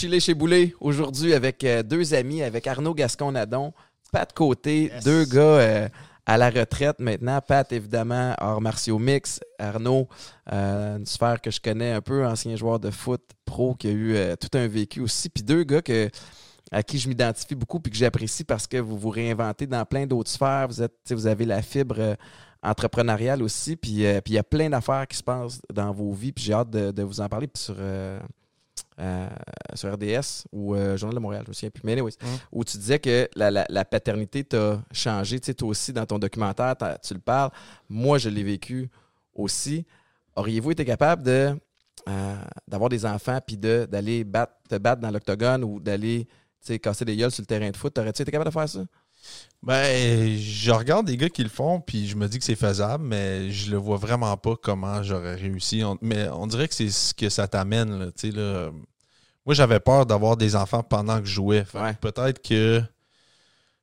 chiller chez Boulet aujourd'hui avec euh, deux amis, avec Arnaud Gascon-Nadon, Pat Côté, Yes. deux gars euh, à la retraite maintenant. Pat, évidemment, hors martiaux mix. Arnaud, euh, une sphère que je connais un peu, ancien joueur de foot pro qui a eu tout un vécu aussi. Puis deux gars que, à qui je m'identifie beaucoup puis que j'apprécie parce que vous vous réinventez dans plein d'autres sphères. Vous, êtes, vous avez la fibre euh, entrepreneuriale aussi. Puis euh, puis il y a plein d'affaires qui se passent dans vos vies. Puis j'ai hâte de, de vous en parler. Puis sur. euh, euh, sur RDS ou euh, Journal de Montréal, je me souviens plus. Mais anyways, Mm. où tu disais que la, la- la paternité t'a changé. Tu sais, toi aussi, dans ton documentaire, tu le parles. Moi, je l'ai vécu aussi. Auriez-vous été capable de euh, d'avoir des enfants puis de, d'aller battre, te battre dans l'octogone ou d'aller tu sais, casser des gueules sur le terrain de foot? Aurais-tu été capable de faire ça? Ben, je regarde des gars qui le font, puis je me dis que c'est faisable, mais je le vois vraiment pas comment j'aurais réussi. On- mais on dirait que c'est ce que ça t'amène. là, tu sais, là. Moi, j'avais peur d'avoir des enfants pendant que je jouais. Que. Peut-être que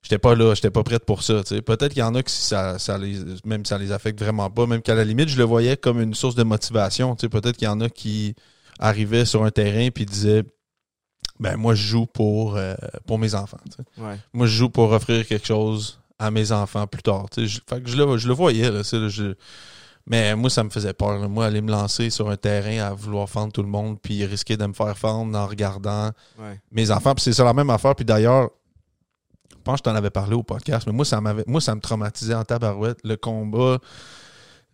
j'étais pas là, j'étais pas prête pour ça. Peut-être qu'il y en a qui ça, ça les, même ça les affecte vraiment pas, même qu'à la limite, je le voyais comme une source de motivation. Peut-être qu'il y en a qui arrivaient sur un terrain puis disaient Ben moi je joue pour, euh, pour mes enfants. Ouais. moi, je joue pour offrir quelque chose à mes enfants plus tard. Je, fait que je, le, je le voyais. Là, tu sais, là, je- mais moi, ça me faisait peur. là. Moi, aller me lancer sur un terrain à vouloir fendre tout le monde, puis risquer de me faire fendre en regardant Ouais. mes enfants. Puis c'est ça la même affaire. Puis d'ailleurs, je pense que je t'en avais parlé au podcast, mais moi, ça m'avait moi, ça me traumatisait en tabarouette. Le combat,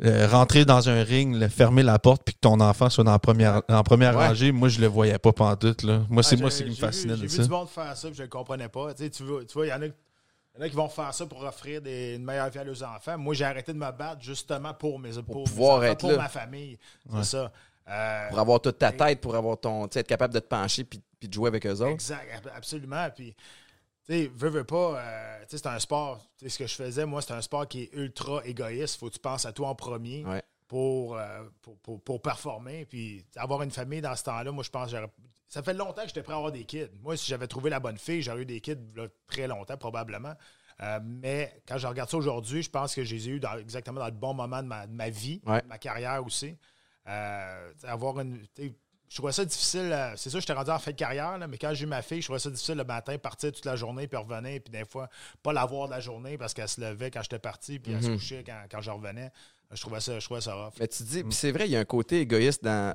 euh, rentrer dans un ring, le- fermer la porte, puis que ton enfant soit dans la première, la première Ouais. rangée, moi, je le voyais pas pantoute. Là. Moi, c'est moi ce qui me vu- fascinait J'ai vu du monde faire ça, puis je le comprenais pas. Tu sais, tu vois, tu vois, il y en a, il y en a qui vont faire ça pour offrir des, une meilleure vie à leurs enfants. Moi, j'ai arrêté de me battre justement pour mes pour, mes pouvoir enfants, être pour là. ma famille. C'est Ouais. ça. Euh, Pour avoir toute ta et- tête, pour avoir ton. Tu sais, être capable de te pencher puis, puis de jouer avec eux autres. Exact, ab- absolument. Puis, tu sais, veux, veux pas, euh, tu sais, c'est un sport. Tu sais, ce que je faisais, moi, c'est un sport qui est ultra égoïste. Faut que tu penses à toi en premier Ouais. pour, euh, pour, pour, pour performer. Puis, avoir une famille dans ce temps-là, moi, je pense que j'aurais. Ça fait longtemps que j'étais prêt à avoir des kids. Moi, si j'avais trouvé la bonne fille, j'aurais eu des kids là, très longtemps, probablement. Euh, mais quand je regarde ça aujourd'hui, je pense que je les ai eu dans- exactement dans le bon moment de ma, de ma vie, Ouais. de ma carrière aussi. Euh, avoir une. Je trouvais ça difficile. euh, C'est sûr, j'étais rendu en fin de carrière, là, mais quand j'ai eu ma fille, je trouvais ça difficile le matin, partir toute la journée, puis revenir, puis des fois, pas la voir de la journée parce qu'elle se levait quand j'étais parti, puis elle se Mhm. couchait quand, quand je revenais. Je trouvais ça, je trouvais ça rough. Mais tu dis, puis c'est vrai, il y a un côté égoïste dans,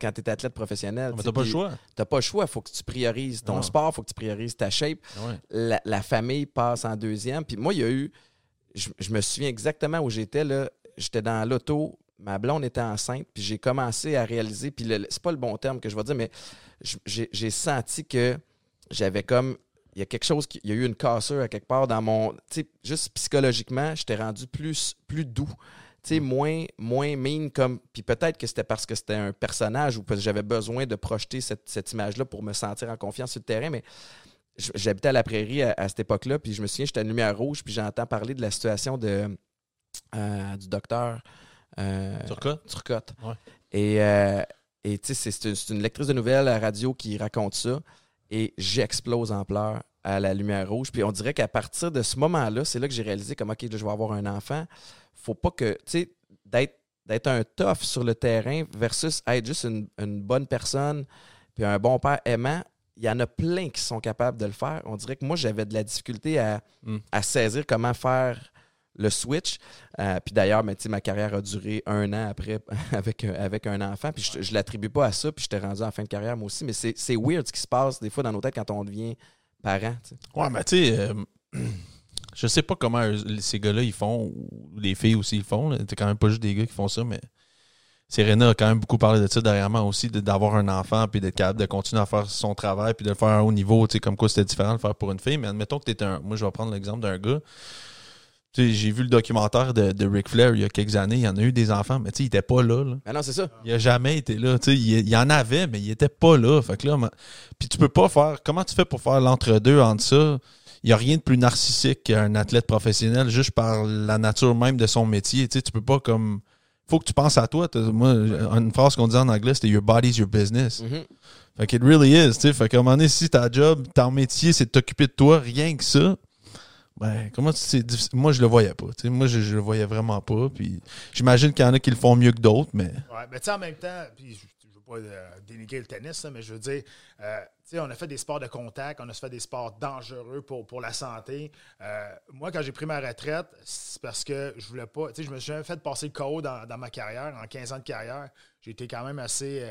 quand tu es athlète professionnel. Mais tu t'as pas le choix. T'as pas le choix, il faut que tu priorises ton Non. sport, il faut que tu priorises ta shape. Ouais. La, la famille passe en deuxième. Puis moi, il y a eu, je, je me souviens exactement où j'étais. là. J'étais dans l'auto, ma blonde était enceinte, puis j'ai commencé à réaliser, puis c'est pas le bon terme que je vais dire, mais j'ai senti que j'avais comme. Il y a quelque chose, qui, il y a eu une cassure à quelque part dans mon. Tu sais, juste psychologiquement, j'étais rendu plus, plus doux. Sais, moins, moins mean comme. Puis peut-être que c'était parce que c'était un personnage ou parce que j'avais besoin de projeter cette, cette image-là pour me sentir en confiance sur le terrain, mais j'habitais à la prairie à, à cette époque-là, puis je me souviens, j'étais à lumière rouge, puis j'entends parler de la situation de, euh, du docteur euh, Turcotte? Turcotte. Ouais. Et, euh, et tu sais, c'est- c'est une, lectrice de nouvelles à la radio qui raconte ça, et j'explose en pleurs à la lumière rouge. Puis on dirait qu'à partir de ce moment-là, c'est là que j'ai réalisé comme, OK, là, je vais avoir un enfant. Faut pas que, tu sais, d'être d'être un tough sur le terrain versus être juste une, une bonne personne puis un bon père aimant, il y en a plein qui sont capables de le faire. On dirait que moi, j'avais de la difficulté à, Mm. à saisir comment faire le switch. Euh, puis d'ailleurs, ben, ma carrière a duré un an après avec, un- avec un enfant. Puis je, je l'attribue pas à ça. Puis j'étais rendu en fin de carrière, moi aussi. Mais c'est c'est weird ce qui se passe des fois dans nos têtes quand on devient parent. Ouais, mais tu sais, euh, je sais pas comment eux- ces gars-là ils font, ou les filles aussi ils font. là. C'est quand même pas juste des gars qui font ça, mais Serena a quand même beaucoup parlé de ça derrière moi aussi, de- d'avoir un enfant, puis d'être capable de continuer à faire son travail, puis de le faire à haut niveau, tu sais, comme quoi c'était différent de le faire pour une fille. Mais admettons que tu es un. Moi, je vais prendre l'exemple d'un gars. Tu sais, j'ai vu le documentaire de, de Ric Flair il y a quelques années. Il y en a eu des enfants, mais tu sais, il était pas là. là. Mais non, c'est ça. Il a jamais été là. Tu sais, il, il y en avait, mais il était pas là. Fait que là, ma- puis tu peux pas faire. Comment tu fais pour faire l'entre-deux entre ça? Il n'y a rien de plus narcissique qu'un athlète professionnel juste par la nature même de son métier. Tu sais, tu peux pas comme faut que tu penses à toi. Moi, une phrase qu'on dit en anglais, c'était Your body's your business. Mhm. Fait que it really is, tu sais. Fait qu'à un moment donné, si ta job, ton métier, c'est de t'occuper de toi, rien que ça, ben, comment tu c'est difficile. Moi, je le voyais pas, tu sais. Moi, je, je le voyais vraiment pas. Puis j'imagine qu'il y en a qui le font mieux que d'autres, mais. Ouais, mais tu sais, en même temps, puis pas euh, dénigrer le tennis, mais je veux dire, euh, on a fait des sports de contact, on a fait des sports dangereux pour, pour la santé. Euh, moi, quand j'ai pris ma retraite, c'est parce que je voulais pas, je me suis jamais fait passer le KO dans, dans ma carrière, en 15 ans de carrière. J'ai été quand même assez,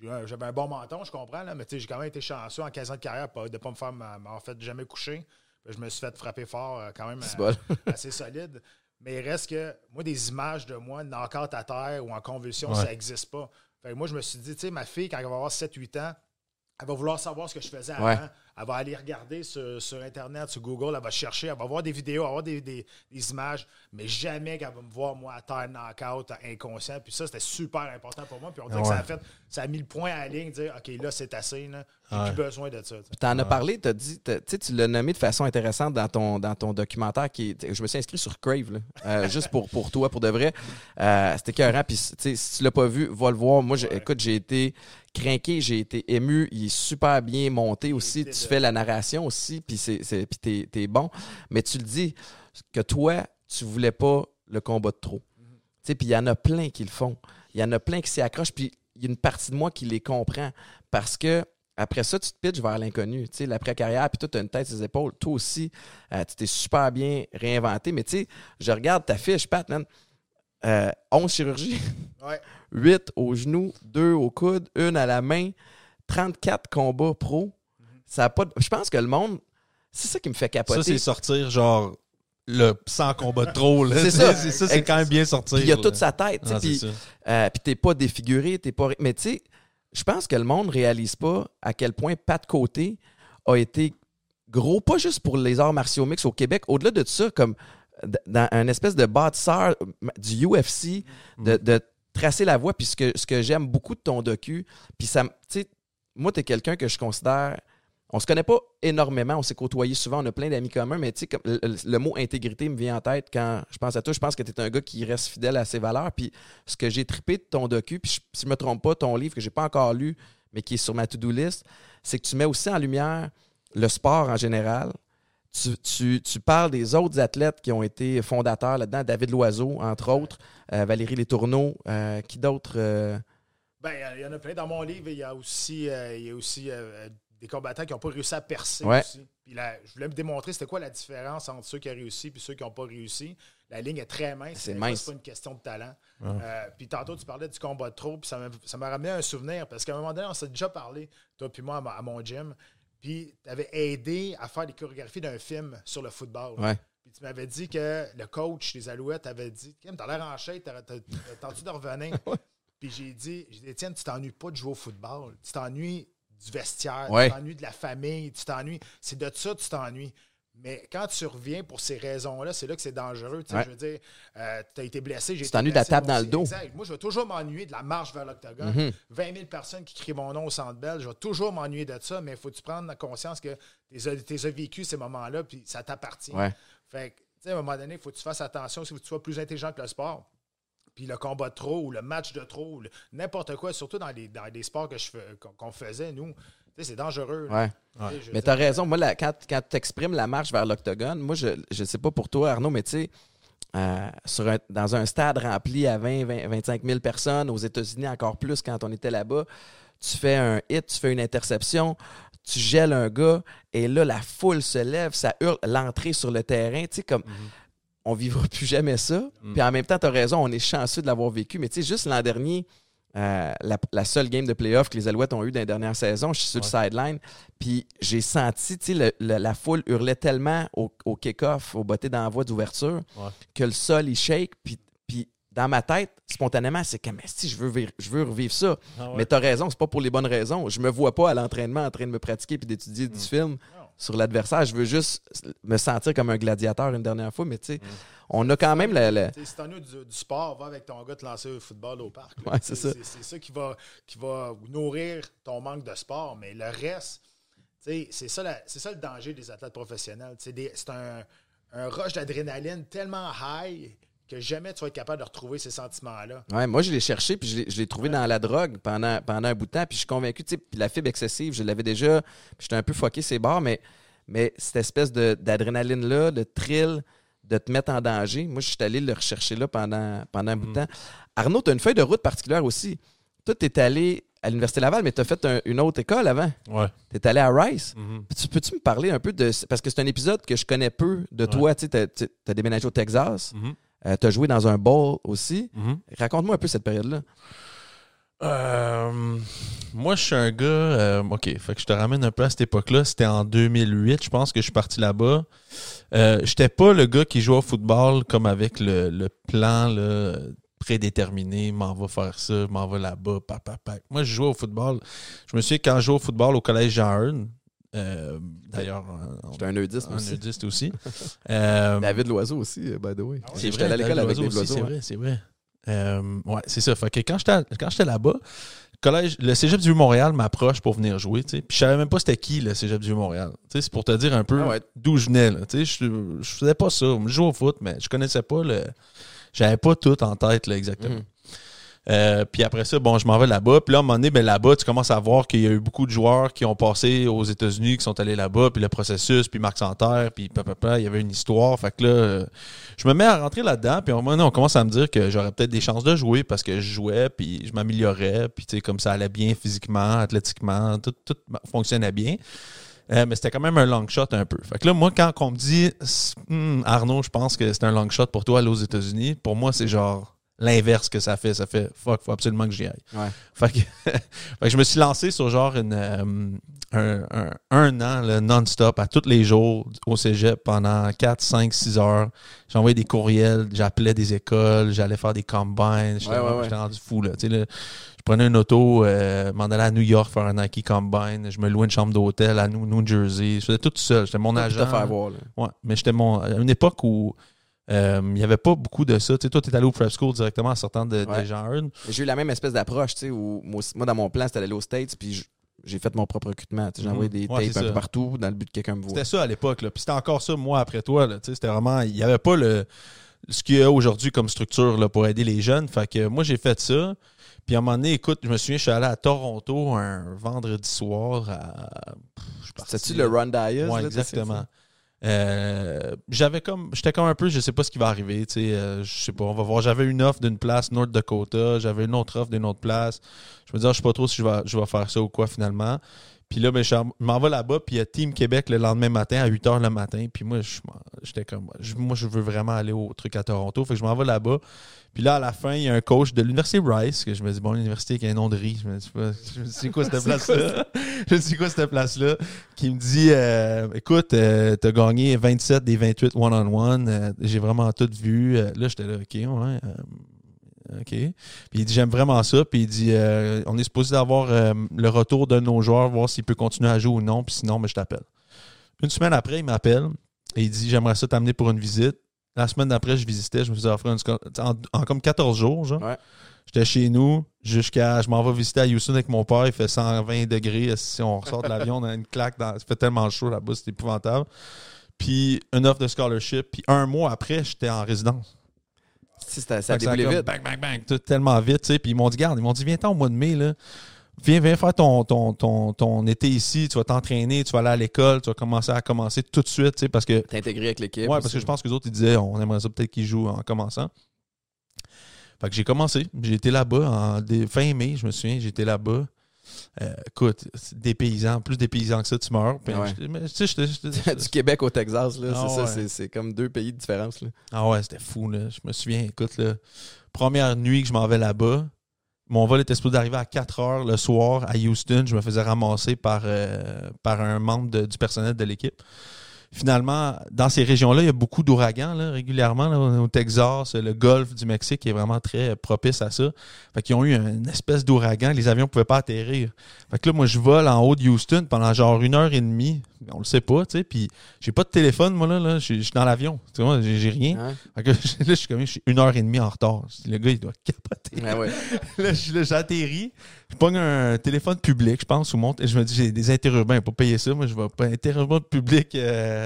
j'avais un bon menton, je comprends, là, mais j'ai quand même été chanceux en 15 ans de carrière pas- de ne pas me faire, m'en fait jamais coucher. Je me suis fait frapper fort quand même. Bon. assez solide. Mais il reste que, moi, des images de moi knock-out à terre ou en convulsion, Ouais. ça n'existe pas. Fait que moi, je me suis dit, tu sais, ma fille, quand elle va avoir 7-8 ans, elle va vouloir savoir ce que je faisais avant. Ouais. Elle va aller regarder sur, sur Internet, sur Google, elle va chercher, elle va voir des vidéos, elle va voir des, des- des images, mais jamais qu'elle va me voir, moi, à terre, knock-out, inconscient. Puis ça, c'était super important pour moi. Puis on dirait que ça a, fait, ça a mis le point à la ligne, dire, OK, là, c'est assez, là. J'ai Ouais. plus besoin de ça. tu en as parlé, t'as dit, tu sais, tu l'as nommé de façon intéressante dans ton, dans ton documentaire qui je me suis inscrit sur Crave, là, euh, juste pour, pour toi, pour de vrai. Euh, C'était écœurant, puis si tu l'as pas vu, va le voir. Moi, écoute, j'ai été craqué, j'ai été ému, il est super bien monté aussi, tu fais la narration aussi, puis c'est, c'est- puis t'es, t'es bon. Mais tu le dis que toi, tu voulais pas le combat de trop. Sais, Puis il y en a plein qui le font. Il y en a plein qui s'y accrochent, puis il y a une partie de moi qui les comprend parce que après ça, tu te pitches vers l'inconnu. Tu sais, l'après-carrière, puis toi, tu as une tête sur les épaules. Toi aussi, euh, tu t'es super bien réinventé. Mais tu sais, je regarde ta fiche, Pat, man. Euh, 11 chirurgies, Ouais. 8 au genou, 2 au coude, 1 à la main, 34 combats pro. Ça a pas de- Je pense que le monde, c'est ça qui me fait capoter. Ça, c'est sortir, genre, le 100 combats de trop, là. C'est ça. C'est ça, c'est quand même bien sortir. Puis il y a là. toute sa tête. tu sais, Ah, puis. Euh, puis t'es pas défiguré, t'es pas. Mais tu sais, je pense que le monde réalise pas à quel point Pat Côté a été gros, pas juste pour les arts martiaux mix au Québec, au-delà de ça, comme dans un espèce de bâtisseur du UFC, de, de tracer la voie. Puis ce que, ce que j'aime beaucoup de ton docu, puis ça, tu sais, moi, t'es quelqu'un que je considère. On se connaît pas énormément, on s'est côtoyé souvent, on a plein d'amis communs, mais tu sais, le, le- mot intégrité me vient en tête quand je pense à toi. Je pense que tu es un gars qui reste fidèle à ses valeurs. Puis ce que j'ai trippé de ton docu, puis je- si je me trompe pas, ton livre que j'ai pas encore lu, mais qui est sur ma to-do list, c'est que tu mets aussi en lumière le sport en général. Tu, tu- tu parles des autres athlètes qui ont été fondateurs là-dedans, David Loiseau, entre autres, euh, Valérie Letourneau, euh, qui d'autres euh, Ben, il y en a plein. Dans mon livre, il y a aussi, euh, il y a aussi euh, des combattants qui n'ont pas réussi à percer Ouais. aussi. Puis là, je voulais me démontrer c'était quoi la différence entre ceux qui ont réussi et ceux qui n'ont pas réussi. La ligne est très mince. C'est mince. pas une question de talent. Euh, puis tantôt, tu parlais du combat de trop, puis ça m'a- ça m'a ramené un souvenir parce qu'à un moment donné, on s'est déjà parlé, toi puis moi, à mon gym. Puis tu avais aidé à faire des chorégraphies d'un film sur le football. Ouais. Puis tu m'avais dit que le coach des Alouettes avait dit Kim, t'as l'air en shape, t'as t'as- t'as tenté de revenir. Puis j'ai dit, dit, Étienne, tu t'ennuies pas de jouer au football. Tu t'ennuies du vestiaire, Ouais. tu t'ennuies de la famille, tu t'ennuies. C'est de ça que tu t'ennuies. Mais quand tu reviens pour ces raisons-là, c'est là que c'est dangereux. Ouais. Je veux dire, tu as été blessé. j'ai Tu été t'ennuies de la moi dans le dos. Exact. Moi, je vais toujours m'ennuyer de la marche vers l'octogone. Mhm. 20 000 personnes qui crient mon nom au centre belle. Je vais toujours m'ennuyer de ça, mais il faut que tu prennes conscience que tu as, vécu ces moments-là, puis ça t'appartient. Ouais. Fait que, tu sais, à un moment donné, il faut que tu fasses attention, il faut que tu sois plus intelligent que le sport. Puis le combat de trop ou le match de trop, n'importe quoi, surtout dans les, dans les sports que je fais- qu'on faisait, nous, sais, c'est dangereux. Ouais. Veux Mais dire, tu as raison. Moi, la- quand, quand tu exprimes la marche vers l'octogone, moi, je ne sais pas pour toi, Arnaud, mais tu sais, euh, sur un- dans un stade rempli à 20, 20, 25 000 personnes, aux États-Unis encore plus quand on était là-bas, tu fais un hit, tu fais une interception, tu gèles un gars, et là, la foule se lève, ça hurle, l'entrée sur le terrain, tu sais, comme. On vivra plus jamais ça. Puis en même temps, tu as raison, on est chanceux de l'avoir vécu. Mais tu sais, juste l'an dernier, euh, la, la seule game de playoff que les Alouettes ont eu dans la dernière saison, je suis sur le sideline, puis j'ai senti, tu sais, la foule hurlait tellement au, au kick-off, au botté d'envoi d'ouverture, Ouais. que le sol, il shake, puis, puis dans ma tête, spontanément, c'est comme, si je veux, vir- je veux revivre ça. Ah ouais. Mais t'as raison, c'est pas pour les bonnes raisons. Je me vois pas à l'entraînement en train de me pratiquer puis d'étudier du film Non. sur l'adversaire. Je veux juste me sentir comme un gladiateur une dernière fois, mais tu sais, on a quand même le... le- Tu sais, Si t'ennuies du, du sport, va avec ton gars te lancer au football au parc. Ouais, c'est ça. C'est ça qui va, qui va nourrir ton manque de sport. Mais le reste, c'est ça, la- c'est ça le danger des athlètes professionnels. C'est c'est un, un rush d'adrénaline tellement high que jamais tu vas être capable de retrouver ces sentiments-là. Ouais, moi, je l'ai cherché, puis je l'ai- trouvé dans la drogue pendant, pendant un bout de temps, puis je suis convaincu, tu sais, puis la fibre excessive, je l'avais déjà, puis j'étais un peu foqué ces barres, mais, mais cette espèce de- d'adrénaline-là, le thrill de te mettre en danger, moi, je suis allé le rechercher là pendant, pendant un bout de temps. Arnaud, tu as une feuille de route particulière aussi. Toi, tu es allé à l'Université Laval, mais tu as fait un- une autre école avant. Ouais. Tu es allé à Rice. Mhm. Puis tu peux-tu me parler un peu de. Parce que c'est un épisode que je connais peu de toi. Tu as, déménagé au Texas. Mhm. tu as joué dans un bowl aussi. Mhm. Raconte-moi un peu cette période-là. Euh, moi, je suis un gars. euh, ok, fait que je te ramène un peu à cette époque-là. C'était en 2008, je pense que je suis parti là-bas. Euh, J'étais pas le gars qui jouait au football comme avec le, le plan là, prédéterminé. M'en va faire ça, m'en va là-bas, papa, papa. Moi, je jouais au football. Je me souviens quand je jouais au football au collège Jean euh, D'ailleurs, J'étais un nudiste un aussi. aussi. Euh, David Loiseau aussi, by the way. Ah ouais, C'est- à l'école avec Loiseau Loiseau. C'est vrai, c'est vrai. Euh, ouais, c'est ça. Fait que quand j'étais là-bas, le collège, le Cégep du Vieux-Montréal m'approche pour venir jouer. tu sais. Puis je savais même pas c'était qui le Cégep du sais, C'est pour te dire un peu Ah ouais. d'où je venais. Là. Tu sais, Je, je faisais pas ça. Je jouais au foot, mais je connaissais pas le. J'avais pas tout en tête là, exactement. Mhm. Euh, puis après ça, bon, je m'en vais là-bas. Puis là, à un moment donné, ben, là-bas, tu commences à voir qu'il y a eu beaucoup de joueurs qui ont passé aux États-Unis, qui sont allés là-bas, puis le processus, puis Marc Santerre, puis papa, il y avait une histoire. Fait que là, euh, je me mets à rentrer là-dedans, puis à un moment donné, on commence à me dire que j'aurais peut-être des chances de jouer parce que je jouais, puis je m'améliorais, puis tu sais, comme ça allait bien physiquement, athlétiquement, tout, tout fonctionnait bien. Euh, mais c'était quand même un long shot un peu. Fait que là, moi, quand on me dit Hmm, Arnaud, je pense que c'est un long shot pour toi aller aux États-Unis, pour moi, c'est genre l'inverse que ça fait. Ça fait fuck, faut absolument que j'y aille. Ouais. Fait que, fait que je me suis lancé sur genre une, euh, un, un- un an non-stop à tous les jours au cégep pendant 4, 5, 6 heures. J'envoyais des courriels, j'appelais des écoles, j'allais faire des combines. J'étais Ouais, ouais, rendu fou. Là. Tu sais, là, je prenais une auto, euh, m'en allais à New York faire un Nike Combine. Je me louais une chambre d'hôtel à New, New Jersey. Je faisais tout seul. J'étais mon agent. faire voir. Ouais, mais j'étais mon. À une époque où euh, il n'y avait pas beaucoup de ça. Tu sais, toi, tu es allé au prep school directement en sortant de, Ouais. Hearn. J'ai eu la même espèce d'approche, tu sais, où moi, dans mon plan, c'était d'aller aux States, puis j'ai fait mon propre recrutement. J'ai Mhm. envoyé des Ouais, tapes un peu partout dans le but que quelqu'un me voit. C'était ça à l'époque. Puis c'était encore ça, moi, après toi. C'était vraiment. Il n'y avait pas le ce qu'il y a aujourd'hui comme structure là, pour aider les jeunes. Fait que moi, j'ai fait ça. Puis à un moment donné, écoute, je me souviens, je suis allé à Toronto un vendredi soir à. C'était-tu le Run Dias? Ouais, là, exactement. Euh, j'avais comme j'étais comme un peu je sais pas ce qui va arriver tu sais euh, je sais pas on va voir. J'avais une offre d'une place North Dakota j'avais une autre offre d'une autre place. Je me disais ah, je sais pas trop si je vais, je vais faire ça ou quoi finalement puis là ben, je m'en vais là-bas puis il y a Team Québec le lendemain matin à 8h le matin. Puis moi j'étais comme moi je veux vraiment aller au truc à Toronto. Fait que je m'en vais là-bas. Puis là à la fin il y a un coach de l'université Rice que je me dis bon l'université qui a un nom de riz je me dis c'est quoi cette place là je me dis c'est quoi cette place là qui me dit euh, écoute, euh, t'as gagné 27 des 28 one-on-one, euh, j'ai vraiment tout vu. Là, j'étais là, OK, ouais. OK. Puis il dit j'aime vraiment ça. Puis il dit euh, on est supposé d'avoir euh, le retour de nos joueurs, voir s'il peut continuer à jouer ou non. Puis sinon, ben, je t'appelle. Une semaine après, il m'appelle et il dit j'aimerais ça t'amener pour une visite. La semaine d'après, je visitais, je me faisais offrir une en, en comme 14 jours, genre. Ouais. J'étais chez nous jusqu'à. Je m'en vais visiter à Houston avec mon père. Il fait 120 degrés. Si on ressort de l'avion, on a une claque. Dans, ça fait tellement chaud là-bas, c'est épouvantable. Puis une offre de scholarship. Puis un mois après, j'étais en résidence. Ça ça a déboulé vite. Bang, bang, bang. Tout tellement vite. Puis ils m'ont dit, garde, ils m'ont dit, viens-t'en au mois de mai. Là. Viens, viens faire ton, ton, ton, ton été ici. Tu vas t'entraîner. Tu vas aller à l'école. Tu vas commencer à commencer tout de suite. tu sais, Parce que T'es intégré avec l'équipe. Ouais, parce que je pense que les autres, ils disaient, on aimerait ça peut-être qu'ils jouent en commençant. Fait que j'ai commencé. J'ai été là-bas en fin mai, je me souviens, j'étais là-bas. Euh, écoute, des paysans, plus des paysans que ça, tu meurs. Puis, Ouais. j'étais- mais, du Québec au Texas, là, Ah c'est ça, ouais. c'est- c'est comme deux pays de différence. Là. Ah ouais, c'était fou, là. Je me souviens, écoute, là, première nuit que je m'en vais là-bas, mon vol était supposé d'arriver à 4 heures le soir à Houston. Je me faisais ramasser par, euh, par un membre de- du personnel de l'équipe. Finalement, dans ces régions-là, il y a beaucoup d'ouragans là, régulièrement. là, au Texas, le golfe du Mexique est vraiment très propice à ça. Fait qu'ils ont eu une espèce d'ouragan. Les avions ne pouvaient pas atterrir. Fait que là, moi, je vole en haut de Houston pendant genre une heure et demie. On le sait pas, tu sais. Puis j'ai pas de téléphone, moi, là. là. Je suis dans l'avion. Tu vois, j'ai rien. Hein? Fait que là, je suis comme, je suis une heure et demie en retard. Le gars, il doit capoter. Ouais. Là, j'atterris. Je pogne un téléphone public, je pense, ou monte. Et je me dis, j'ai des interurbains pour payer ça. Moi, je vais pas interurbain public, euh,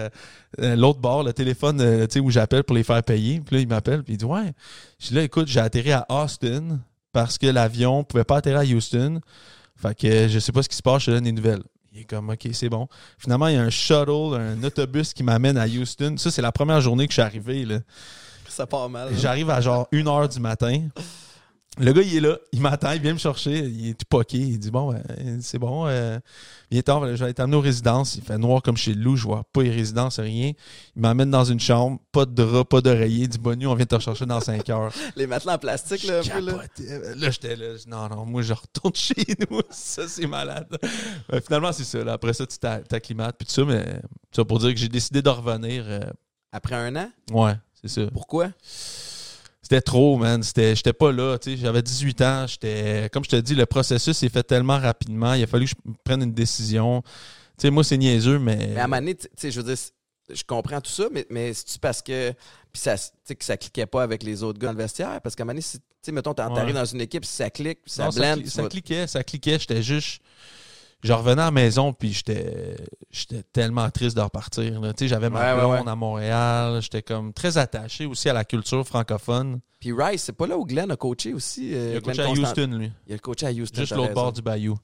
l'autre bord, le téléphone, euh, tu sais, où j'appelle pour les faire payer. Puis là, il m'appelle, puis il dit, ouais. Je dis, là, écoute, j'ai atterri à Austin parce que l'avion pouvait pas atterrir à Houston. Fait que euh, je sais pas ce qui se passe, je te donne des nouvelles. Il est comme, OK, c'est bon. Finalement, il y a un shuttle, un autobus qui m'amène à Houston. Ça, c'est la première journée que je suis arrivé, là. Ça part mal. hein? J'arrive à genre 1h du matin. Le gars, il est là, il m'attend, il vient me chercher, il est tout poqué. Il dit Bon, ben, c'est bon, euh, viens tard, je vais être amené aux résidences. Il fait noir comme chez le loup, je vois pas les résidences, rien. Il m'amène dans une chambre, pas de drap, pas d'oreiller. Il dit Bonne nuit, on vient te rechercher dans 5 heures. Les matelas en plastique, là, un peu, là. Capotais. Là, j'étais là, non, non, moi, je retourne chez nous. Ça, c'est malade. Euh, finalement, c'est ça. là. Après ça, tu t'a- t'acclimates, puis tout ça, mais ça pour dire que j'ai décidé de revenir. euh, Après un an? ouais, c'est ça. Pourquoi? C'était trop, man. J'étais pas là. tu sais. J'avais 18 ans. J'étais, comme je te dis, le processus s'est fait tellement rapidement. Il a fallu que je prenne une décision. Tu sais, moi, c'est niaiseux, mais. Mais à un moment donné, tu sais, je veux dire, je comprends tout ça, mais, mais c'est-tu parce que. Puis ça, que ça cliquait pas avec les autres gars dans le vestiaire? Parce qu'à un moment donné, si, tu sais, mettons, t'arrives Ouais. dans une équipe, si ça clique, ça Non, cli- ça cliquait, ça cliquait. J'étais juste. Je revenais à la maison, puis j'étais, j'étais tellement triste de repartir. là. Tu sais, j'avais ma Ouais, ouais, blonde ouais. à Montréal. J'étais comme très attaché aussi à la culture francophone. Puis Rice, c'est pas là où Glenn a coaché aussi? euh, Il a coaché à Constant- Houston, lui. Il a coaché à Houston. Juste l'autre bord du bayou.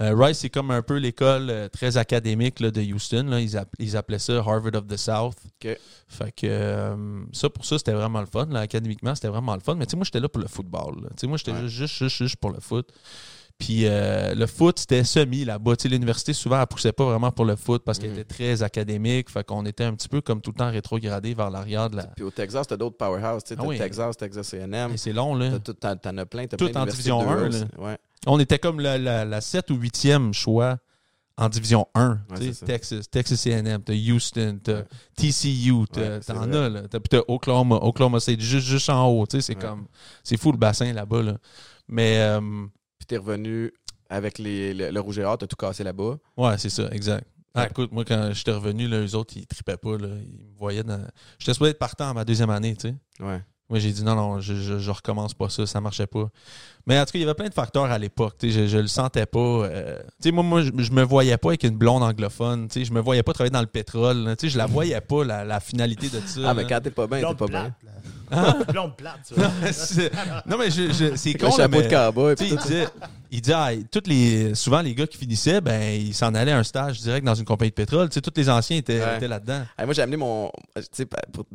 Euh, Rice, c'est comme un peu l'école euh, très académique là, de Houston. là. Ils, app- ils appelaient ça Harvard of the South. Fait que ça, pour ça, c'était vraiment le fun. là. Académiquement, c'était vraiment le fun. Mais tu sais, moi, j'étais là pour le football. là. Tu sais, moi, j'étais juste, juste, juste pour le foot. Puis euh, le foot, c'était semi là-bas. L'université, souvent, elle poussait pas vraiment pour le foot parce qu'elle Mhm. était très académique. Fait qu'on était un petit peu comme tout le temps rétrogradé vers l'arrière de la. Puis au Texas, t'as d'autres powerhouses. Ah t'as oui. Texas, Texas A&M. C'est long, là. T'en t'en as plein. T'as Tout plein en division de 1, deux, là. Ouais. On était comme la, la, la 7 ou 8e choix en division 1. Ouais, tu sais, c'est ça. Texas, Texas A&M, t'as Houston, t'as Ouais. TCU, Ouais, c'est t'en vrai. as, là. T'as, puis t'as Oklahoma, Oklahoma State, juste, juste en haut, c'est Ouais. comme... C'est fou le bassin là-bas, là. Mais, euh, Puis t'es revenu avec les, le, le rouge et or, t'as tout cassé là-bas. ouais, c'est ça, exact. Ah, écoute, moi, quand j'étais revenu, là, eux autres, ils tripaient pas, là. Ils me voyaient dans... J'étais supposé être partant à ma deuxième année, tu sais. Ouais. Moi, j'ai dit non, non, je, je, je recommence pas ça, ça marchait pas. Mais en tout cas, il y avait plein de facteurs à l'époque. tu sais, Je, je le sentais pas. euh, tu sais, moi, moi je, je me voyais pas avec une blonde anglophone. tu sais, Je me voyais pas travailler dans le pétrole. là, tu sais, Je la voyais pas, la, la finalité de ça. Ah, mais là. quand t'es pas bien, t'es pas bien. Plate. là. Blonde plate, ça. C'est- non, mais je, je- c'est con. le chapeau mais- de cowboy. il disait, il disait ah, toutes les, souvent les gars qui finissaient, ben, ils s'en allaient à un stage direct dans une compagnie de pétrole. Tous les anciens étaient, Ouais. étaient là-dedans. Hey, moi, j'ai amené mon. Pour-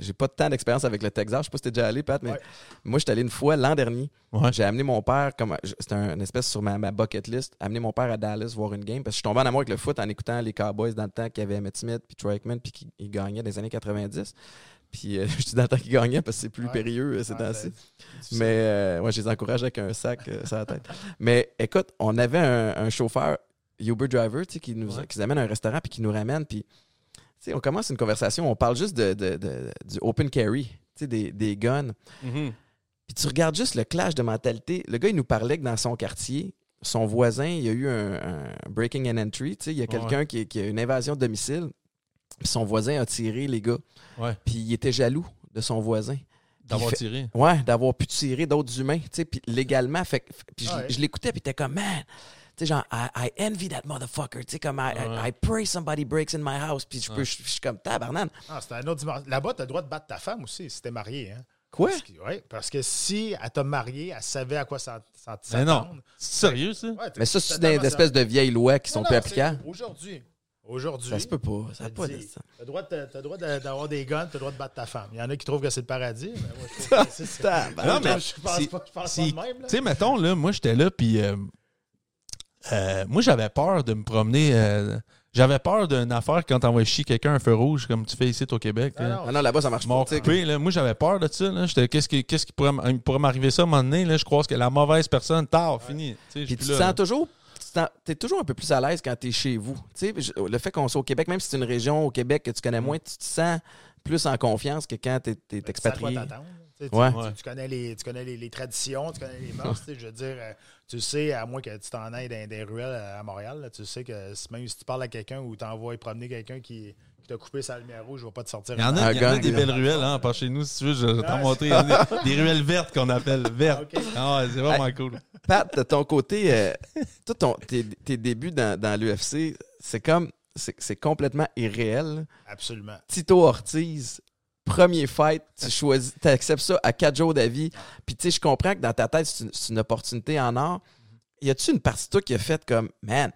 j'ai pas tant d'expérience avec le Texas. Je sais pas si t'es déjà allé, Pat, mais Ouais. moi, j'étais allé une fois l'an dernier. Ouais. J'ai amené mon père, comme c'était un- une espèce sur ma, ma bucket list, amener mon père à Dallas voir une game parce que je suis tombé en amour avec le foot en écoutant les Cowboys dans le temps qu'il y avait Emmett Smith puis Troy Aikman puis qu'ils gagnaient des années 90. Puis euh, je dis dans le temps qu'ils gagnaient parce que c'est plus Ouais. périlleux euh, ces temps-ci. c'est- Mais euh, ouais, je les encourage avec un sac euh, sur la tête. Mais écoute, on avait un, un chauffeur, Uber driver, tu sais, qui nous, Ouais. qui nous amène à un restaurant puis qui nous ramène. Puis, tu sais, on commence une conversation, on parle juste de, de- de- du open carry, tu sais, des, des guns. Puis tu regardes juste le clash de mentalité. Le gars, il nous parlait que dans son quartier, son voisin, il y a eu un, un breaking and entry. Tu sais, il y a quelqu'un qui, qui a une invasion de domicile. Puis son voisin a tiré les gars. Ouais. Puis il était jaloux de son voisin. D'avoir fait- tiré. Ouais, d'avoir pu tirer d'autres humains, tu sais, puis légalement, fait, puis je, Ouais. je l'écoutais, puis t'es comme, man, tu sais, genre, I, I envy that motherfucker, tu sais, comme, I, I- Ouais. I pray somebody breaks in my house, puis je suis comme, tabarnane. Ah, c'est un autre dimension. Là-bas, tu as le droit de battre ta femme aussi si t'es marié. Hein? Quoi? Parce que, ouais, parce que si elle t'a marié, elle savait à quoi s'en- Mais non. s'attendre. C'est sérieux, ça? Ouais, Mais ça, c'est des espèces de vieilles lois qui sont Non, plus applicables. Aujourd'hui. Aujourd'hui. Ça se peut pas, ça a pas dit, ça. T'as le droit, le droit d'avoir des guns, t'as le droit de battre ta femme. Il y en a qui trouvent que c'est le paradis, mais moi, je trouve que c'est. Non, mais je pense pas, je pense c'est- pas de même. là. Tu sais, mettons, là, moi, j'étais là, puis euh, euh, moi, j'avais peur de me promener. euh, j'avais peur d'une affaire quand t'envoies chier quelqu'un un feu rouge, comme tu fais ici au Québec. Ah là. non. Ah non, là-bas, ça marche pas. coupé, là. Moi, j'avais peur de ça. Qu'est-ce qui, pourrait, m- il pourrait m'arriver ça à un moment donné? Là? Je crois que la mauvaise personne, tard, fini. Puis tu te là, sens là. toujours. Tu es toujours un peu plus à l'aise quand tu es chez vous. Le fait qu'on soit au Québec, même si c'est une région au Québec que tu connais Mm. moins, tu te sens plus en confiance que quand tu es, Ben, tu quoi expatrié. t'attendre, tu Tu, tu- Ouais. tu- Ouais. tu connais, les, tu connais les, les traditions, tu connais les mœurs. tu sais, je veux dire, euh, tu sais, à moins que tu t'en ailles dans des ruelles à Montréal, là, tu sais que même si tu parles à quelqu'un ou tu envoies promener quelqu'un qui, qui t'a coupé sa lumière rouge, je vais pas te sortir. Il y en Un a, il y en a des belles ruelles, hein, par chez nous, si tu veux, je vais t'en Ouais. montrer. Des, des ruelles vertes qu'on appelle vertes. Ah ouais, c'est vraiment cool. Pat, de ton côté, euh, toi, ton- tes, tes débuts dans, dans l'UFC, c'est comme. C'est complètement irréel. Absolument. Tito Ortiz, premier fight, tu choisis, tu acceptes ça à 4 jours d'avis. Puis tu sais, je comprends que dans ta tête, c'est une, c'est une opportunité en or. Y a-tu une partie de toi qui a fait comme, man,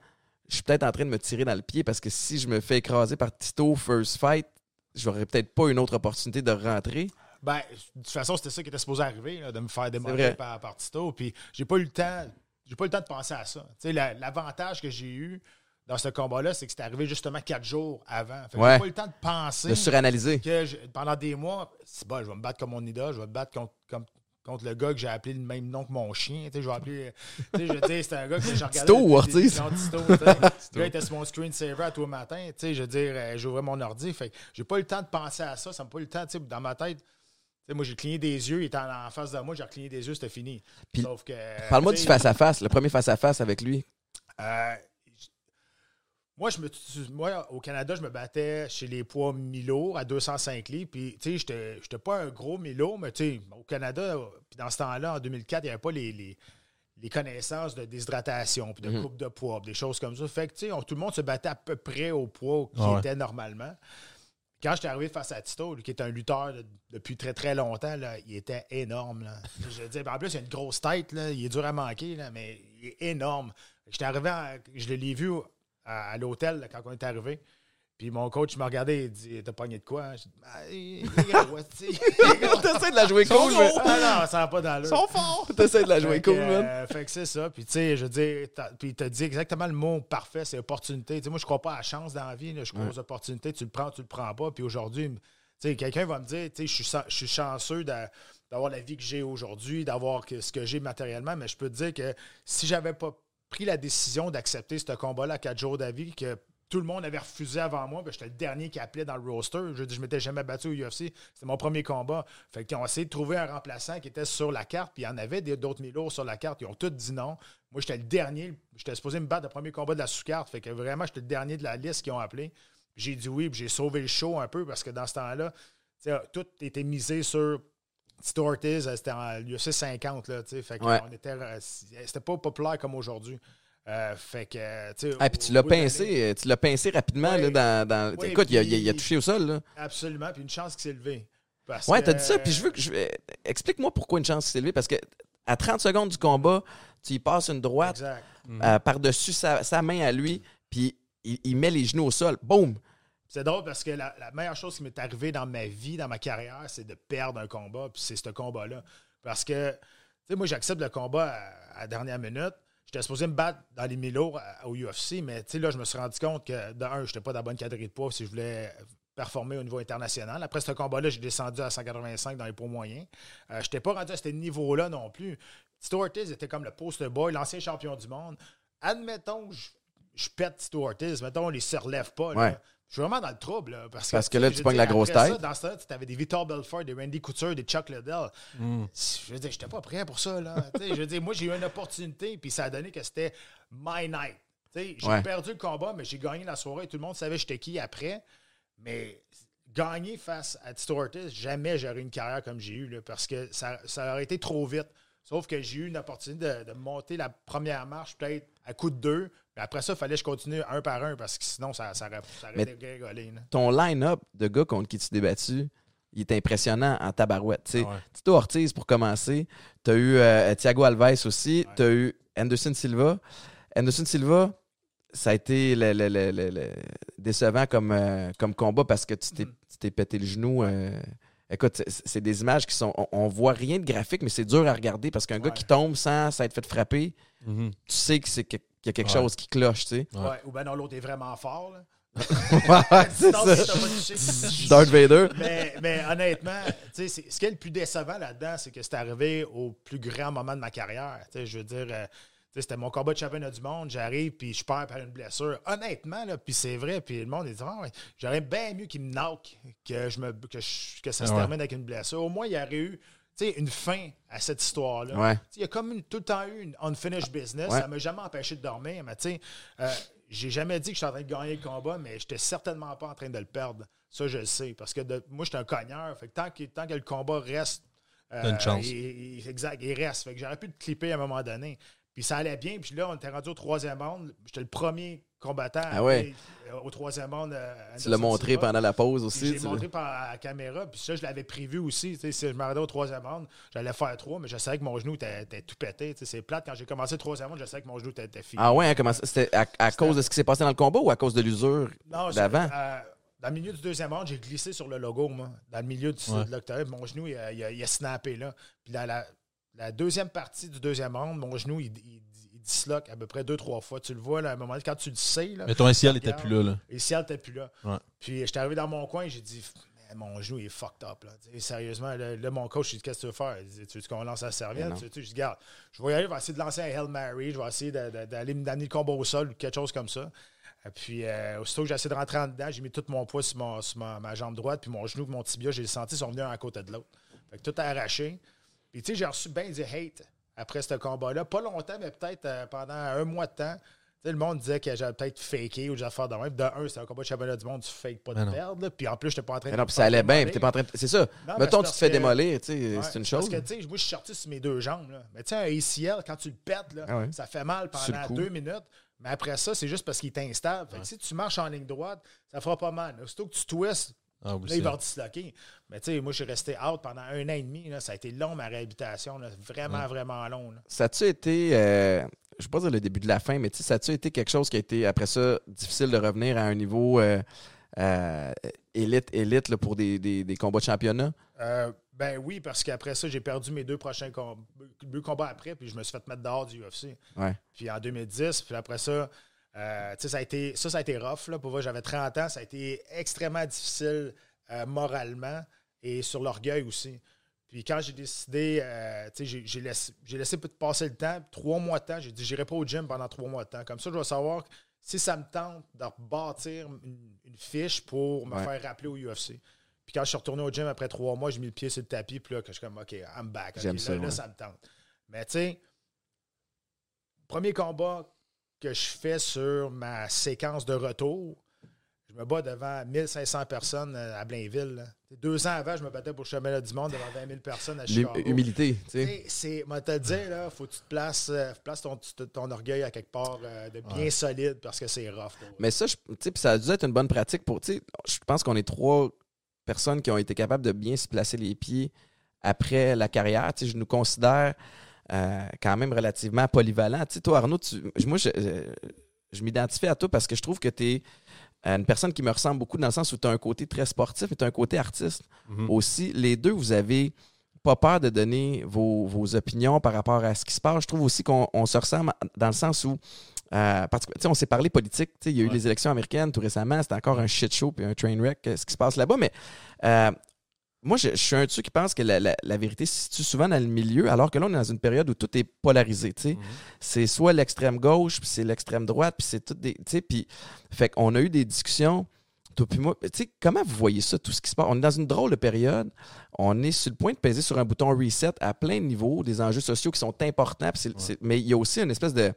je suis peut-être en train de me tirer dans le pied parce que si je me fais écraser par Tito first fight, j'aurais peut-être pas une autre opportunité de rentrer. Ben, de toute façon, c'était ça qui était supposé arriver, là, de me faire démolir par, par Tito. Puis j'ai pas eu le temps. J'ai pas eu le temps de penser à ça. Tu sais, la- l'avantage que j'ai eu dans ce combat-là, c'est que c'est arrivé justement quatre jours avant. Fait que Ouais. j'ai pas eu le temps de penser De suranalyser. que je- pendant des mois, c'est bon, je vais me battre comme mon idole, je vais me battre contre, comme- contre le gars que j'ai appelé le même nom que mon chien. Tu sais, je vais appeler. Tu sais, c'était un gars que je regardais. Tito tu sais. Le gars était sur mon screensaver à tous les matins. Tu sais, je veux dire, euh, j'ouvrais mon ordi. Fait j'ai pas eu le temps de penser à ça. Ça m'a pas eu le temps. Tu sais, dans ma tête, tu sais, moi, j'ai cligné des yeux. Il était en, en face de moi. J'ai cligné des yeux. C'était fini. Puis, Sauf que. Parle-moi du face-à-face, le premier face-à-face avec lui. euh, moi, je me, moi, au Canada, je me battais chez les poids mi-lourds à 205 livres. Puis, tu sais, j'étais- j'étais pas un gros mi-lourd, mais tu sais, au Canada, puis dans ce temps-là, en 2004, il n'y avait pas les, les, les connaissances de déshydratation, puis de Mhm. coupe de poids, puis des choses comme ça. Fait que, tu sais, tout le monde se battait à peu près au poids qui Ah ouais. était normalement. Quand j'étais arrivé face à Tito, lui, qui est un lutteur de- depuis très très longtemps, là, il était énorme. Là. Je veux dire, en plus, il a une grosse tête, là, il est dur à manquer, là, mais il est énorme. J'étais arrivé, en- je l'ai vu à, à l'hôtel quand on est arrivé. Puis mon coach m'a regardé et dit T'as pogné de quoi? J'ai dit Ah. T'essaies de la jouer cool, mais. Ah non, ça va pas dans le. forts! T'essaies de la jouer cool, man. euh, fait que c'est ça. Puis, tu sais, je veux dire, puis t'as dit exactement le mot parfait, c'est opportunité. Tu sais, moi, je crois pas à la chance dans la vie. là. Je crois Ouais. aux opportunités. Tu le prends, tu le prends pas. Puis aujourd'hui, tu sais, quelqu'un va me dire, tu sais, je suis chanceux d'a- d'avoir la vie que j'ai aujourd'hui, d'avoir que- ce que j'ai matériellement, mais je peux te dire que si j'avais pas pris la décision d'accepter ce combat-là à quatre jours d'avis, que tout le monde avait refusé avant moi, j'étais le dernier qui appelait dans le roster. Je dire, je m'étais jamais battu au UFC. C'était mon premier combat. Fait qu'ils ont essayé de trouver un remplaçant qui était sur la carte, puis il y en avait d'autres milours sur la carte. Ils ont tous dit non. Moi, j'étais le dernier. J'étais supposé me battre le premier combat de la sous-carte. Fait que vraiment, j'étais le dernier de la liste qui ont appelé. J'ai dit oui, puis j'ai sauvé le show un peu parce que dans ce temps-là, tout était misé sur Tito Ortiz. euh, C'était en UFC 50. Là, tu sais. fait que Ouais. on était, euh, c'était pas populaire comme aujourd'hui. Euh, fait que, tu sais, Ah, puis tu l'as pincé, tu l'as pincé rapidement là, dans, Écoute, il, a, il a- il a puis- touché au sol. Là. Absolument, puis une chance qu'il s'est levé. Parce Ouais, t'as dit ça, puis je veux que je explique-moi pourquoi une chance s'est levée parce que à 30 secondes du combat, tu y passes une droite euh, par-dessus sa, sa main à lui, puis il, il met les genoux au sol. Boum! C'est drôle parce que la, meilleure chose qui m'est arrivée dans ma vie, dans ma carrière, c'est de perdre un combat, puis c'est ce combat-là. Parce que, tu sais, moi, j'accepte le combat à, la dernière minute. J'étais supposé me battre dans les Milo au UFC, mais tu sais, là, je me suis rendu compte que, de un, je n'étais pas dans la bonne catégorie de poids si je voulais performer au niveau international. Après ce combat-là, j'ai descendu à 185 dans les poids moyens. Euh, je n'étais pas rendu à ce niveau-là non plus. Tito Ortiz était comme le poster boy, l'ancien champion du monde. Admettons que je, pète Tito Ortiz, mettons, on les se relève pas. Je suis vraiment dans le trouble. là, parce, Parce que là, tu pognes la grosse après ça, tête. dans ce temps-là, tu avais des Victor Belfort, des Randy Couture, des Chuck Liddell. Mm. Je veux dire, j'étais pas prêt pour ça. Là. Je veux dire, moi, j'ai eu une opportunité, puis ça a donné que c'était my night. Tu sais, J'ai Ouais. perdu le combat, mais j'ai gagné la soirée. Tout le monde savait j'étais qui après. Mais gagner face à Tito Ortiz, jamais j'aurais eu une carrière comme j'ai eu, là, parce que ça, ça aurait été trop vite. Sauf que j'ai eu une opportunité de, de monter la première marche, peut-être à coup de deux. Mais après ça, il fallait que je continue un par un, parce que sinon, ça, ça aurait, ça aurait Mais- dégringolé, là. Ton line-up de gars contre qui tu t'es battu, il est impressionnant en tabarouette. tu sais. Ah ouais. Tito Ortiz pour commencer. Tu as eu euh, Thiago Alves aussi. Ouais. Tu as eu Anderson Silva. Anderson Silva, ça a été le- le- le- le- le- décevant comme, euh, comme combat parce que tu t'es tu t'es pété le genou. euh. Écoute, c'est- c'est des images qui sont. On, on voit rien de graphique, mais c'est dur à regarder parce qu'un gars qui tombe sans s'être fait frapper, Mhm. tu sais que c'est que- qu'il y a quelque Ouais. chose qui cloche, tu sais. Ouais. Ouais, ou bien non, l'autre est vraiment fort. Là. c'est ça. Vader. mais, mais honnêtement, tu sais, c'est- ce qui est le plus décevant là-dedans, c'est que c'est arrivé au plus grand moment de ma carrière. Tu sais, je veux dire, euh, tu sais, c'était mon combat de championnat du monde. J'arrive, puis je perds par une blessure. Honnêtement, là, puis c'est vrai, puis le monde est dit, Ah ouais, j'aurais bien mieux qu'il me knock que, je me, que, je- que ça se termine avec une blessure. Au moins, il y aurait eu sais, une fin à cette histoire-là. Ouais. Il y a comme une- tout le temps eu une unfinished business. Ouais. Ça m'a jamais empêché de dormir. Mais tu sais, euh, j'ai jamais dit que j'étais en train de gagner le combat, mais j'étais certainement pas en train de le perdre. Ça, je le sais. Parce que de- moi, j'étais un cogneur. Fait que tant que, tant que le combat reste. euh, une chance. il- il- exact, il reste. Fait que j'aurais pu te clipper à un moment donné. Puis ça allait bien. Puis là, on était rendu au troisième round. J'étais le premier combattant à Ah ouais. euh, au troisième round. euh, Tu l'as montré Silva. pendant la pause aussi. J'ai montré par la caméra, puis ça, je l'avais prévu aussi. Tu sais, Si je me rendais au troisième round, j'allais faire trois, mais je savais que mon genou était, était tout pété. Tu sais, C'est plate. Quand j'ai commencé le troisième round, je savais que mon genou était, était fini. Ah ouais, hein, C'était à, à cause de ce qui s'est passé dans le combat ou à cause de l'usure d'avant? euh, dans le milieu du deuxième round, j'ai glissé sur le logo, moi. Dans le milieu du, Ouais. de l'octave, mon genou, il a, il a- il a snappé là. Puis dans la, la deuxième partie du deuxième round, mon genou, il, il, il disloque à peu près deux, trois fois. Tu le vois, là, à un moment, quand tu le sais, là, Mais ton SCL n'était plus là. là. Et ciel n'était plus là. Ouais. Puis j'étais arrivé dans mon coin, j'ai dit, mon genou il est fucked up. Là. Tu sérieusement, là, là, mon coach, il dit, qu'est-ce que tu veux faire? Il dit, tu veux qu'on lance la serviette? Tu sais, je dis, garde, je vais y aller, je vais essayer de lancer un Hail Mary, je vais essayer d'aller me d'amener le combat au sol ou quelque chose comme ça. Et puis, euh, aussitôt que j'ai essayé de rentrer en dedans, j'ai mis tout mon poids sur, mon- sur ma, ma jambe droite, puis mon genou et mon tibia, j'ai senti, ils sont venus un à côté de l'autre. Fait que tout a arraché. Puis, tu sais, j'ai reçu bien du hate après ce combat-là. Pas longtemps, mais peut-être euh, pendant un mois de temps. Le monde disait que j'avais peut-être faké ou des affaires de même. De un, c'est un combat de championnat du monde, tu fakes pas de non. perdre. là. Puis en plus, j'étais pas en train Mais de. non, puis ça allait bien, démolir. puis t'es pas en train de- C'est ça. Mettons, tu te fais que- démolir, tu sais, Ouais, c'est une chose. Parce que, tu sais, moi, je suis sorti sur mes deux jambes. Là. Mais tu sais, un ACL, quand tu le pètes, là, Ah ouais. ça fait mal pendant deux minutes. Mais après ça, c'est juste parce qu'il est instable. Fait que si tu marches en ligne droite, ça fera pas mal. Aussitôt que tu twists, Ah, là, il va disloquer. Mais tu sais, moi, je suis resté out pendant un an et demi. Là. Ça a été long, ma réhabilitation. là. Vraiment, vraiment long. là. Ça a-tu été, euh, je ne vais pas dire le début de la fin, mais tu sais, ça a-tu été quelque chose qui a été, après ça, difficile de revenir à un niveau euh, euh, élite, élite là, pour des, des- des combats de championnat? Euh, ben oui, parce qu'après ça, j'ai perdu mes deux prochains combats, deux combats après, puis je me suis fait mettre dehors du UFC. Ouais. Puis en 2010, puis après ça, euh, ça a été, ça, ça a été rough. Là, pour vrai, j'avais 30 ans, ça a été extrêmement difficile euh, moralement et sur l'orgueil aussi. Puis quand j'ai décidé, euh, j'ai- laissé, laissé passer le temps, trois mois de temps, j'ai dit, j'irai pas au gym pendant trois mois de temps. Comme ça, je vais savoir si ça me tente de bâtir une, une fiche pour me Ouais. faire rappeler au UFC. Puis quand je suis retourné au gym après trois mois, j'ai mis le pied sur le tapis, puis là, que je suis comme, OK, I'm back. OK, J'aime là, ça, là, ouais. ça me tente. Mais tu sais, premier combat que je fais sur ma séquence de retour, je me bats devant 1500 personnes à Blainville. là. Deux ans avant, je me battais pour le championnat du monde devant 20 000 personnes à Chicago. Humilité, tu sais. C'est, moi, te dire, là, faut que tu te places, euh, places ton, ton orgueil à quelque part euh, de bien solide parce que c'est rough. Mais ça, je- ça a dû être une bonne pratique pour. tu sais, Je pense qu'on est trois personnes qui ont été capables de bien se placer les pieds après la carrière. Tu sais, Je nous considère euh, quand même relativement polyvalent. Tu sais, toi, Arnaud, tu- moi, je, euh, je m'identifie à toi parce que je trouve que tu es une personne qui me ressemble beaucoup dans le sens où tu as un côté très sportif et tu as un côté artiste Mhm. aussi. Les deux, vous avez pas peur de donner vos, vos opinions par rapport à ce qui se passe. Je trouve aussi qu'on on se ressemble dans le sens où, euh, parce que, tu sais, on s'est parlé politique. tu sais, Il y a eu Ouais. les élections américaines tout récemment. C'était encore un shit show puis un train wreck, euh, ce qui se passe là-bas. Mais euh, moi, je, je suis un de ceux qui pense que la, la- la vérité se situe souvent dans le milieu, alors que là, on est dans une période où tout est polarisé. Mhm. C'est soit l'extrême gauche, puis c'est l'extrême droite, puis c'est tout des. Puis. Fait qu'on a eu des discussions. Toi puis moi, tu sais, comment vous voyez ça, tout ce qui se passe? On est dans une drôle de période. On est sur le point de peser sur un bouton reset à plein de niveaux, des enjeux sociaux qui sont importants. c'est- mais il y a aussi une espèce de.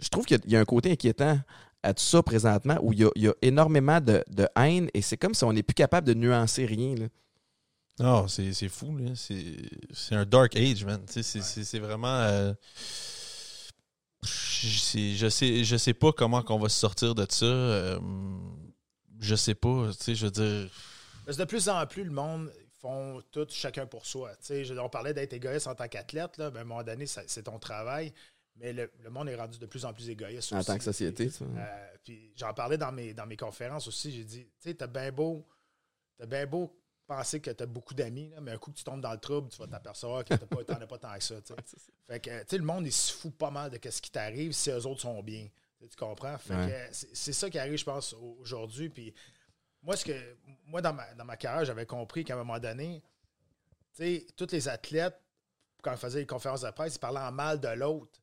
Je trouve qu'il y a- il y, a un côté inquiétant à tout ça présentement où il y a, il y a énormément de, de haine et c'est comme si on n'est plus capable de nuancer rien. là. Non, c'est c'est fou, là. C'est c'est un dark age, man. Tu sais, C'est c'est- c'est vraiment. euh, je sais- je sais, pas comment qu'on va se sortir de ça. euh, je sais pas. Tu sais, je veux dire. Parce que de plus en plus, le monde font tout chacun pour soi. Tu sais, je- on parlait d'être égoïste en tant qu'athlète, là, ben, à un moment donné, ça- c'est ton travail. Mais le, le monde est rendu de plus en plus égoïste En aussi, tant que société, ça. Euh, puis j'en parlais dans mes, dans mes conférences aussi. J'ai dit, tu sais, t'as bien beau, t'as bien beau penser que t'as beaucoup d'amis, mais un coup que tu tombes dans le trouble, tu vas t'apercevoir que t'as pas, t'en as pas tant que ça. tu sais. Fait que, tu sais, le monde, il se fout pas mal de ce qui t'arrive si eux autres sont bien. Tu tu comprends? Fait Ouais. que c'est ça qui arrive, je pense, au- aujourd'hui. Puis moi, ce que, moi dans, ma, dans ma carrière, j'avais compris qu'à un moment donné, tu tous les athlètes, quand ils faisaient les conférences de presse, ils parlaient en mal de l'autre.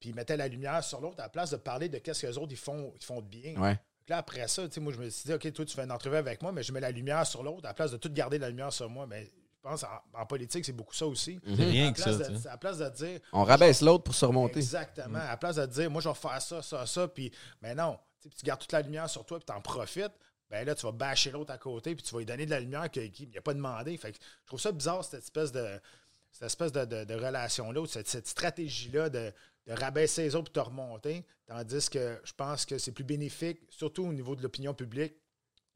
Puis ils mettaient la lumière sur l'autre à la place de parler de qu'est-ce que les autres ils font, ils font de bien. Ouais. Puis Là, après ça, tu sais, moi, je me suis dit, OK, toi, tu fais une entrevue avec moi, mais je mets la lumière sur l'autre à la place de tout garder la lumière sur moi. Mais je pense en, en politique, c'est beaucoup ça aussi. Rien à, que place ça. de, à place dire, On rabaisse l'autre pour se remonter. Exactement. À la place de dire, moi, je vais faire ça, ça, ça, puis, mais non, puis tu gardes toute la lumière sur toi, puis tu en profites. Ben là, tu vas bâcher l'autre à côté, puis tu vas lui donner de la lumière qu'il n'a pas demandé. Fait que je trouve ça bizarre, cette espèce de, cette espèce de, de- de relation-là, ou cette, cette stratégie-là de, de rabaisser les autres pour te remonter. Tandis que je pense que c'est plus bénéfique, surtout au niveau de l'opinion publique,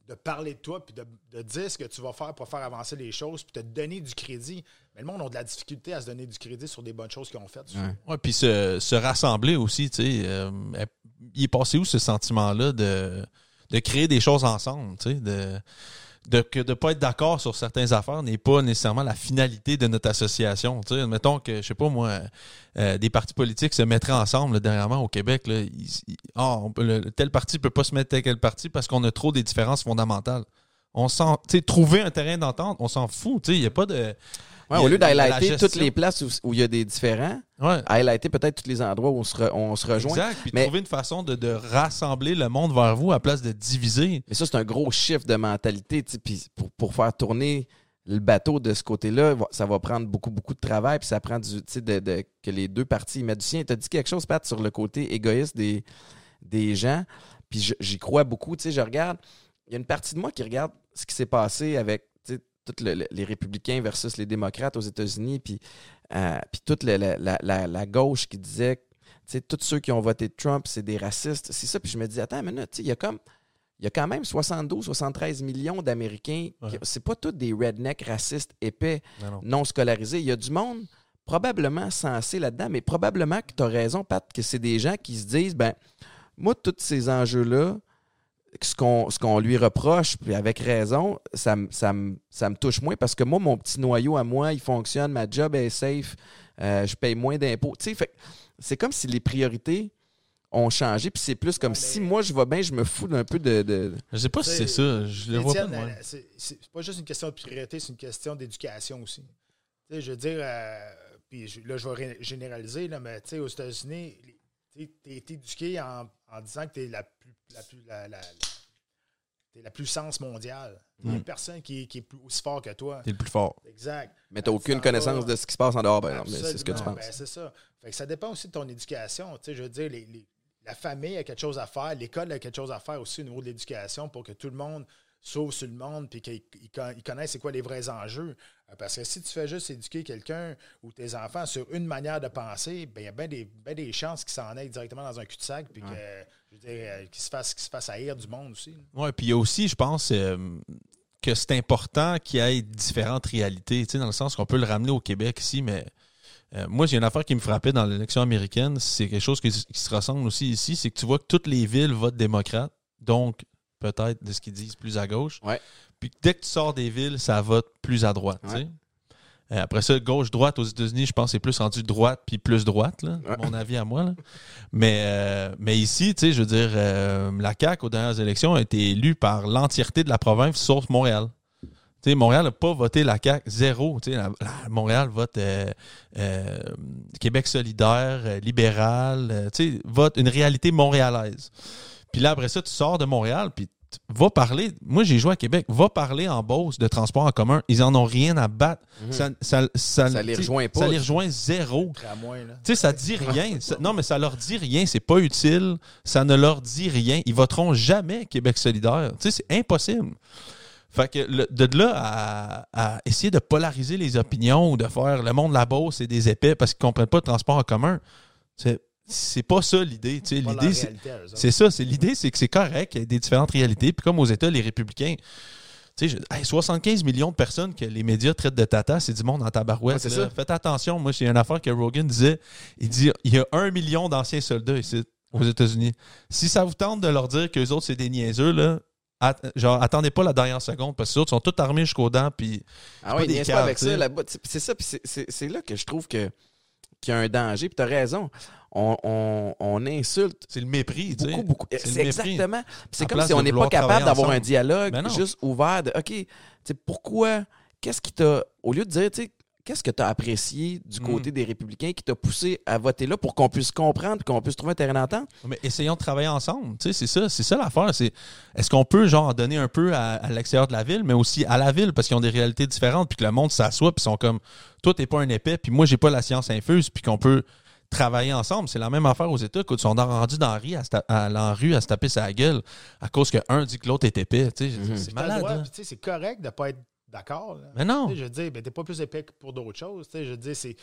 de parler de toi, puis de, dire ce que tu vas faire pour faire avancer les choses, puis te donner du crédit. Mais le monde a de la difficulté à se donner du crédit sur des bonnes choses qu'ils ont faites. Ouais, puis se, se rassembler aussi, tu sais. euh, il est passé où ce sentiment-là de, de créer des choses ensemble, tu sais, de que de pas être d'accord sur certaines affaires n'est pas nécessairement la finalité de notre association. Tu sais, mettons que, je sais pas moi, euh, des partis politiques se mettraient ensemble là, dernièrement au Québec. Là, ah, le- tel parti peut pas se mettre tel quel parti parce qu'on a trop des différences fondamentales. On s'en, trouver un terrain d'entente, on s'en fout. Tu sais, il y a pas de. Ouais, au lieu d'highlighter toutes les places où, il y a des différents, Ouais. highlighter peut-être tous les endroits où on se, re- on se rejoint. Exact. Puis Mais- trouver une façon de, de rassembler le monde vers vous à place de diviser. Mais ça, c'est un gros chiffre de mentalité. Puis pour, pour faire tourner le bateau de ce côté-là, ça va prendre beaucoup, beaucoup de travail. Puis ça prend du, de, de- que les deux parties mettent du sien. Tu as dit quelque chose, Pat, sur le côté égoïste des, des gens. Puis j'y crois beaucoup. Tu sais, je regarde, il y a une partie de moi qui regarde ce qui s'est passé avec tous le- le- les républicains versus les démocrates aux États-Unis. Puis, euh, puis toute la, la- la- la gauche qui disait, tu sais, tous ceux qui ont voté Trump, c'est des racistes. C'est ça. Puis je me dis, attends sais, il y a comme il y a quand même 72, 73 millions d'Américains. Ouais. C'est pas tous des rednecks racistes épais, Non, non. non scolarisés. Il y a du monde probablement sensé là-dedans, mais probablement que tu as raison, Pat, que c'est des gens qui se disent, ben, moi, tous ces enjeux-là, ce qu'on ce qu'on lui reproche, puis avec raison, ça, me- ça, ça me touche moins parce que moi, mon petit noyau à moi, il fonctionne, ma job est safe, euh, je paye moins d'impôts. Tu sais, fait que c'est comme si les priorités ont changé, puis c'est plus comme Ouais, si moi, je vais bien, je me fous d'un peu de- de, Je sais pas si c'est ça. Je le vois pas euh, c'est c'est pas juste une question de priorité, c'est une question d'éducation aussi. Tu sais, je veux dire, euh, puis là, je vais généraliser, là, mais tu sais, aux États-Unis, tu es éduqué en, en disant que tu es la plus, la, plus, la, la- t'es la puissance mondiale. Il n'y a Mm. personne qui, est- qui est plus, aussi fort que toi. T'es le plus fort. Exact. Mais tu n'as aucune connaissance de ce qui se passe en dehors. Mais C'est ce que tu penses. Ben, c'est ça. Fait que ça dépend aussi de ton éducation. Tu sais, je veux dire, les- les- la famille a quelque chose à faire, l'école a quelque chose à faire aussi au niveau de l'éducation pour que tout le monde sauve sur le monde puis qu'ils ils con- ils connaissent c'est quoi les vrais enjeux. Euh, Parce que si tu fais juste éduquer quelqu'un ou tes enfants sur une manière de penser, ben, il y a bien des, ben des chances qu'ils s'en aillent directement dans un cul-de-sac puis dire, euh, qu'ils se fassent, haïr du monde aussi. Ouais, puis il y a aussi, je pense, euh, que c'est important qu'il y ait différentes réalités, tu sais, dans le sens qu'on peut le ramener au Québec ici, mais euh, moi, j'ai une affaire qui me frappait dans l'élection américaine, c'est quelque chose qui, qui se ressemble aussi ici, c'est que tu vois que toutes les villes votent démocrate, donc peut-être de ce qu'ils disent plus à gauche. Ouais. Puis dès que tu sors des villes, ça vote plus à droite. Ouais. Euh, après ça, gauche-droite aux États-Unis, je pense que c'est plus rendu droite puis plus droite, là, Ouais. mon avis à moi. là. Mais, euh, mais ici, je veux dire, euh, la CAQ aux dernières élections a été élue par l'entièreté de la province sauf Montréal. Montréal n'a pas voté la CAQ, zéro. La- la- Montréal vote euh, euh, Québec solidaire, euh, libéral, vote une réalité montréalaise. Puis là, après ça, tu sors de Montréal, puis vas parler. Moi, j'ai joué à Québec. Va parler en Beauce de transport en commun. Ils en ont rien à battre. Ça, ça, ça, Ça les rejoint pas. Ça les rejoint zéro. Tu sais, ça dit rien. Ça- non, mais ça leur dit rien. C'est pas utile. Ça ne leur dit rien. Ils voteront jamais Québec solidaire. Tu sais, c'est impossible. Fait que le- de là à, à essayer de polariser les opinions ou de faire le monde de la Beauce c'est des épais parce qu'ils comprennent pas le transport en commun, c'est c'est pas ça l'idée. tu sais. L'idée, c'est c'est ça, c'est l'idée, c'est que c'est correct, qu'il y ait des différentes réalités. Puis comme aux États, les républicains, tu sais, je- hey, 75 millions de personnes que les médias traitent de tata, c'est du monde en tabarouette. C'est ça. Faites attention, moi, j'ai une affaire que Rogan disait, il dit, il y a un million d'anciens soldats ici, aux États-Unis. Si ça vous tente de leur dire qu'eux autres, c'est des niaiseux, là, at- genre, attendez pas la dernière seconde, parce que les autres sont tous armés jusqu'aux dents, puis Ah oui, niaise pas avec ça là-bas. C'est ça, puis c'est- c'est c'est là que je trouve que qu'il y a un danger. Puis tu as raison. On, on- on insulte c'est le mépris, tu sais. beaucoup, beaucoup. C'est exactement. C'est comme si on n'est pas capable d'avoir un dialogue Ben juste ouvert de OK, pourquoi, qu'est-ce qui t'a. Au lieu de dire, tu sais, qu'est-ce que tu as apprécié du Mm. côté des républicains qui t'a poussé à voter là pour qu'on puisse comprendre, qu'on puisse trouver un terrain d'entente? Mais essayons de travailler ensemble. Tu sais, c'est ça, c'est ça l'affaire. C'est est-ce qu'on peut genre en donner un peu à, à l'extérieur de la ville, mais aussi à la ville parce qu'ils ont des réalités différentes, puis que le monde s'assoit, puis ils sont comme toi t'es pas un épais, puis moi j'ai pas la science infuse, puis qu'on peut travailler ensemble. C'est la même affaire aux États. Quand ils sont rendus dans la rue à, se à la rue à se taper sa gueule à cause que un dit que l'autre est épais. Mhm. C'est malade. c'est correct de ne pas être d'accord. Mais non. Je veux dire, ben, t'es pas plus épais que pour d'autres choses. tu sais, Je veux dire, c'est.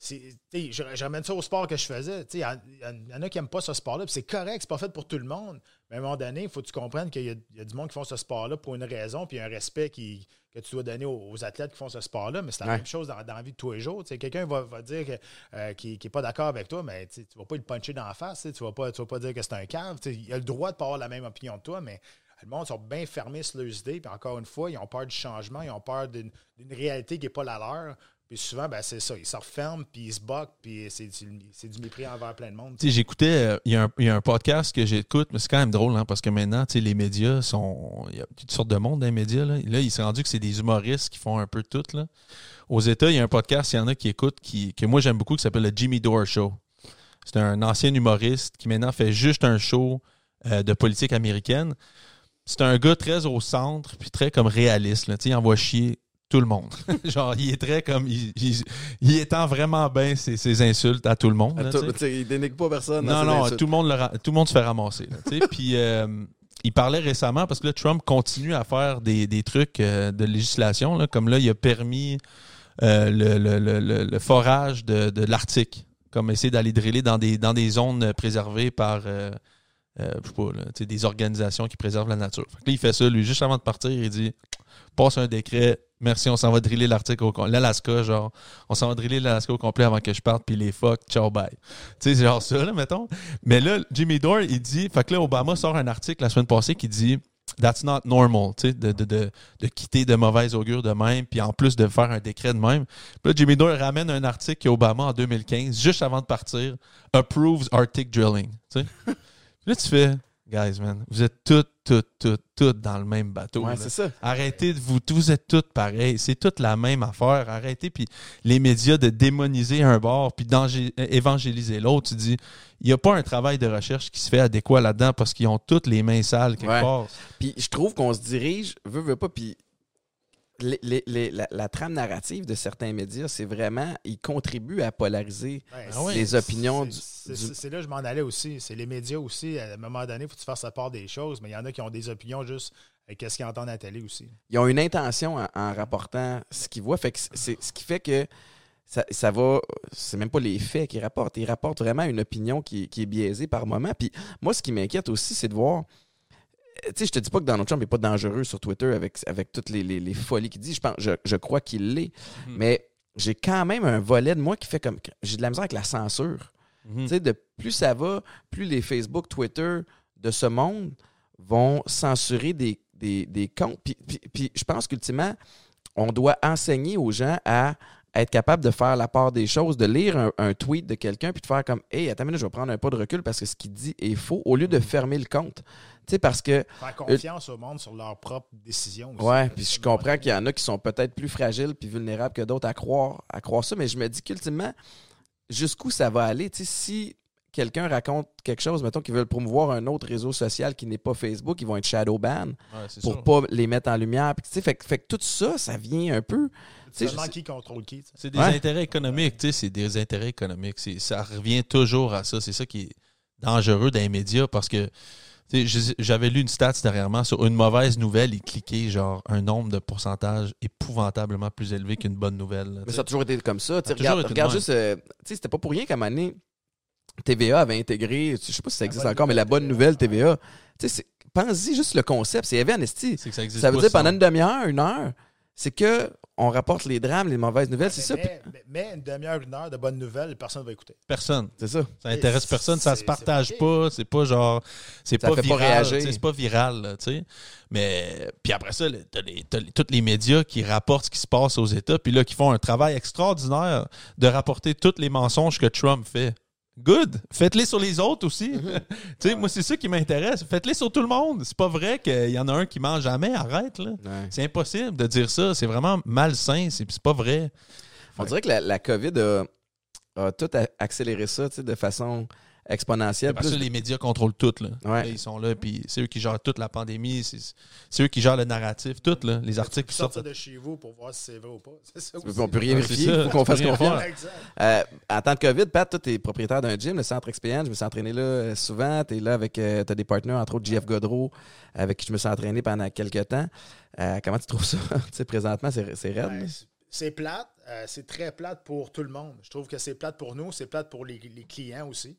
Je, je ramène ça au sport que je faisais. Il y, en- il y en a qui n'aiment pas ce sport-là. C'est correct, c'est pas fait pour tout le monde. Mais à un moment donné, il faut que tu comprennes qu'il y, a- il y a du monde qui font ce sport-là pour une raison, puis il y a un respect qui, que tu dois donner aux, aux athlètes qui font ce sport-là. Mais c'est la Ouais. même chose dans, dans la vie de tous les jours. Quelqu'un va, va dire euh, qu'il n'est pas d'accord avec toi, mais tu ne vas pas le puncher dans la face. tu ne vas, vas pas dire que c'est un cave. Il a le droit de pas avoir la même opinion que toi, mais le monde sont bien fermés sur leurs idées. Puis encore une fois, ils ont peur du changement, ils ont peur d'une réalité qui n'est pas la leur. Puis souvent, ben, c'est ça. Ils se referment, puis ils se boquent, puis c'est du, du mépris envers plein de monde. J'écoutais, euh, il y, a un- il y a un podcast que j'écoute, mais c'est quand même drôle, hein, parce que maintenant, les médias sont. Il y a toutes sortes de monde dans les médias. Là, là il s'est rendu que c'est des humoristes qui font un peu tout. Là. Aux États, il y a un podcast, il y en a qui écoutent, qui, que moi j'aime beaucoup, qui s'appelle le Jimmy Dore Show. C'est un ancien humoriste qui maintenant fait juste un show euh, de politique américaine. C'est un gars très au centre, puis très comme réaliste. Là. Il envoie chier tout le monde. Genre, il est très comme. Il, il, il étend vraiment bien ses, ses insultes à tout le monde. là, il dénigre pas personne. Non, non, tout le, monde le tout le monde se fait ramasser. là. Puis euh, il parlait récemment, parce que là, Trump continue à faire des, des trucs euh, de législation, là, comme là, il a permis euh, le, le- le- le- le forage de, de l'Arctique, comme essayer d'aller driller dans des, dans des zones préservées par euh, des organisations qui préservent la nature. Fait que là, il fait ça, lui, juste avant de partir, il dit passe un décret, merci, on s'en va driller l'Arctique au com- l'Alaska, genre, on s'en va driller l'Alaska au complet avant que je parte, puis les fuck, ciao, bye. Tu sais, c'est genre ça, là, mettons. Mais là, Jimmy Dore, il dit, fait que là, Obama sort un article la semaine passée qui dit That's not normal, tu sais, de, de, de, de quitter de mauvaise augure de même, puis en plus de faire un décret de même. Puis là, Jimmy Dore ramène un article qu'Obama, en 2015, juste avant de partir, approves Arctic drilling, tu sais. Là, tu fais, guys, man, vous êtes toutes, toutes, toutes, toutes dans le même bateau. Ouais, c'est ça. Arrêtez de vous, vous êtes toutes pareilles. C'est toute la même affaire. Arrêtez, puis les médias de démoniser un bord, puis d'évangéliser l'autre. Tu dis, il n'y a pas un travail de recherche qui se fait adéquat là-dedans parce qu'ils ont toutes les mains sales quelque Ouais. part. Puis je trouve qu'on se dirige, veut, veut pas, puis les- les- les- la, la trame narrative de certains médias, c'est vraiment, ils contribuent à polariser Ah les c'est- opinions du... c'est- du- là que je m'en allais aussi. C'est les médias aussi. À un moment donné, il faut que tu fasses la part des choses, mais il y en a qui ont des opinions juste avec ce qu'ils entendent à la télé aussi. Ils ont une intention en, en rapportant ce qu'ils voient. Fait que c'est ce qui fait que ça, ça va. C'est même pas les faits qu'ils rapportent. Ils rapportent vraiment une opinion qui, qui est biaisée par moment. Puis moi, ce qui m'inquiète aussi, c'est de voir. Tu sais, je te dis pas que Donald Trump n'est pas dangereux sur Twitter avec, avec toutes les, les- les folies qu'il dit. Je, pense, je, je crois qu'il l'est. Mhm. Mais j'ai quand même un volet de moi qui fait comme. J'ai de la misère avec la censure. Mhm. Tu sais, de plus ça va, plus les Facebook, Twitter de ce monde vont censurer des, des, des comptes. Puis, puis- puis je pense qu'ultimement, on doit enseigner aux gens à être capable de faire la part des choses, de lire un, un tweet de quelqu'un, puis de faire comme Hey, attends une minute, je vais prendre un pas de recul parce que ce qu'il dit est faux, au lieu de fermer le compte. Tu sais, parce que Faire confiance au monde sur leurs propres décisions aussi. Ouais, puis je comprends qu'il y en a qui sont peut-être plus fragiles puis vulnérables que d'autres à croire, à croire ça, mais je me dis qu'ultimement, jusqu'où ça va aller? Tu sais, si quelqu'un raconte quelque chose, mettons qu'ils veulent promouvoir un autre réseau social qui n'est pas Facebook, ils vont être shadow ban Ouais, pour sûr. pas les mettre en lumière. Puis, tu sais, fait que tout ça, ça vient un peu. Je- qui contrôle qui. C'est des Ouais. intérêts économiques, tu sais, c'est des intérêts économiques. C'est- Ça revient toujours à ça. C'est ça qui est dangereux dans les médias parce que tu sais, je- j'avais lu une stat dernièrement sur une mauvaise nouvelle, il cliquait genre un nombre de pourcentage épouvantablement plus élevé qu'une bonne nouvelle. là, Mais ça a toujours été comme ça. Regarde juste. euh, tu sais, c'était pas pour rien qu'à un moment donné, TVA avait intégré, je sais pas si ça existe encore, mais la bonne TVA, nouvelle TVA. Tu sais, c'est- pense-y juste le concept. C'est Evan Esti. C'est que ça existe Ça veut pas, dire pendant une demi-heure, une heure, c'est que on rapporte les drames, les mauvaises nouvelles, c'est ça. Mais, mais- mais une demi-heure, une heure de bonnes nouvelles, personne ne va écouter. Personne. C'est ça. Ça intéresse personne, ça se partage c'est- pas, c'est pas genre c'est Ça pas fait pas viral, c'est pas viral, là, tu sais. Mais puis après ça, le- t'as les, t'as les- tous les médias qui rapportent ce qui se passe aux États, puis là qui font un travail extraordinaire de rapporter tous les mensonges que Trump fait. Good, faites-les sur les autres aussi. Tu sais, moi c'est ça qui m'intéresse. Faites-les sur tout le monde. C'est pas vrai qu'il y en a un qui mange jamais. Arrête là. Ouais. C'est impossible de dire ça. C'est vraiment malsain. C'est c'est pas vrai. On dirait que la, la COVID a, a tout accéléré ça tu sais, de façon exponentielle. Parce que les médias contrôlent tout. Là. Ouais. Là, ils sont là, puis c'est eux qui gèrent toute la pandémie. C'est c'est eux qui gèrent le narratif, tout. Là. Les articles qui sortir sortent. de chez vous pour voir si c'est vrai ou pas. On peut rien vérifier, il faut qu'on tu fasse confiance. Euh, en temps de COVID, Pat, toi, t'es propriétaire d'un gym, le Centre Expérience. Je me suis entraîné là euh, souvent. T'es là avec, euh, t'as des partenaires, entre autres JF Godreau, avec qui je me suis entraîné pendant quelques temps. Euh, comment tu trouves ça? tu sais, présentement, c'est c'est raide. Ouais, là? c'est- c'est plate. euh, c'est très plate pour tout le monde. Je trouve que c'est plate pour nous, c'est plate pour les, les clients aussi.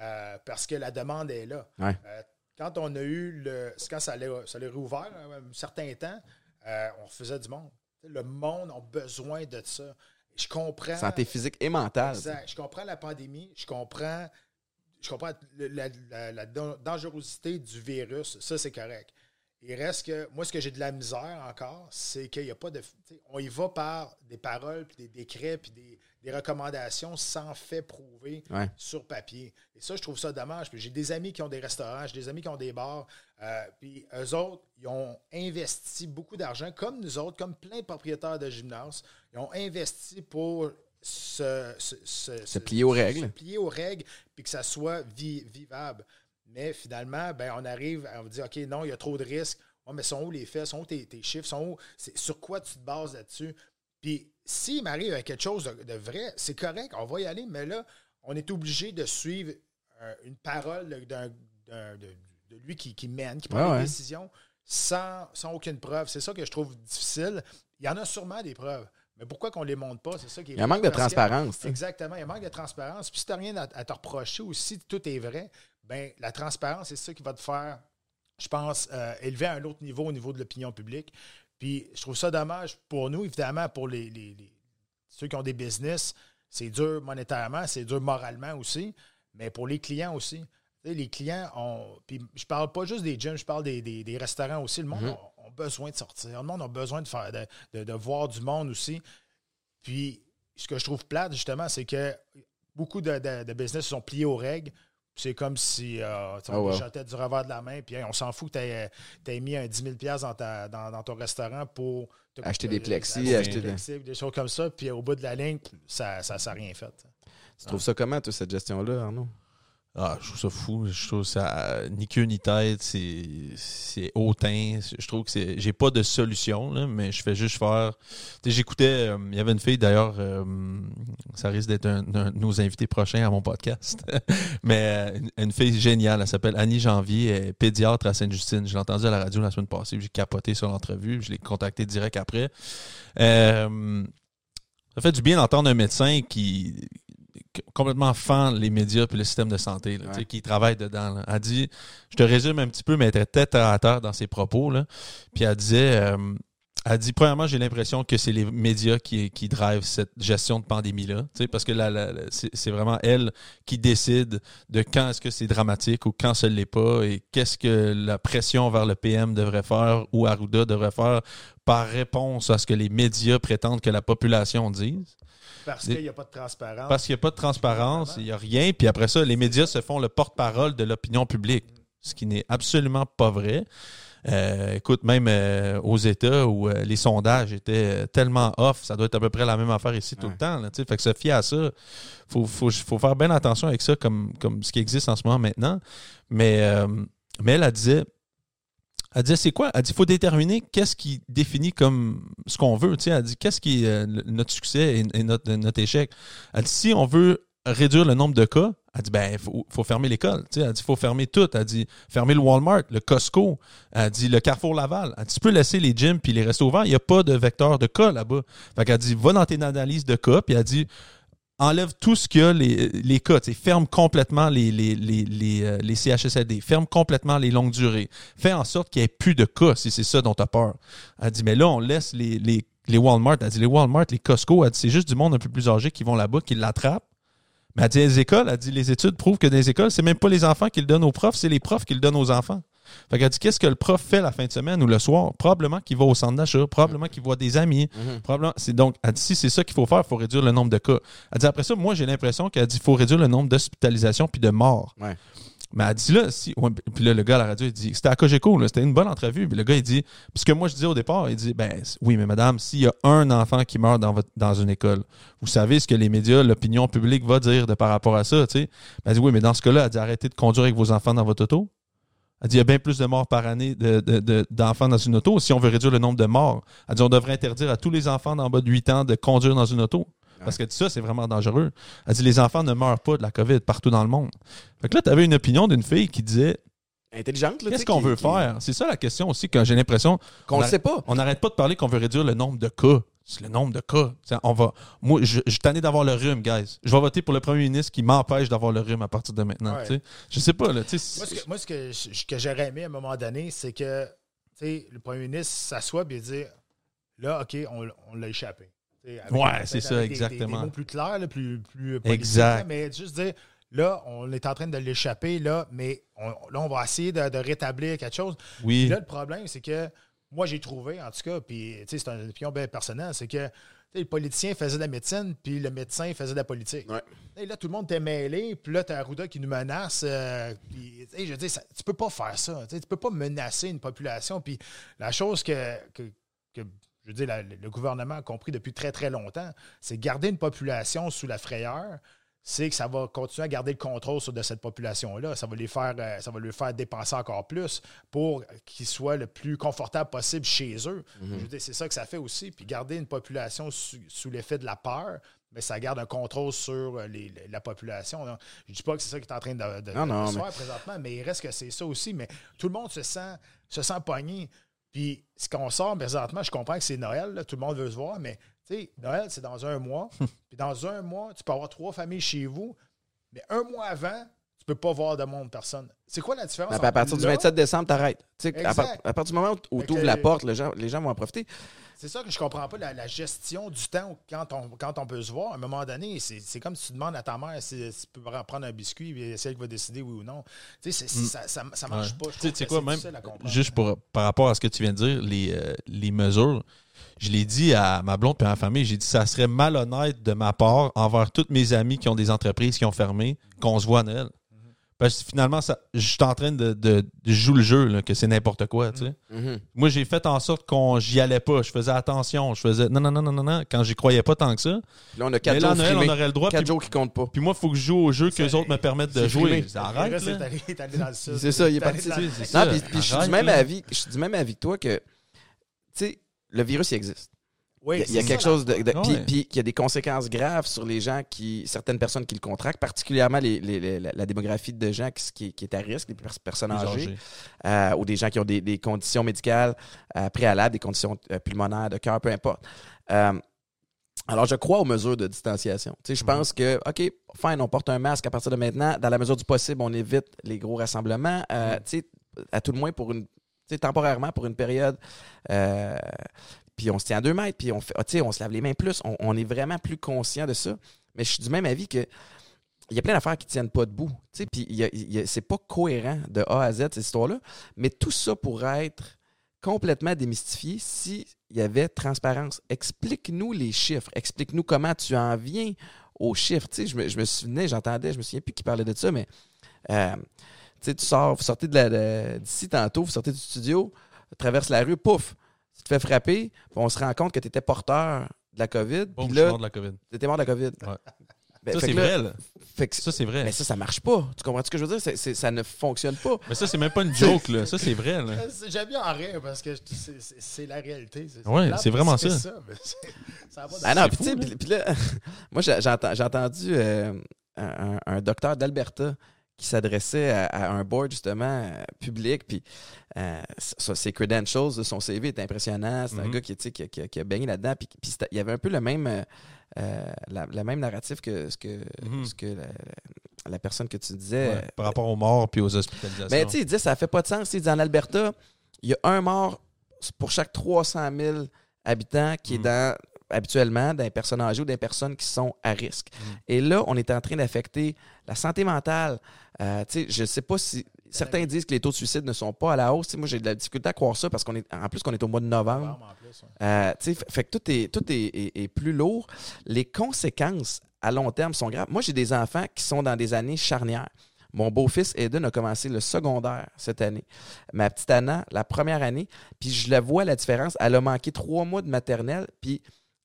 Euh, parce que la demande est là. Ouais. Euh, quand on a eu le. Quand ça l'a ça l'a réouvert, euh, un certain temps, on refaisait du monde. Le monde a besoin de ça. Je comprends. Santé physique et mentale. Exact. Je comprends la pandémie, je comprends, je comprends la, la- la dan- dangerosité du virus. Ça, c'est correct. Il reste que, moi, ce que j'ai de la misère encore, c'est qu'il n'y a pas de. On y va par des paroles, puis des décrets, puis des, des recommandations sans fait prouvé Ouais. sur papier. Et ça, je trouve ça dommage. Puis j'ai des amis qui ont des restaurants, j'ai des amis qui ont des bars. euh, puis eux autres, ils ont investi beaucoup d'argent, comme nous autres, comme plein de propriétaires de gymnases. Ils ont investi pour se, se, se- Se plier aux règles. se plier aux règles, puis que ça soit vi- vivable. Mais finalement, ben, on arrive à dire OK, non, il y a trop de risques. Ouais, mais sont où les faits? Sont où tes, tes chiffres? Sont où, c'est- sur quoi tu te bases là-dessus? Puis s'il m'arrive à quelque chose de, de vrai, c'est correct, on va y aller, mais là, on est obligé de suivre euh, une parole de, de lui qui, qui mène, qui prend Ouais, des décisions sans, sans aucune preuve. C'est ça que je trouve difficile. Il y en a sûrement des preuves. Mais pourquoi qu'on ne les montre pas? C'est ça qui est Il y a un manque de transparence. Exactement. Il y a un manque de transparence. Puis si tu n'as rien à, à te reprocher ou si tout est vrai, ben la transparence, c'est ça qui va te faire, je pense, euh, élever à un autre niveau au niveau de l'opinion publique. Puis je trouve ça dommage pour nous, évidemment, pour les, les- les- ceux qui ont des business, c'est dur monétairement, c'est dur moralement aussi, mais pour les clients aussi. Tu sais, les clients ont. Puis je parle pas juste des gyms, je parle des, des- des restaurants aussi. Le monde Mhm. a, a besoin de sortir. Le monde a besoin de faire de, de- de voir du monde aussi. Puis ce que je trouve plate, justement, c'est que beaucoup de, de- de business sont pliés aux règles. C'est comme si euh, on jetait du revers de la main, puis hey, on s'en fout que tu aies mis un 10 000 dans, ta- dans, dans ton restaurant pour te- Acheter des plexis, acheter des, des- plexis, des choses comme ça, puis au bout de la ligne, ça n'a ça, a rien fait. Tu trouves ça comment, toi, cette gestion-là, Arnaud? Ah, je trouve ça fou. Je trouve ça euh, ni queue ni tête. C'est, hautain. Je trouve que c'est. J'ai pas de solution, là, mais je fais juste faire. J'écoutais. euh, Il y avait une fille d'ailleurs. euh, ça risque d'être un, de nos invités prochains à mon podcast. mais une, fille géniale. Elle s'appelle Annie Janvier. Elle est pédiatre à Sainte-Justine. Je l'ai entendue à la radio la semaine passée. J'ai capoté sur l'entrevue. Je l'ai contacté direct après. Ça fait du bien d'entendre un médecin qui- complètement fend les médias puis le système de santé, là, Ouais. qui travaille dedans. là. Elle dit, je te résume un petit peu, mais elle était tête à terre dans ses propos. Là. Puis elle disait, euh, elle dit, premièrement, j'ai l'impression que c'est les médias qui, qui drivent cette gestion de pandémie-là, parce que la- la- la- c'est c'est vraiment elle qui décide de quand est-ce que c'est dramatique ou quand ce l'est pas et qu'est-ce que la pression vers le PM devrait faire ou Arruda devrait faire par réponse à ce que les médias prétendent que la population dise. Parce qu'il n'y a pas de transparence. Parce qu'il n'y a pas de transparence, il n'y a rien. Puis après ça, les médias se font le porte-parole de l'opinion publique, ce qui n'est absolument pas vrai. Euh, écoute, même euh, aux États où euh, les sondages étaient tellement off, ça doit être à peu près la même affaire ici tout le temps. Là, fait que se fier à ça, il faut, faut, faut faire bien attention avec ça, comme, comme ce qui existe en ce moment maintenant. Mais, mais elle, elle disait, elle disait, c'est quoi? Elle dit, il faut déterminer qu'est-ce qui définit comme ce qu'on veut. Elle dit, qu'est-ce qui est euh, notre succès et, notre, notre échec? Elle dit, si on veut réduire le nombre de cas, elle dit, ben, il faut, faut fermer l'école. Elle dit, il faut fermer tout. Elle dit, fermer le Walmart, le Costco. Elle dit, le Carrefour Laval. Elle dit, tu peux laisser les gyms puis les restos ouverts. Il n'y a pas de vecteur de cas là-bas. Fait qu'elle dit, va dans tes analyses de cas, puis elle dit, enlève tout ce qu'il y a, les, les cas. Ferme complètement les, les, euh, CHSLD. Ferme complètement les longues durées. Fais en sorte qu'il n'y ait plus de cas si c'est ça dont tu as peur. Elle dit, mais là, on laisse les Walmart. Elle dit, les Walmart, les Costco, elle dit, c'est juste du monde un peu plus âgé qui vont là-bas, qui l'attrapent. Mais elle dit, les écoles, elle dit, les études prouvent que dans les écoles, c'est même pas les enfants qui le donnent aux profs, c'est les profs qui le donnent aux enfants. Fait qu'elle dit, qu'est-ce que le prof fait la fin de semaine ou le soir? Probablement qu'il va au centre d'achat, probablement qu'il voit des amis. Probablement, c'est donc, elle dit, si c'est ça qu'il faut faire, il faut réduire le nombre de cas. Elle dit, après ça, moi, j'ai l'impression qu'elle dit, il faut réduire le nombre d'hospitalisations puis de morts. Ouais. Mais elle dit là, si. ouais, puis là, le gars à la radio, il dit C'était à Cogeco, c'était une bonne entrevue. Puis le gars, il dit Puis ce que moi, je disais au départ, il dit Ben oui, mais madame, s'il y a un enfant qui meurt dans, votre, dans une école, vous savez ce que les médias, l'opinion publique va dire de par rapport à ça, tu sais? Elle dit Oui, mais dans ce cas-là, elle dit Arrêtez de conduire avec vos enfants dans votre auto. Elle dit il y a bien plus de morts par année de- de- de- d'enfants dans une auto. Si on veut réduire le nombre de morts, elle dit on devrait interdire à tous les enfants d'en bas de 8 ans de conduire dans une auto. Parce que ça, c'est vraiment dangereux. Elle dit les enfants ne meurent pas de la COVID partout dans le monde. Fait que là, tu avais une opinion d'une fille qui disait Intelligente, qu'est-ce qu'on veut qui- faire? C'est ça la question aussi, quand j'ai l'impression Qu'on a- sait pas. on n'arrête pas de parler qu'on veut réduire le nombre de cas. C'est le nombre de cas. On va, moi, je, je suis tanné d'avoir le rhume, guys. Je vais voter pour le premier ministre qui m'empêche d'avoir le rhume à partir de maintenant. Ouais. Je sais pas, là. Moi, ce que, moi, ce que, j'aurais aimé à un moment donné, c'est que le premier ministre s'assoit et dit là, OK, on, on l'a échappé. Avec- Ouais, c'est ça, avec des- des- exactement. Des, mots plus clairs, là, plus, plus Exact. mais juste dire là, on est en train de l'échapper, là, mais on, là, on va essayer de, de rétablir quelque chose. Puis oui. là, le problème, c'est que moi, j'ai trouvé, en tout cas, puis c'est une opinion bien personnelle, c'est que le politicien faisait de la médecine, puis le médecin faisait de la politique. Ouais. Et là, tout le monde était mêlé, puis là, t'as Arruda qui nous menace. euh, puis, je dire, ça- tu peux pas faire ça. Tu tu peux pas menacer une population. Puis la chose que, que, que, je veux dire, la- le gouvernement a compris depuis très, très longtemps, c'est garder une population sous la frayeur, c'est que ça va continuer à garder le contrôle sur de cette population-là. Ça va les faire, euh, ça va lui faire dépenser encore plus pour qu'ils soient le plus confortable possible chez eux. Dire, c'est ça que ça fait aussi. Puis garder une population sous, sous l'effet de la peur, mais ça garde un contrôle sur euh, les- la population. là. Je dis pas que c'est ça qui est en train de, de- Non, de non, se mais- faire présentement, mais il reste que c'est ça aussi. Mais tout le monde se sent, se sent pogné. Puis ce qu'on sort présentement, je comprends que c'est Noël, là, tout le monde veut se voir, mais sais, Noël, c'est dans un mois. Puis dans un mois, tu peux avoir trois familles chez vous, mais un mois avant, tu peux pas voir de monde, personne. C'est quoi la différence? Ben, à partir entre du là- 27 décembre, t'arrêtes. À, à partir du moment où tu ouvres la porte, les gens, les gens vont en profiter. C'est ça que je comprends pas, la, la gestion du temps quand on, quand on peut se voir. À un moment donné, c'est comme si tu demandes à ta mère si, si tu peux prendre un biscuit et c'est elle qui va décider oui ou non. Tu sais, ça, ça, ça marche Ouais. pas. Tu sais- quoi, même, difficile à comprendre. juste pour, par rapport à ce que tu viens de dire, les, euh, les mesures, je l'ai dit à ma blonde et à ma famille, j'ai dit ça serait malhonnête de ma part envers toutes mes amis qui ont des entreprises qui ont fermé, qu'on se voit à Noël. Parce que finalement, ça, je suis en train de, de, de jouer le jeu, là, que c'est n'importe quoi. tu sais. Mhm. Moi, j'ai fait en sorte qu'on j'y allais pas. Je faisais attention. Je faisais non, non, non, non, non, non, quand j'y croyais pas tant que ça. Puis là, on a Mais quatre là, à jours Noël, on aurait le droit. Quatre Puis, jours qui comptent pas. puis moi, il faut que je joue au jeu que les autres me permettent de jouer. Arrête, là. C'est ça, il est parti. C'est- ça. puis, puis je suis du Arrête, même là. avis, je suis du même avis que toi que, tu sais, le virus, il existe. Oui, Il y a, il y a c'est quelque ça, chose de. de- Ah puis, ouais. qu'il y a des conséquences graves sur les gens qui. certaines personnes qui le contractent, particulièrement les, les- les- la, la démographie de gens qui, qui- qui est à risque, les pers- personnes Les âgées, euh, ou des gens qui ont des, des conditions médicales euh, préalables, des conditions euh, pulmonaires, de cœur, peu importe. Euh, alors, je crois aux mesures de distanciation. Tu sais, je pense que, OK, fine, on porte un masque à partir de maintenant. Dans la mesure du possible, on évite les gros rassemblements. Euh, Tu sais, à tout le moins pour une. Temporairement, pour une période. Euh, puis on se tient à deux mètres, puis on, fait, ah, on se lave les mains plus. On, est vraiment plus conscient de ça. Mais je suis du même avis que. Il y a plein d'affaires qui ne tiennent pas debout. Puis c'est pas cohérent de A à Z, cette histoire-là. Mais tout ça pourrait être complètement démystifié s'il y avait transparence. Explique-nous les chiffres. Explique-nous comment tu en viens aux chiffres. Je, me, je souvenais, j'entendais, je me souviens plus qui parlait de ça, mais euh, tu sais, tu sors, vous sortez de la- de- d'ici tantôt, vous sortez du studio, traverse la rue, pouf, tu te fais frapper, puis on se rend compte que tu étais porteur de la COVID, Boum, puis je suis là, mort de la COVID. tu étais mort de la COVID. Ouais. Ben, Ça, c'est là- vrai, là. fait que- Ça, c'est vrai. mais ça, ça marche pas. Tu comprends ce que je veux dire? C'est- c'est- ça ne fonctionne pas. Mais ça, c'est même pas une joke, là. Ça, c'est vrai, là. J'aime bien en rire parce que c'est- c'est c'est la réalité. Plate, c'est vraiment ça. mais ça a pas Ah non, puis tu sais, puis- puis là, moi, j'ai j'ai enten- j'ai entendu euh, un docteur d'Alberta qui s'adressait à, à un board, justement, euh, public, puis euh, ses credentials, son CV est impressionnant. C'est un Mhm. gars qui, qui, a- qui a- qui a baigné là-dedans, puis, puis il y avait un peu le même, euh, euh, la, la même narratif que ce que, Mhm. ce que la, la personne que tu disais. Ouais, par rapport aux morts puis aux hospitalisations. Mais tu sais, il dit ça fait pas de sens. Il dit en Alberta, il y a un mort pour chaque 300 000 habitants qui est Mm. dans habituellement des personnes âgées ou des personnes qui sont à risque. Mm. Et là, on est en train d'affecter la santé mentale. Euh, je sais pas si certains disent que les taux de suicide ne sont pas à la hausse. Moi, j'ai de la difficulté à croire ça parce qu'on est en plus qu'on est au mois de novembre. Euh, fait- fait que tout est, tout est, est- est plus lourd. Les conséquences à long terme sont graves. Moi, j'ai des enfants qui sont dans des années charnières. Mon beau-fils Eden a commencé le secondaire cette année. Ma petite Anna, la première année, puis je la vois la différence. Elle a manqué trois mois de maternelle, puis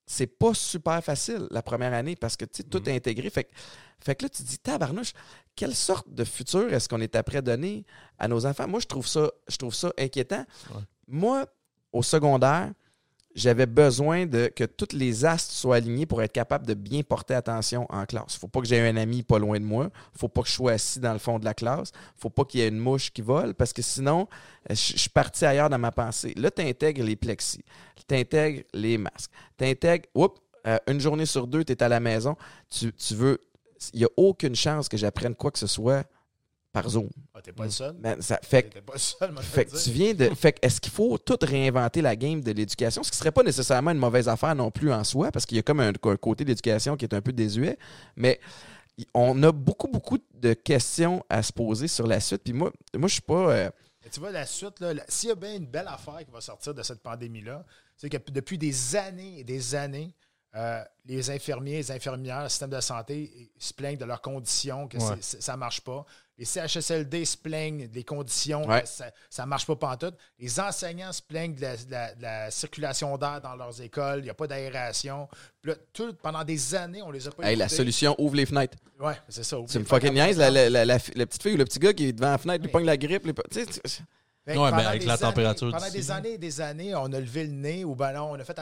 c'est pas super facile la première année parce que tu sais, tout Mhm. est intégré. Fait, que- fait que là, tu te dis, tabarnouche, quelle sorte de futur est-ce qu'on est après donner à nos enfants? Moi, je trouve ça, je trouve ça inquiétant. Ouais. Moi, au secondaire, j'avais besoin de que tous les astres soient alignés pour être capable de bien porter attention en classe. faut pas que j'aie un ami pas loin de moi. faut pas que je sois assis dans le fond de la classe. faut pas qu'il y ait une mouche qui vole parce que sinon, euh, je suis parti ailleurs dans ma pensée. Là, tu intègres les plexis, tu les masques, tu oups, euh, une journée sur deux, tu es à la maison, tu, tu veux, il n'y a aucune chance que j'apprenne quoi que ce soit par Zoom. Ah, T'es pas le seul. Man, ça, fait T'es pas le seul, moi, fait que tu viens de. Fait que est-ce qu'il faut tout réinventer la game de l'éducation? Ce qui serait pas nécessairement une mauvaise affaire non plus en soi, parce qu'il y a comme un, un côté d'éducation qui est un peu désuet. Mais on a beaucoup, beaucoup de questions à se poser sur la suite. Puis moi, moi je suis pas. euh, tu vois, la suite, là, s'il y a bien une belle affaire qui va sortir de cette pandémie-là, c'est que depuis des années et des années, euh, les infirmiers, les infirmières, le système de santé se plaignent de leurs conditions, que Ouais. c'est- c'est- ça ne marche pas. Les CHSLD se plaignent des conditions, Ouais. que ça ne marche pas pantoute. Les enseignants se plaignent de la, de la- de la circulation d'air dans leurs écoles, il n'y a pas d'aération. Pendant des années, on les a pas hey, la solution, ouvre les fenêtres. Ouais, c'est ça. Tu me fucking niaises, la, petite fille ou le petit gars qui est devant la fenêtre, il Oui. pogne la grippe. les- Ouais, mais pendant avec des la années- température Pendant des années et des années, on a levé le nez ou ben non, on a fait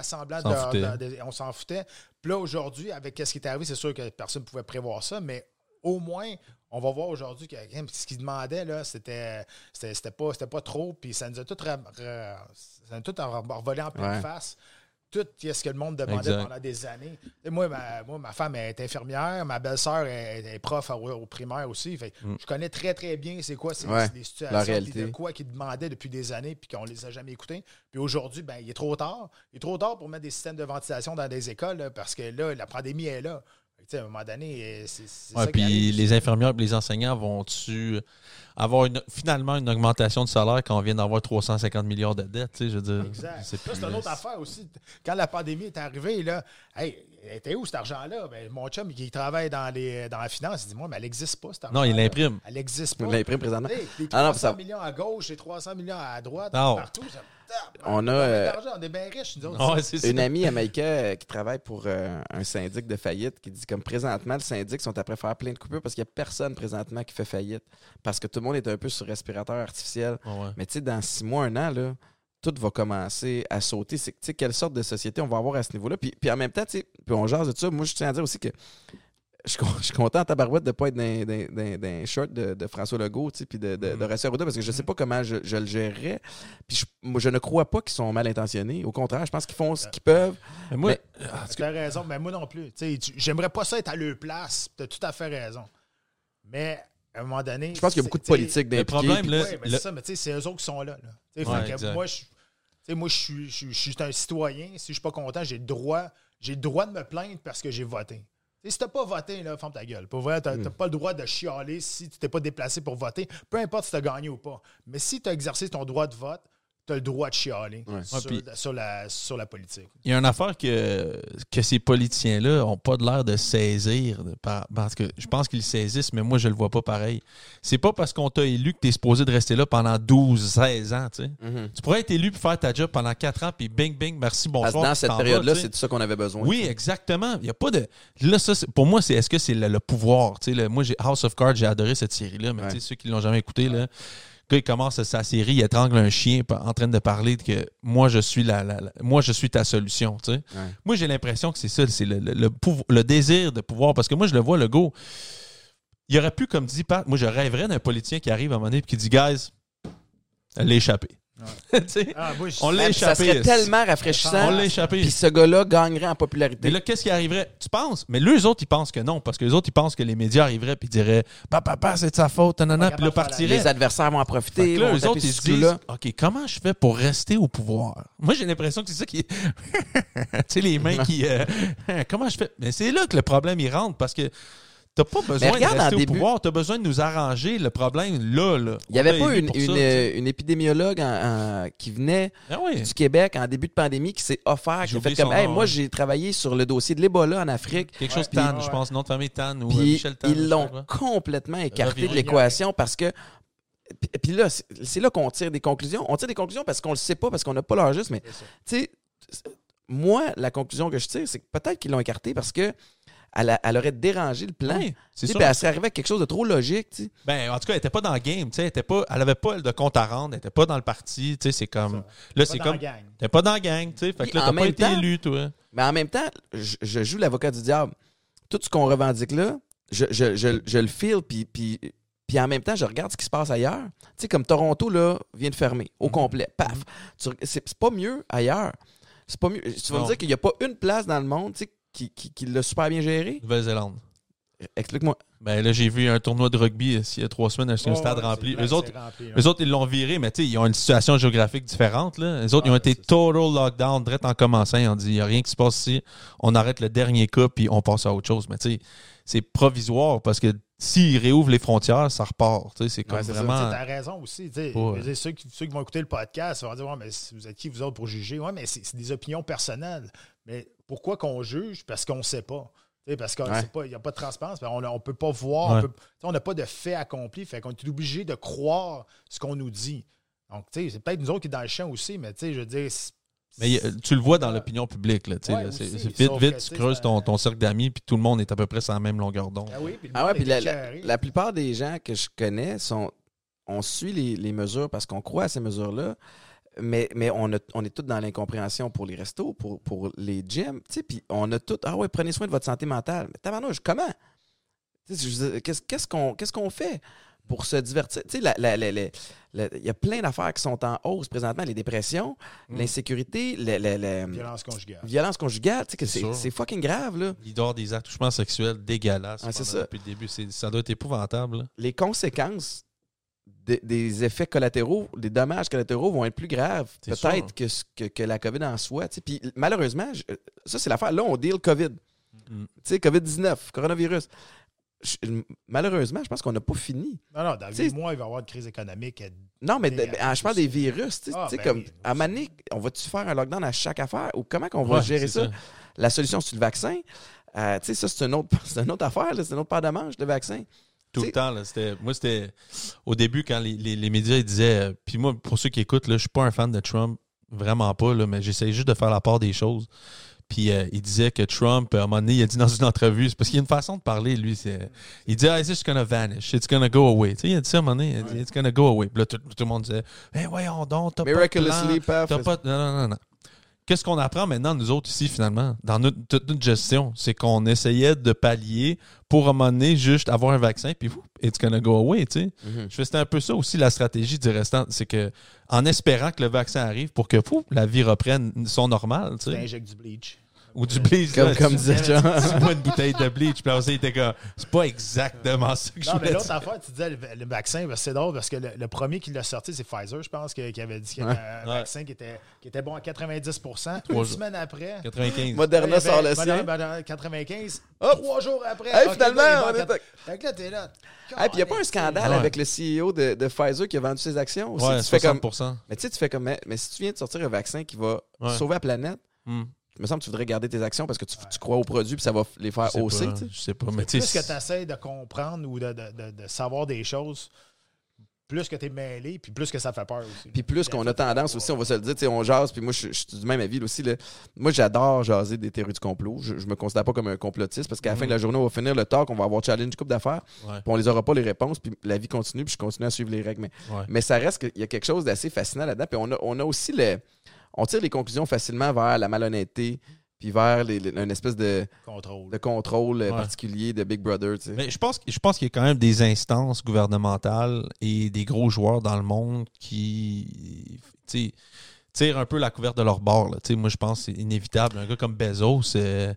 de, de- On s'en foutait. Puis là, aujourd'hui, avec ce qui est arrivé, c'est sûr que personne ne pouvait prévoir ça, mais au moins, on va voir aujourd'hui que hein, ce qu'ils demandaient, là, c'était, c'était, pas, c'était pas trop, puis ça nous a tout, ra- ra- ça nous a tout en- revolé en pleine Ouais. face. Tout ce que le monde demandait Exact. pendant des années. Et moi, ma, moi, ma femme est infirmière, ma belle-sœur est, est prof au, au primaire aussi. Fait Mm. Je connais très, très bien c'est quoi c'est, Ouais, les situations, la puis réalité. de quoi qu'ils demandaient depuis des années puis qu'on les a jamais écoutés. Puis aujourd'hui, ben, il est trop tard. Il est trop tard pour mettre des systèmes de ventilation dans des écoles là, parce que là, la pandémie est là. À un moment donné, euh, c'est, Ouais, ça puis arrive. les infirmières et les enseignants vont-tu avoir une- finalement une augmentation de salaire quand on vient d'avoir 350 milliards de dettes? tu sais, Je veux dire, Exact. c'est Ça, plus- c'est une autre affaire aussi. Quand la pandémie est arrivée, là, hey, était où cet argent-là? Ben, mon chum qui travaille dans, les, dans la finance, il dit Moi, mais elle n'existe pas, cet argent Non, il l'imprime. Elle n'existe pas. On l'imprime présentement. Hey, les Ah non, 300 ça- millions à gauche, les 300 millions à droite, Non. partout. ça- On a, euh, on est bien riches, nous autres. Ouais, c'est ça. Une amie à Maïka euh, qui travaille pour euh, un syndic de faillite qui dit comme présentement, le syndic sont après faire plein de coupures parce qu'il n'y a personne présentement qui fait faillite. Parce que tout le monde est un peu sur respirateur artificiel. Ouais. Mais tu sais, dans six mois, un an, là, tout va commencer à sauter. C'est, tu sais, quelle sorte de société on va avoir à ce niveau-là? Puis, puis en même temps, tu sais, puis on jase de ça. Moi, je tiens à dire aussi que je, suis con- je suis content en tabarouette de ne pas être dans, dans, dans- dans un short de, de François Legault, puis de, de, de Mhm. Arruda, parce que je ne sais pas comment je, je le gérerais. Puis je, moi, je ne crois pas qu'ils sont mal intentionnés. Au contraire, je pense qu'ils font ce qu'ils peuvent. Mais moi, Mais- ah, Tu as raison, mais moi non plus. Tu sais, tu- J'aimerais pas ça être à leur place. Tu as tout à fait raison. Mais à un moment donné. Je pense qu'il y a beaucoup de politique le d'impliquer. problème, là, Ouais, le- c'est ça, mais tu sais, c'est eux autres qui sont là. là. Tu sais, Ouais, fait que exact. moi, je, moi, je suis, je, suis- je suis un citoyen. Si je suis pas content, j'ai le droit, j'ai le droit de me plaindre parce que j'ai voté. Si t'as pas voté, là, ferme ta gueule. Pour vrai, t'as t'as pas le droit de chialer si tu t'es pas déplacé pour voter, peu importe si tu as gagné ou pas. Mais si tu as exercé ton droit de vote, tu as le droit de chialer Ouais. sur, Ouais, puis- sur la, sur la politique. il y a une affaire que, que ces politiciens-là n'ont pas de l'air de saisir. de- par- parce que je pense qu'ils saisissent, mais moi, je le vois pas pareil. C'est pas parce qu'on t'a élu que tu es supposé de rester là pendant 12, 16 ans. tu sais. Mhm. Tu pourrais être élu pour faire ta job pendant 4 ans, puis bing, bing, merci, bonsoir. dans cette période-là, c'est de ça qu'on avait besoin. Oui, exactement. Il y a pas de. Là, ça, pour moi, c'est est-ce que c'est le, le pouvoir? Tu sais, le- moi, j'ai House of Cards, j'ai adoré cette série-là, mais Ouais. tu sais, ceux qui l'ont jamais écouté, là, il commence sa série, il étrangle un chien en train de parler de que moi, je suis la, la- la- moi, je suis ta solution. tu sais. Ouais. Moi, j'ai l'impression que c'est ça, c'est le, le, le pouvo- le désir de pouvoir. Parce que moi, je le vois, le go. Il aurait pu, comme dit Pat, moi, je rêverais d'un politicien qui arrive à un moment donné et qui dit, guys, elle Ah, On l'a ça serait tellement rafraîchissant. On l'a échappé. Puis ce gars-là gagnerait en popularité. Mais là, qu'est-ce qui arriverait? Tu penses? Mais les autres, ils pensent que non, parce que les autres, ils pensent que les médias arriveraient puis diraient Papa, papa, c'est de sa faute, nanana, puis là, partiraient. les adversaires vont en profiter. là, vont eux taper autres, ils se disent. OK, comment je fais pour rester au pouvoir? Moi, j'ai l'impression que c'est ça qui. tu sais, les mains qui. euh, comment je fais? Mais c'est là que le problème, il rentre parce que t'as pas besoin de regarde, en rester au début- pouvoir, t'as besoin de nous arranger le problème là. là. Il n'y avait pas une, ça, euh, une épidémiologue en- en- qui venait Ah oui. du Québec en début de pandémie qui s'est offert, qui J'ai a fait comme Hey, nom, moi ouais. j'ai travaillé sur le dossier de l'Ebola en Afrique. Quelque chose Ouais, Tan, je pense, nom de famille Tan ou euh, Puis Michel Tan. ils l'ont complètement écarté de l'équation parce que. Puis, puis là, c'est là qu'on tire des conclusions. On tire des conclusions parce qu'on le sait pas, parce qu'on n'a pas leur juste, mais tu sais, moi, la conclusion que je tire, c'est que peut-être qu'ils l'ont écarté parce que elle, a- elle aurait dérangé le plan. Oui, c'est Tu sais, sûr. puis elle serait arrivée avec quelque chose de trop logique. Ben, en tout cas, elle était pas dans le game, tu sais, elle était pas, elle avait pas de compte à rendre, elle était pas dans le parti, tu sais, c'est comme, là, Pas c'est dans comme, la gang. t'es pas dans la gang, tu sais, fait que là, t'as pas même été temps- élu, toi. Mais en même temps, je, je joue l'avocat du diable. Tout ce qu'on revendique là, je, je, je, je le feel, puis, puis, puis en même temps, je regarde ce qui se passe ailleurs. Tu sais, comme Toronto, là, vient de fermer au Mhm. complet. Paf! Reg- C'est c'est pas mieux ailleurs. C'est pas mieux. Tu vas Non. me dire qu'il n'y a pas une place dans le monde tu sais, qui, qui, qui l'a super bien géré? Nouvelle-Zélande. Explique-moi. Ben là, j'ai vu un tournoi de rugby euh, il y a trois semaines, c'est un stade ouais, rempli. c'est- Eux autres, rempli, ouais. eux autres, ils l'ont viré, mais tu sais, ils ont une situation géographique différente, là. Eux autres, ils ont été ça. total lockdown, direct en commençant. Ils ont dit, il n'y a rien qui se passe ici. On arrête le dernier cas, puis on passe à autre chose. Mais tu sais, c'est provisoire parce que s'ils réouvrent les frontières, ça repart. Tu sais, c'est comme Ouais, ça. Tu vraiment. T'as raison aussi. Ouais. Ceux, qui, ceux qui vont écouter le podcast vont dire Ouais, mais vous êtes qui vous autres pour juger? Ouais, mais c'est des opinions personnelles. Mais pourquoi qu'on juge? Parce qu'on ne sait pas. Tu sais, Parce qu'il Ouais. n'y a pas de transparence. On ne peut pas voir. on Ouais. n'a pas de fait accompli. Fait qu'on est obligé de croire ce qu'on nous dit. Donc, tu sais, c'est peut-être nous autres qui est dans le champ aussi, mais tu sais, je veux dire. c'est- Mais tu le vois dans l'opinion publique. Là, tu sais, Ouais, là, c'est aussi, c'est vite, vite, tu creuses ton, ton cercle d'amis, puis tout le monde est à peu près sur la même longueur d'onde. Ah oui, puis Ah ouais, puis la, la, écœuré. la plupart des gens que je connais sont. On suit les, les mesures parce qu'on croit à ces mesures-là, mais, mais on, a- on est tous dans l'incompréhension pour les restos, pour, pour les gyms, tu sais, puis on a tout. Ah ouais, prenez soin de votre santé mentale. Mais tabarnouche, comment? Qu'est-ce qu'on qu'est-ce qu'on fait pour se divertir? Il y a plein d'affaires qui sont en hausse présentement, les dépressions, Mm. l'insécurité, la, la- la- Violence conjugale. violence conjugale, tu sais, que C'est fucking grave, là. Il doit des attouchements sexuels dégueulasses Ah, ça. depuis le début. C'est- Ça doit être épouvantable. là. les conséquences des, des effets collatéraux, des dommages collatéraux vont être plus graves, peut-être, que, ce- que, que la COVID en soi. tu sais. Puis malheureusement, je- ça, c'est l'affaire. Là, on deal COVID. Mm. Tu sais, COVID-19, coronavirus. Je- malheureusement, je pense qu'on n'a pas fini. Non, non, dans huit mois, il va y avoir une crise économique. Non, mais de- je parle des virus. Tu sais, Ah, tu sais, ben comme, oui, à donné, on va-tu faire un lockdown à chaque affaire ou comment qu'on va Ouais, gérer ça? La solution, c'est le vaccin. Euh, tu sais, ça, c'est une autre, c'est une autre affaire. C'est une autre paire de manche, le vaccin. Tout le temps, là, c'était. Moi, c'était. Au début, quand les, les- les médias ils disaient. euh, Puis moi, pour ceux qui écoutent, là, je suis pas un fan de Trump, vraiment pas, là, mais j'essaie juste de faire la part des choses. Puis euh, il disait que Trump, à un moment donné, il a dit dans une entrevue, c'est parce qu'il y a une façon de parler, lui. c'est- Il dit, ah, it's just gonna vanish, it's gonna go away. Tu sais, il a dit ça à un moment donné, il a dit, it's gonna go away. Puis là, tout, tout le monde disait, eh, voyons donc, t'as pas de plan, Miraculously, paf. T'as pas de- Non, non, non, non. Qu'est-ce qu'on apprend maintenant, nous autres, ici, finalement, dans notre, toute notre gestion? C'est qu'on essayait de pallier pour, à un moment donné, juste avoir un vaccin, puis ouf, it's gonna go away, tu sais. Mhm. Je fais c'était un peu ça aussi, la stratégie du restant. C'est que, en espérant que le vaccin arrive pour que, la vie reprenne son normal, tu sais. injectes du bleach. Ou du bleach. Comme, là, comme tu- disait Jean. tu bois une bouteille de bleach, puis ça, il était comme, c'est pas exactement ça que je Non, mais voulais l'autre dire. affaire, tu disais le, le vaccin, ben, c'est drôle parce que le, le premier qui l'a sorti, c'est Pfizer, je pense, qui, qui avait dit qu'il y avait un Ouais. vaccin qui était, qui était bon à 90% Une jours. semaine après. 95. Moderna y avait- sort le sien. Moderna, 95. Hop! Trois jours après. Hey, finalement, on est Fait que là, t'es là. Hey, puis il n'y a pas un scandale Ouais. avec le CEO de, de Pfizer qui a vendu ses actions aussi? Ouais, tu fais comme, 60%. mais tu sais, tu fais comme, mais, mais si tu viens de sortir un vaccin qui va Ouais. sauver la planète, Hmm. Il me semble que tu voudrais garder tes actions parce que tu, tu crois au produit puis ça va les faire hausser. pas, tu sais. Je sais pas, mais tu Plus que tu essaies de comprendre ou de, de- de- de savoir des choses, plus que tu es mêlé, puis plus que ça fait peur aussi. Puis plus qu'on a tendance aussi, on va se le dire, tu sais, on jase, puis moi, je, je suis du même avis aussi. là. Moi, j'adore jaser des théories du complot. Je, je me considère pas comme un complotiste parce qu'à la fin de la journée, on va finir le talk, on va avoir challenge une couple d'affaires, Ouais. puis on les aura pas les réponses, puis la vie continue, puis je continue à suivre les règles. Mais, Ouais. mais ça reste qu'il y a quelque chose d'assez fascinant là-dedans. Puis on a, on a aussi le. On tire les conclusions facilement vers la malhonnêteté, puis vers les- les- une espèce de, Contrôle. de contrôle euh, Ouais. particulier de Big Brother. tu sais. Mais je pense, je pense qu'il y a quand même des instances gouvernementales et des gros joueurs dans le monde qui tirent un peu la couverte de leur bord. là. Moi, je pense que c'est inévitable. Un gars comme Bezos, euh,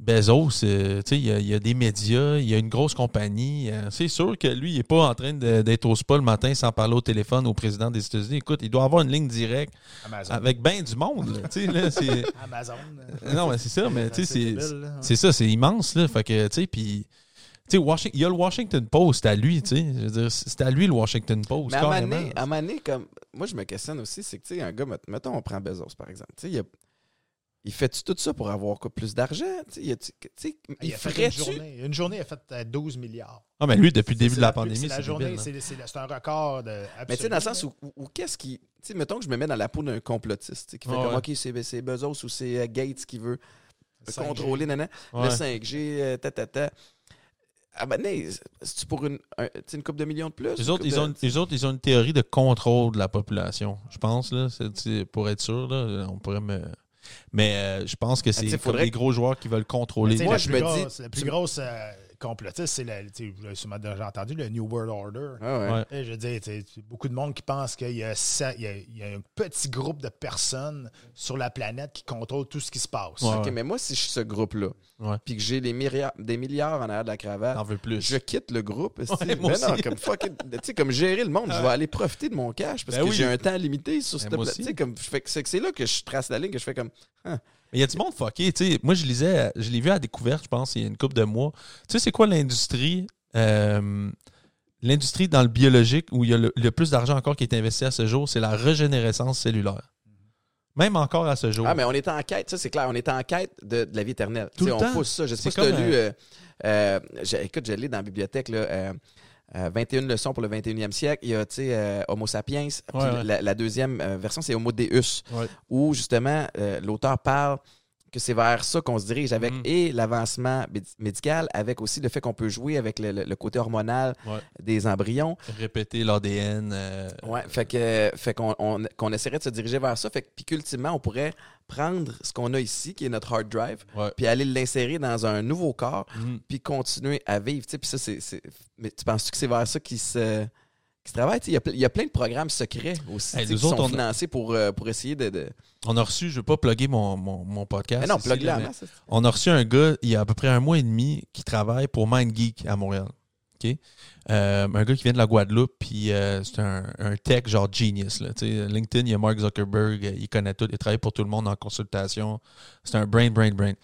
Bezos, euh, tu sais, il y, a, il y a des médias, il y a une grosse compagnie. euh, c'est sûr que lui, il n'est pas en train de- d'être au spa le matin sans parler au téléphone au président des États-Unis. Écoute, il doit avoir une ligne directe Amazon. avec bien du monde. là. Là, c'est- Amazon. non, mais c'est ça, mais tu sais, c'est- c'est ça, c'est immense, là. Fait que, tu sais, puis Tu sais, Washing- il y a le Washington Post à lui, tu sais. Je veux dire, c'est à lui le Washington Post. Mais à un moment donné- comme. Moi, je me questionne aussi, c'est que, tu sais, un gars, met- mettons, on prend Bezos, par exemple. Tu sais, il, fait-tu tout ça pour avoir quoi, plus d'argent? Sais, il, Il, a fait une journée. Une journée, il a fait euh, 12 milliards. Ah, mais lui, depuis le début de la, pandémie, c'est la journée, hein. c'est un record de. Mais tu sais, dans le sens où, où- où qu'est-ce qui. Tu sais, mettons que je me mets dans la peau d'un complotiste, qui fait Ouais, comme, ouais. OK, c'est c'est Bezos ou c'est euh, Gates qui veut contrôler, nana, Ouais. le 5G, euh, ta, ta. Ah ben, nee, c'est-tu pour une, un- une coupe de millions de plus? Les autres, ils de- ont, les autres, ils ont une théorie de contrôle de la population, je pense. Là, pour être sûr, là, on pourrait me. Mais euh, je pense que c'est comme faudrait des gros joueurs qui veulent contrôler. Moi, je me dis- La plus tu- grosse euh, complotiste, c'est, la- tu sais, vous l'avez sûrement déjà entendu, le New World Order. Ah ouais. Je veux dire, beaucoup de monde qui pense qu'il y a, ça- il y a- il y a un petit groupe de personnes sur la planète qui contrôlent tout ce qui se passe. Ouais. OK, mais moi, si je suis ce groupe-là, puis que j'ai des milliards, des milliards en arrière de la cravate, T'en veux plus. je quitte le groupe. esti. Ouais, moi Ben non, comme fuck it. Tu sais, comme gérer le monde, je vais aller profiter de mon cash parce Ben que oui. j'ai un temps limité sur Ben cette moi pla- aussi. Tu sais, comme, je fais que- c'est là que je trace la ligne, que je fais comme. Mais il y a du monde fucké. Tu sais, moi, je lisais, je l'ai vu à découverte, je pense, il y a une couple de mois. Tu sais, c'est quoi l'industrie euh, L'industrie dans le biologique où il y a le, le plus d'argent encore qui est investi à ce jour, c'est la régénérescence cellulaire. Même encore à ce jour. Ah, mais on est en quête, ça c'est clair, on est en quête de, de la vie éternelle. Tout le on temps. pousse ça. Je sais pas si tu as lu. euh, euh, j'ai- écoute, je l'ai dans la bibliothèque, là, euh, euh, 21 leçons pour le 21e siècle. Il y a, tu sais, euh, Homo sapiens. Puis Ouais, ouais. La, la deuxième euh, version, c'est Homo Deus, Ouais. où justement, l'auteur parle que c'est vers ça qu'on se dirige avec Mhm. et l'avancement médi- médical, avec aussi le fait qu'on peut jouer avec le, le- le côté hormonal Ouais. des embryons. Répéter l'ADN. euh, Ouais, fait que fait qu'on on- qu'on essaierait de se diriger vers ça, fait que puis qu'ultimement on pourrait prendre ce qu'on a ici qui est notre hard drive, Ouais. puis aller l'insérer dans un nouveau corps, mhm. puis continuer à vivre, tu sais, puis ça c'est c'est- mais tu penses que c'est vers ça qui se qui il y a y, plein de programmes secrets aussi Hey, qui autres, sont on a- financés pour euh, pour essayer de, de... On a reçu, je ne veux pas plugger mon, mon, mon podcast. Mais non, ici, là, mais. On a reçu un gars, il y a à peu près un mois et demi, qui travaille pour MindGeek à Montréal. Euh, un gars qui vient de la Guadeloupe, puis euh, c'est un, tech genre genius. LinkedIn, il y a Mark Zuckerberg, euh, il connaît tout, il travaille pour tout le monde en consultation. C'est un brain, brain, brain.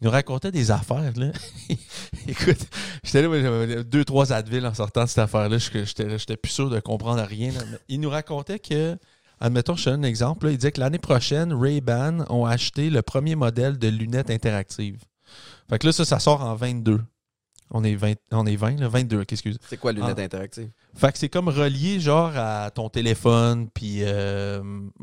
Il nous racontait des affaires. Écoute, j'étais là, j'avais deux, trois Advil en sortant de cette affaire-là. J'étais plus sûr de comprendre rien. il nous racontait que, admettons, je te donne un exemple. il disait que l'année prochaine, Ray-Ban ont acheté le premier modèle de lunettes interactives. Fait que là, ça, ça sort en 22. On est 20, on est 20 là, 22, excuse. C'est quoi lunettes Ah. interactives Fait que c'est comme relié genre à ton téléphone, puis euh,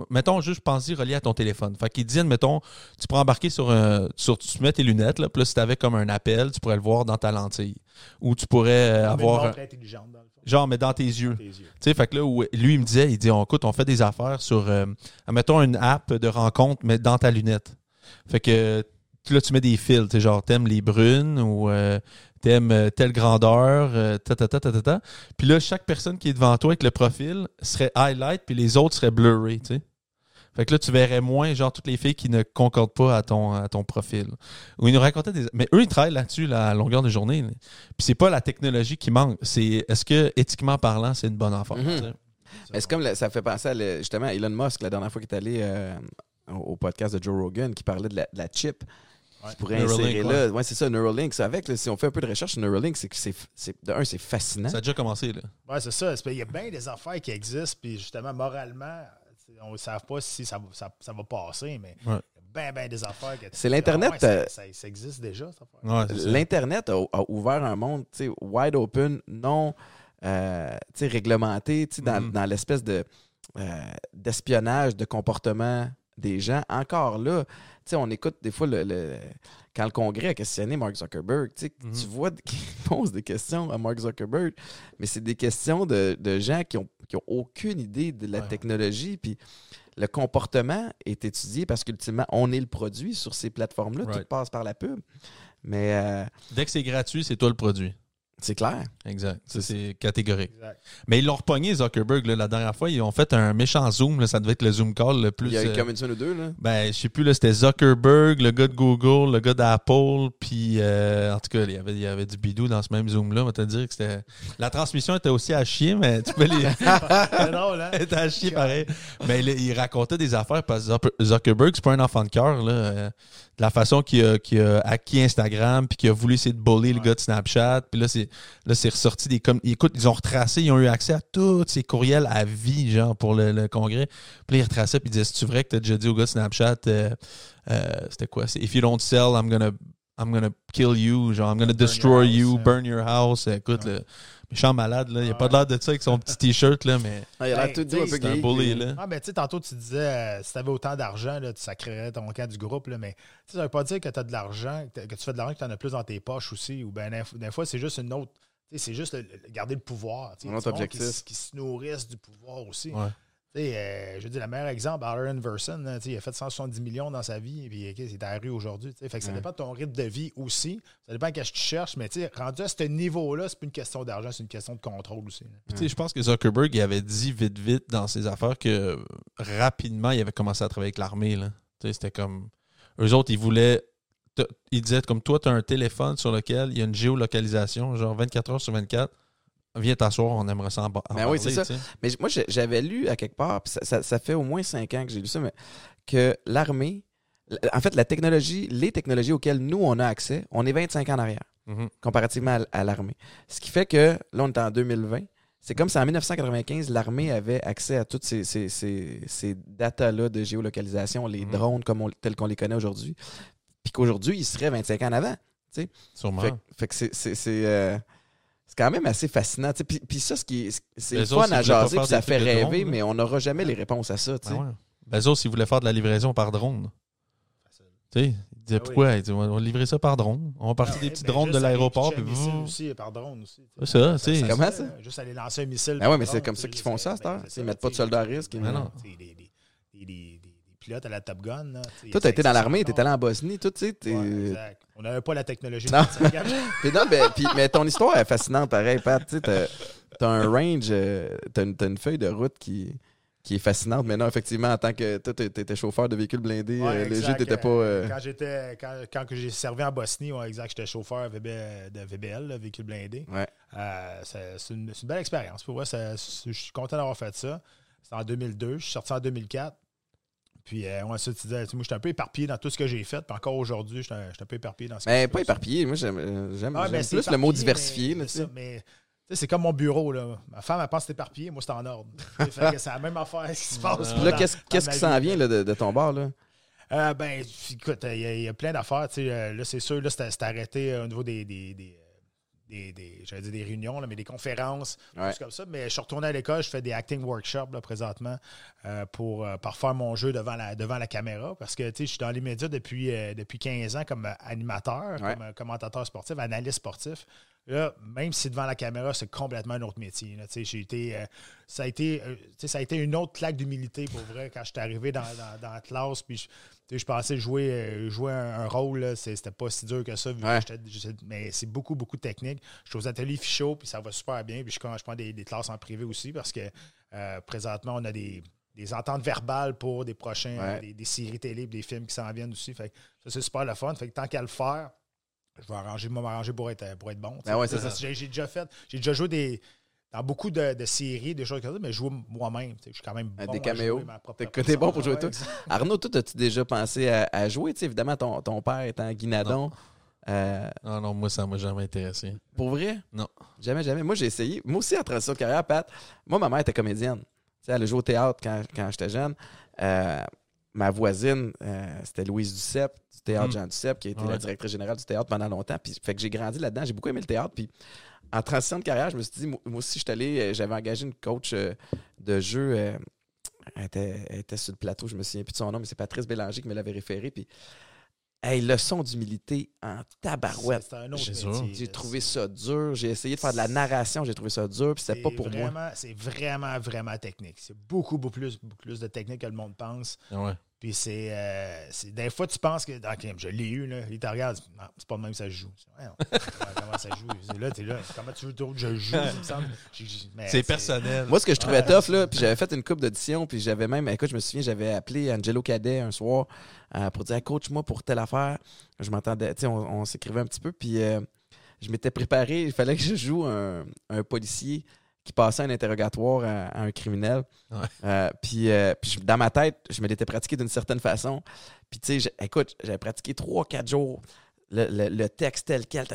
mettons juste penser relié à ton téléphone. Fait qu'il dit, mettons, tu pourrais embarquer sur un, sur, tu mets tes lunettes, là, puis là, si t'avais comme un appel, tu pourrais le voir dans ta lentille. Ou tu pourrais euh, avoir, montre intelligente, dans le fond. genre, mais dans tes yeux. Tes yeux. Tu sais, fait que là, où, lui, il me disait, il dit, on, écoute, on fait des affaires sur, euh, mettons, une app de rencontre, mais dans ta lunette. Fait que là, tu mets des fils, tu sais, genre, t'aimes les brunes ou euh, t'aimes euh, telle grandeur, euh, ta, ta, ta, ta, ta, ta. Puis là, chaque personne qui est devant toi avec le profil serait highlight, puis les autres seraient blurry, tu sais. Fait que là, tu verrais moins, genre, toutes les filles qui ne concordent pas à ton, à ton profil. Ou ils nous racontaient des... Mais eux, ils travaillent là-dessus, là, à longueur de journée. là. Puis c'est pas la technologie qui manque. C'est est-ce que, éthiquement parlant, c'est une bonne affaire? Mais c'est comme ça fait penser à le- justement Elon Musk la dernière fois qu'il est allé euh, au au podcast de Joe Rogan qui parlait de la, de la chip Ouais. pourrait Neuralink, insérer là. Ouais, c'est ça, Neuralink. C'est avec, là, si on fait un peu de recherche sur Neuralink, c'est que c'est, c'est- de un, c'est fascinant. Ça a déjà commencé, là. Ouais, c'est ça. C'est- Il y a bien des affaires qui existent, puis justement, moralement, on ne savent pas si ça, va- ça, ça va passer, mais Ouais. il y a bien, bien des affaires. que tu C'est l'Internet, ah ouais, euh, ça, ça- ça existe déjà. Ouais. L'Internet a, a ouvert un monde tu sais, wide open, non euh, tu sais, réglementé, tu sais, dans, Mhm. dans l'espèce de, euh, d'espionnage de comportement des gens. Encore là, tu on écoute des fois le, le- quand le Congrès a questionné Mark Zuckerberg, tu Mhm. tu vois qu'il pose des questions à Mark Zuckerberg, mais c'est des questions de, de gens qui ont, qui ont aucune idée de la Ouais. technologie. Puis le comportement est étudié parce qu'ultimement, on est le produit sur ces plateformes-là. Tout passe par la pub. Mais euh, Dès que c'est gratuit, c'est toi le produit. C'est clair. Exact. Ça, c'est catégorique. Exact. Mais ils l'ont repogné, Zuckerberg, là, la dernière fois. Ils ont fait un méchant Zoom. là. ça devait être le Zoom call le plus. Il y a eu euh, comme une semaine ou deux, là. Ben, je sais plus, là, c'était Zuckerberg, le gars de Google, le gars d'Apple, puis euh, en tout cas, il y avait, il y avait du bidou dans ce même Zoom-là. On va te dire que c'était. La transmission était aussi à chier, mais tu peux les. C'est drôle, hein? Elle était à chier pareil. Mais il, il racontait des affaires parce que Zucker- Zuckerberg, c'est pas un enfant de cœur. là. Euh, de la façon qu'il a, qu'il a acquis Instagram, puis qu'il a voulu essayer de bully le gars de Snapchat. Puis là, c'est là, c'est ressorti des comme. Écoute, ils ont retracé, ils ont eu accès à tous ces courriels à vie, genre, pour le, le congrès. Puis là, ils retraçaient, puis ils disaient C'est-tu vrai que t'as déjà dit au gars Snapchat, euh, euh, c'était quoi? C'est If you don't sell, I'm gonna, I'm gonna kill you, genre, I'm gonna Burn destroy house, you, burn your house. Écoute, le méchant malade, là, il a pas l'air de ça avec son petit t-shirt, là, mais Ah, il a l'air tout doux, un peu un bully, là. Ah, mais tu sais, tantôt, tu disais, euh, si tu avais autant d'argent, là, tu sacrerais ton camp du groupe, là, mais tu sais, ça veut pas dire que tu as de l'argent, que, t'as- que tu fais de l'argent, que tu en as plus dans tes poches aussi, ou bien des, fois, c'est juste une autre. tu sais, C'est juste le- le- garder le pouvoir. Un Il y a autre qui, objectif. qui se nourrissent du pouvoir aussi. Ouais. Euh, je veux dire, le meilleur exemple, Allen Verson, là, tu sais, il a fait 170 millions dans sa vie, et puis ok, il est à la rue aujourd'hui. Fait que ça dépend de ton rythme de vie aussi. Ça dépend de ce que tu cherches, mais tu sais, rendu à ce niveau-là, c'est pas une question d'argent, c'est une question de contrôle aussi. je pense que Zuckerberg il avait dit vite vite dans ses affaires que euh, rapidement il avait commencé à travailler avec l'armée c'était comme eux autres ils voulaient ils disaient comme toi tu as un téléphone sur lequel il y a une géolocalisation genre 24 heures sur 24 viens t'asseoir on aimerait ça en, ba- en Ben oui, parler, c'est ça. Mais moi, j'avais lu à quelque part, ça, ça- ça fait au moins cinq ans que j'ai lu ça, mais que l'armée, en fait, la technologie, les technologies auxquelles nous, on a accès, on est 25 ans en arrière, Mhm. comparativement à, à l'armée. Ce qui fait que, là, on est en 2020. C'est comme si en 1995, l'armée avait accès à toutes ces, ces, ces, ces datas-là de géolocalisation, les Mhm. drones comme on- tels qu'on les connaît aujourd'hui, puis qu'aujourd'hui, ils seraient 25 ans en avant. sûrement Fait, fait que c'est- euh, c'est quand même assez fascinant. tu sais. Puis, puis ça, ce qui est, c'est autres, fun à jaser, puis ça des fait rêver, drone, mais on n'aura jamais les réponses à ça. tu sais. Ben ouais. Ben, eux autres, s'ils voulaient faire de la livraison par drone tu sais ils disaient Ah oui. pourquoi? On va livrer ça par drone on va partir des Ouais, petits ben, drones de l'aéroport puis aussi par drone aussi. C'est ça, sais. Comment ça? Juste aller lancer un missile. Ben ouais, mais c'est comme ça qu'ils font ça, à cette heure. ben, Ils mettent pas de soldats à risque, Ben non. Des, pilotes à la Top Gun. là, Toi, t'as été dans l'armée, t'étais allé en Bosnie, tout, tu sais. t'es- Ouais, exact. On n'avait pas la technologie. Non. de 25 ans. Puis non, ben, mais ton histoire est fascinante, pareil, Pat. Tu t'as un range, euh, t'as, une, une feuille de route qui, qui est fascinante. Mais non, effectivement, en tant que toi, t'es- t'étais chauffeur de véhicule blindé, Ouais, euh, léger, t'étais pas. Euh, Quand j'étais quand, j'ai servi en Bosnie, ouais, exact, j'étais chauffeur VB de VBL, là, véhicule blindé. Ouais. Euh, c'est c'est une, c'est une belle expérience. Pour moi, je suis content d'avoir fait ça. C'était en 2002. Je suis sorti en 2004. Puis, euh, ouais, ça, tu disais, moi, j'étais un peu éparpillé dans tout ce que j'ai fait. Puis encore aujourd'hui, j'étais un, un peu éparpillé dans ce que Mais pas éparpillé. Moi, j'aime, euh, Ah, ben, c'est plus le mot diversifié. mais là, c'est Mais c'est comme mon bureau. Là. Ma femme, elle pense que c'est éparpillé. Moi, c'est en ordre. C'est la même affaire qui se passe. Puis là, qu'est-ce, qui s'en vie. vient là, de, de ton bar? Là? Euh, ben, écoute, il y, a- il y a plein d'affaires. euh, Là, c'est sûr, là, c'était c'était arrêté au niveau des, des, des, des- des- j'allais dire des réunions, là, mais des conférences, Ouais. choses comme ça. Mais je suis retourné à l'école, je fais des acting workshops là, présentement euh, pour euh, parfaire mon jeu devant la, devant la caméra. Parce que je suis dans les médias depuis, euh, depuis 15 ans comme euh, animateur, Ouais. comme euh, commentateur sportif, analyste sportif. Là, même si devant la caméra, c'est complètement un autre métier. là. J'ai été, euh, ça, a été, euh, ça a été une autre claque d'humilité pour vrai quand je suis arrivé dans, dans- dans la classe. Puis je, pensais jouer, euh, jouer un, un rôle, là, c'est- c'était pas si dur que ça. vu Ouais. mais c'est beaucoup, beaucoup de technique. Je suis aux ateliers Fichot, puis ça va super bien. Puis je, je prends des, des classes en privé aussi parce que euh, présentement, on a des, des ententes verbales pour des prochains, Ouais. des, des séries télé, des films qui s'en viennent aussi. Fait que ça, c'est super le fun. Fait que tant qu'à le faire, je vais arranger, moi, m'arranger pour être, pour être bon. Ben ouais, c'est ça. J'ai j'ai déjà fait, j'ai déjà joué des, dans beaucoup de, de séries, des choses comme ça, mais je joue moi-même. Je suis quand même Ah, bon des à caméos. jouer ma propre T'es, bon pour jouer personne. tout. Ouais, Arnaud, toi, as-tu déjà pensé à, à jouer? Évidemment, ton, ton père étant Guinadon. Euh, non non moi ça m'a jamais intéressé pour vrai? Non. Jamais, jamais. Moi, j'ai essayé. Moi aussi, en transition de carrière, Pat, moi, ma mère était comédienne. Tu sais, elle a joué au théâtre quand, quand j'étais jeune. Euh, ma voisine, euh, c'était Louise Duceppe, du théâtre Mm. Jean Duceppe, qui a été la directrice générale du théâtre pendant longtemps. Puis, fait que j'ai grandi là-dedans. J'ai beaucoup aimé le théâtre. Puis, en transition de carrière, je me suis dit, moi moi aussi, je suis allé, euh, j'avais engagé une coach euh, de jeu. euh, elle, était, elle était sur le plateau, je me souviens plus de son nom, mais c'est Patrice Bélanger qui me l'avait référé. Puis, hey, leçon d'humilité en tabarouette. C'est un autre C'est métier, sûr. là. J'ai trouvé ça dur. J'ai essayé de faire de la narration, j'ai trouvé ça dur, puis c'était pas pour moi. vraiment, C'est vraiment, vraiment technique. C'est beaucoup, beaucoup plus, beaucoup plus de technique que le monde pense. ouais Puis c'est, euh, c'est- Des fois, tu penses que. OK, je l'ai eu, là. Il te regarde. Non, c'est pas de même que ça joue. Comment ça joue? C'est là, t'es là. Comment tu veux que je joue? Il me semble? J'ai- j'ai- mais c'est personnel Moi, ce que je trouvais Ouais, tough, là, puis j'avais fait une coupe d'audition, puis j'avais même, écoute, je me souviens, j'avais appelé Angelo Cadet un soir euh, pour dire, coach-moi pour telle affaire. Je m'entendais, tu sais, on, on s'écrivait un petit peu, puis euh, je m'étais préparé, il fallait que je joue un, un policier qui passait un interrogatoire à, à un criminel. Ouais. Euh, puis euh, puis dans ma tête, je me l'étais pratiqué d'une certaine façon. Puis tu sais, écoute, j'avais pratiqué trois, quatre jours le, le- le texte tel quel.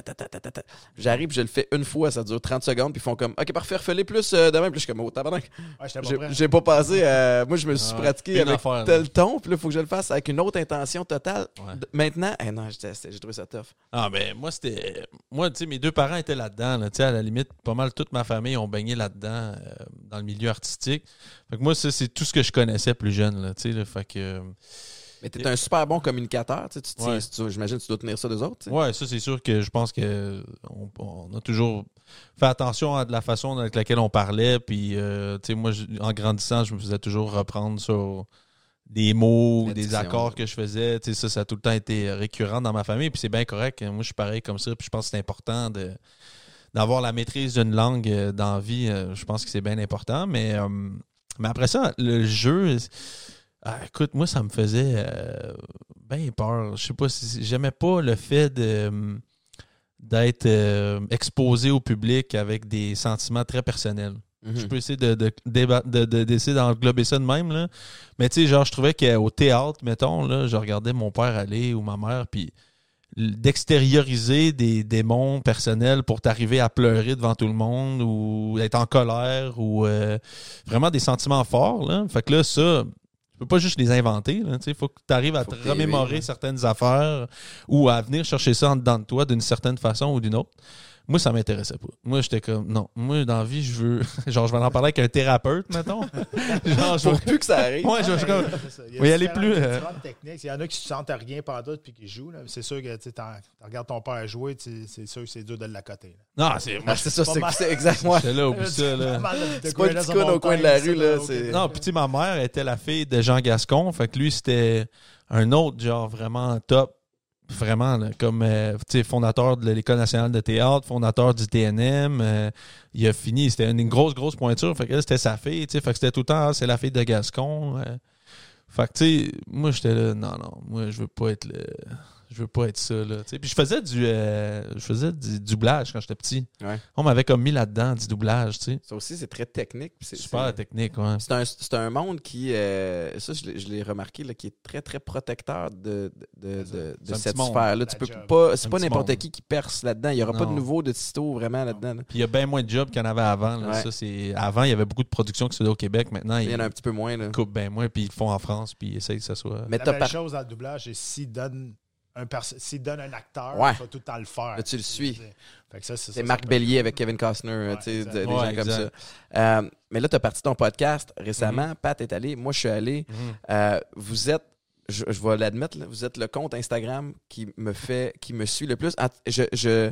J'arrive, je le fais une fois, ça dure 30 secondes, puis ils font comme OK, parfait, refais-les plus euh, demain. Puis je suis comme Oh, tabarnak. Ouais, J'ai- pas passé. à- moi, je me suis Ah ouais. pratiqué avec affaire, tel ton, puis là, il faut que je le fasse avec une autre intention totale. Ouais. Maintenant, eh non, j'ai trouvé ça tough. Ah, ben, moi, c'était. Moi, tu sais, mes deux parents étaient là-dedans. Là, Tu sais, à la limite, pas mal toute ma famille ont baigné là-dedans, euh, dans le milieu artistique. Fait que moi, ça, c'est tout ce que je connaissais plus jeune. Là, tu sais, là. fait que. Mais t'es un super bon communicateur. Tu sais, tu tiens- Ouais. tu- J'imagine que tu dois tenir ça d'eux autres. Ouais, ça, c'est sûr que je pense que on, on a toujours fait attention à la façon avec laquelle on parlait. Puis, euh, tu sais, moi, je- en grandissant, je me faisais toujours reprendre sur des mots, des accords que je faisais. Tu sais, ça, ça a tout le temps été récurrent dans ma famille. Puis c'est bien correct. Moi, je suis pareil comme ça. Puis je pense que c'est important de d'avoir la maîtrise d'une langue euh, dans la vie. Euh, Je pense que c'est bien important. Mais, euh, mais après ça, le jeu... ah, écoute, moi, ça me faisait euh, bien peur. Je sais pas si j'aimais pas le fait de hum, d'être euh, exposé au public avec des sentiments très personnels. Mhm. Je peux essayer de, de, d'englober ça de même. Là. Mais tu sais, genre, je trouvais qu'au théâtre, mettons, là, je regardais mon père aller ou ma mère, puis d'extérioriser des démons personnels pour t'arriver à pleurer devant tout le monde ou être en colère ou euh, vraiment des sentiments forts. Là. Fait que là, ça, peux pas juste les inventer. Il faut que tu arrives à Faut te remémorer certaines affaires ou à venir chercher ça en dedans de toi d'une certaine façon ou d'une autre. Moi, ça m'intéressait pas. Moi, j'étais comme, non, moi, dans la vie, je veux. Genre, je vais en parler avec un thérapeute, mettons. Genre, je vais- plus que ça arrive. Ouais, je comme- c'est ça. Il y a Oui, aller différentes- plus, euh, techniques. Il y en a qui se sentent à rien pendant tout puis qui jouent. là. C'est sûr que tu regardes ton père jouer, c'est sûr que c'est dur de l'accoter. Non, c'est. Ah, Moi, c'est ça, c'est, c'est exactement. j'étais là, oublie ça, là. C'est pas con au coin de la rue, là, c'est- Non, puis tu sais, ma mère était la fille de Jean Gascon. Fait que lui, c'était un autre, genre, vraiment top. Vraiment, comme euh, fondateur de l'École nationale de théâtre, fondateur du TNM. euh, il a fini, c'était une, grosse, grosse pointure. Fait que c'était sa fille. Fait c'était tout le temps, ah, c'est la fille de Gascon. euh. Fait que, tu moi, j'étais là, non, non, moi, je veux pas être le. Je veux pas être ça, là. Puis je faisais du. euh, je faisais du doublage quand j'étais petit. Ouais. On m'avait comme mis là-dedans, du doublage, tu sais. Ça aussi, c'est très technique. C'est, Super technique, ouais. C'est un, c'est un monde qui, euh, ça je l'ai, je l'ai remarqué, là, qui est très très protecteur de, de, de, cette monde. sphère-là. Tu peux job. pas, c'est Un pas n'importe monde. qui qui perce là-dedans. Il n'y aura pas de nouveau de Tito vraiment là-dedans. là. Puis il y a bien moins de jobs qu'il y en avait avant. là. Ouais. Ça, c'est... Avant, il y avait beaucoup de productions qui se faisaient au Québec. Maintenant, Il ils y en a un petit peu moins. Là. coupent bien moins, puis ils le font en France, puis ils essayent que ça soit. Mais La belle par- chose dans le doublage, c'est s'il donne un, s'il donne un acteur, Ouais. il va tout le temps le faire. Là, tu le suis. C'est, Marc Bellier avec Kevin Costner, Ouais, des Ouais, gens comme ça. Euh, mais là, tu as parti ton podcast récemment. Mhm. Pat est allé, moi je suis allé. Euh, vous êtes, je, je vais l'admettre, là, vous êtes le compte Instagram qui me fait, qui me suit le plus. Je, je-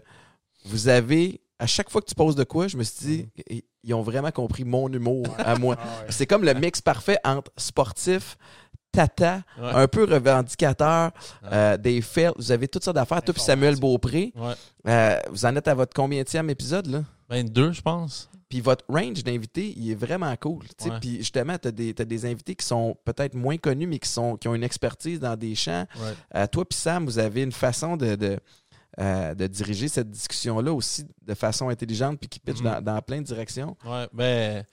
vous avez, à chaque fois que tu poses de quoi, je me suis dit, ils- ils ont vraiment compris mon humour à moi. Ah ouais. C'est comme le mix parfait entre sportif, tata, Ouais. un peu revendicateur, euh, des faits. Vous avez toutes sortes d'affaires. Toi puis Samuel Beaupré, euh, vous en êtes à votre combienième épisode, là? 22, je pense. Puis votre range d'invités, il est vraiment cool. Puis justement, tu as des, t'as des invités qui sont peut-être moins connus, mais qui, sont, qui ont une expertise dans des champs. Euh, toi puis Sam, vous avez une façon de, de, euh, de diriger cette discussion-là aussi de façon intelligente puis qui pitch Mhm. dans, dans plein de directions. Ouais, ben.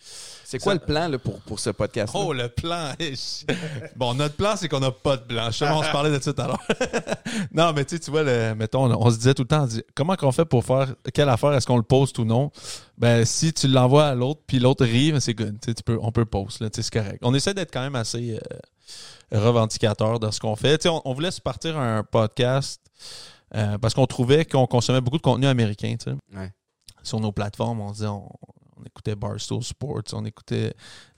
C'est quoi Ça- le plan là, pour, pour ce podcast Oh, le plan. bon, notre plan, c'est qu'on n'a pas de plan. On se parlait de ça tout à l'heure. non, mais tu vois, le, mettons, on se disait tout le temps, on dit, comment qu'on fait pour faire quelle affaire, est-ce qu'on le poste ou non? Ben, si tu l'envoies à l'autre, puis l'autre rit, ben, c'est good. Tu peux, on peut post, là, c'est correct. On essaie d'être quand même assez euh, revendicateur de ce qu'on fait. On, on voulait se partir un podcast euh, parce qu'on trouvait qu'on consommait beaucoup de contenu américain, tu sais Ouais. sur nos plateformes, on disait on, on écoutait Barstool Sports, on écoutait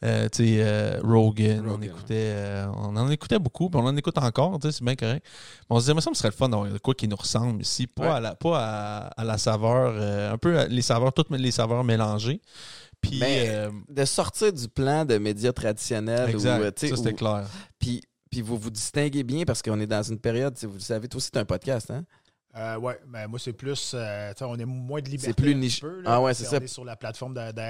euh, euh, Rogan, on écoutait euh, on en écoutait beaucoup, puis on en écoute encore, tu sais, c'est bien correct. Mais on se disait, mais ça me serait le fun d'avoir de quoi qui nous ressemble ici, pas, Ouais. à, la, pas à, à la saveur, un peu à- les saveurs, toutes les saveurs mélangées. Puis, Mais, euh, De sortir du plan de médias traditionnels. exact, Où, ça c'était clair. Puis, puis vous vous distinguez bien parce qu'on est dans une période, vous le savez, toi aussi, c'est un podcast, hein? Euh, ouais, mais moi, c'est plus. euh, tu sais, on est moins de liberté. C'est plus niche- Ah ouais, c'est ça. On est sur la plateforme de, de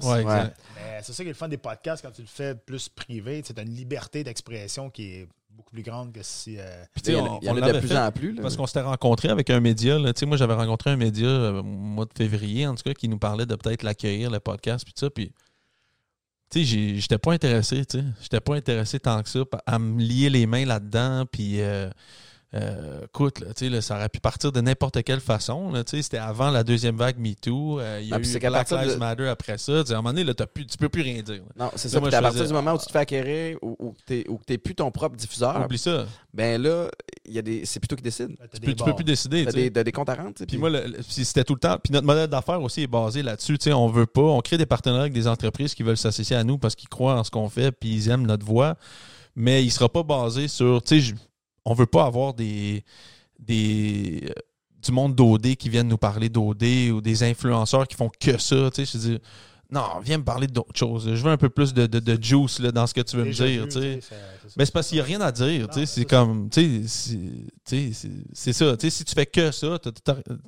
RDS. Ouais. Mais c'est ça qui est le fun des podcasts quand tu le fais plus privé. Tu as une liberté d'expression qui est beaucoup plus grande que si. euh, Puis, tu Il y sais, en a, on- il y en on a de plus fait en plus. là. Parce qu'on s'était rencontré avec un média. Là. Tu sais, Moi, j'avais rencontré un média euh, au mois de février, en tout cas, qui nous parlait de peut-être l'accueillir, le podcast, puis ça. Puis, tu j'étais pas intéressé, tu sais. J'étais pas intéressé tant que ça à me lier les mains là-dedans, puis euh, euh, écoute, là, tu ça aurait pu partir de n'importe quelle façon. là, tu sais, C'était avant la deuxième vague MeToo. euh, il y a Ah, eu c'est qu'à Black partir Lives de- Matter après ça. Tu À un moment donné, là, t'as plus, tu peux plus rien dire. là. Non, c'est ça. moi, à partir faisais- du moment où tu te fais acquérir ou, ou que que t'es plus ton propre diffuseur, Oublie ça. ben là, il y a des, c'est plutôt qui décide. T'as Tu peux, tu peux plus décider. Tu sais. des, des comptes à rendre. tu Puis moi, c'était tout le temps. Puis notre modèle d'affaires aussi est basé là-dessus. Tu sais, on veut pas. On crée des partenariats avec des entreprises qui veulent s'associer à nous parce qu'ils croient en ce qu'on fait puis ils aiment notre voix. Mais il sera pas basé sur. Tu sais, on veut pas avoir des. des euh, du monde d'OD qui viennent nous parler d'OD ou des influenceurs qui font que ça. Tu sais, je non, viens me parler d'autres choses. Je veux un peu plus de, de, de juice là, dans ce que tu veux me dire. vu, ça. Mais c'est parce qu'il n'y a rien à dire. C'est comme. c'est- ça. Si tu fais que ça,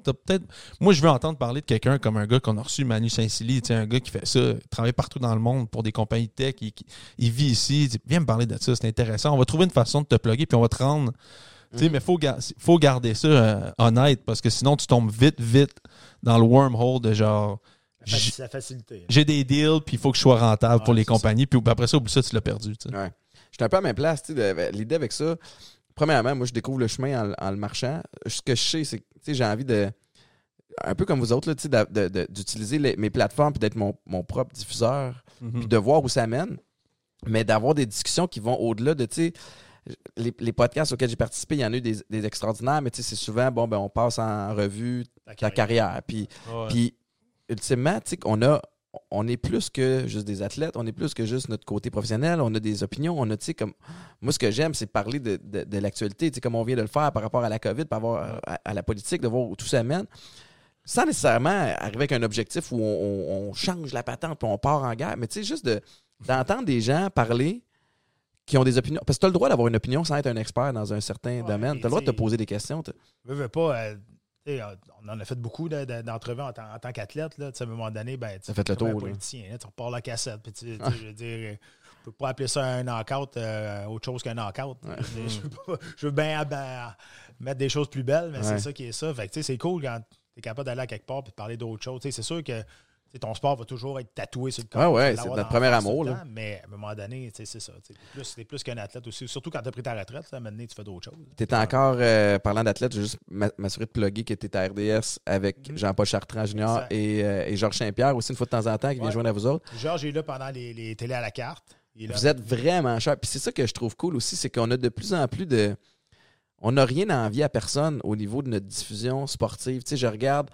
peut-être. Moi, je veux entendre parler de quelqu'un comme un gars qu'on a reçu, Manu sais, un gars qui fait ça, il travaille partout dans le monde pour des compagnies tech, il, vit ici. Viens me parler de ça, c'est intéressant. On va trouver une façon de te plugger, puis on va te rendre. Mhm. Mais il faut, ga- faut garder ça euh, honnête, parce que sinon, tu tombes vite, vite dans le wormhole de genre. La facilité. J'ai des deals, puis il faut que je sois rentable pour les ça. compagnies, puis après ça, oublie ça, tu l'as perdu. tu sais. Ouais. J'étais un peu à ma place. tu sais, de- L'idée avec ça, premièrement, moi, je découvre le chemin en, en le marchant. Ce que je sais, c'est que tu sais, j'ai envie de. Un peu comme vous autres, d'utiliser mes plateformes puis d'être mon, mon propre diffuseur, Mhm. puis de voir où ça mène, mais d'avoir des discussions qui vont au-delà de, tu sais, les, les podcasts auxquels j'ai participé, il y en a eu des, des extraordinaires, mais tu sais, c'est souvent, bon, ben, on passe en revue ta carrière. Puis, Ouais. puis ultimement, on a. On est plus que juste des athlètes, on est plus que juste notre côté professionnel, on a des opinions, on a, tu sais, comme. Moi, ce que j'aime, c'est parler de, de, de l'actualité, tu sais, comme on vient de le faire par rapport à la COVID, par rapport à, à la politique, de voir où tout ça mène. Sans nécessairement arriver avec un objectif où on, on- on change la patente puis on part en guerre, mais tu sais, juste de- d'entendre des gens parler qui ont des opinions. Parce que tu as le droit d'avoir une opinion sans être un expert dans un certain Ouais, domaine. Tu as le droit de te poser des questions. veux pas. euh, on en a fait beaucoup de- de- d'entrevues en, tant- en tant qu'athlète. À un moment donné, ben, tu fait le tour, politicien, là, tu repars la cassette. Puis tu, sais, je veux dire, peut pas appeler ça un knockout euh, autre chose qu'un knockout. Ouais. Je, veux pas- je bien ben, mettre des choses plus belles, mais Ouais. c'est ça qui est ça. Fait c'est cool quand tu es capable d'aller à quelque part et de parler d'autres choses. Tu sais, C'est sûr que ton sport va toujours être tatoué sur le corps. Ouais, ouais, c'est notre premier amour, là. Mais à un moment donné, c'est ça. Es plus, plus qu'un athlète aussi. Surtout quand tu as pris ta retraite, là, maintenant, tu fais d'autres choses. Tu encore, euh, parlant d'athlète, je veux juste m'a- m'assurer de plugger que tu à RDS avec Mhm. Jean-Paul Chartrand Junior et, euh, et Georges Saint-Pierre aussi une fois de temps en temps qui vient joindre à vous autres. Georges est là pendant les, les télés à la carte. Vous êtes vraiment cher. Puis c'est ça que je trouve cool aussi, c'est qu'on a de plus en plus de. On n'a rien à envier à personne au niveau de notre diffusion sportive. Tu sais, je regarde.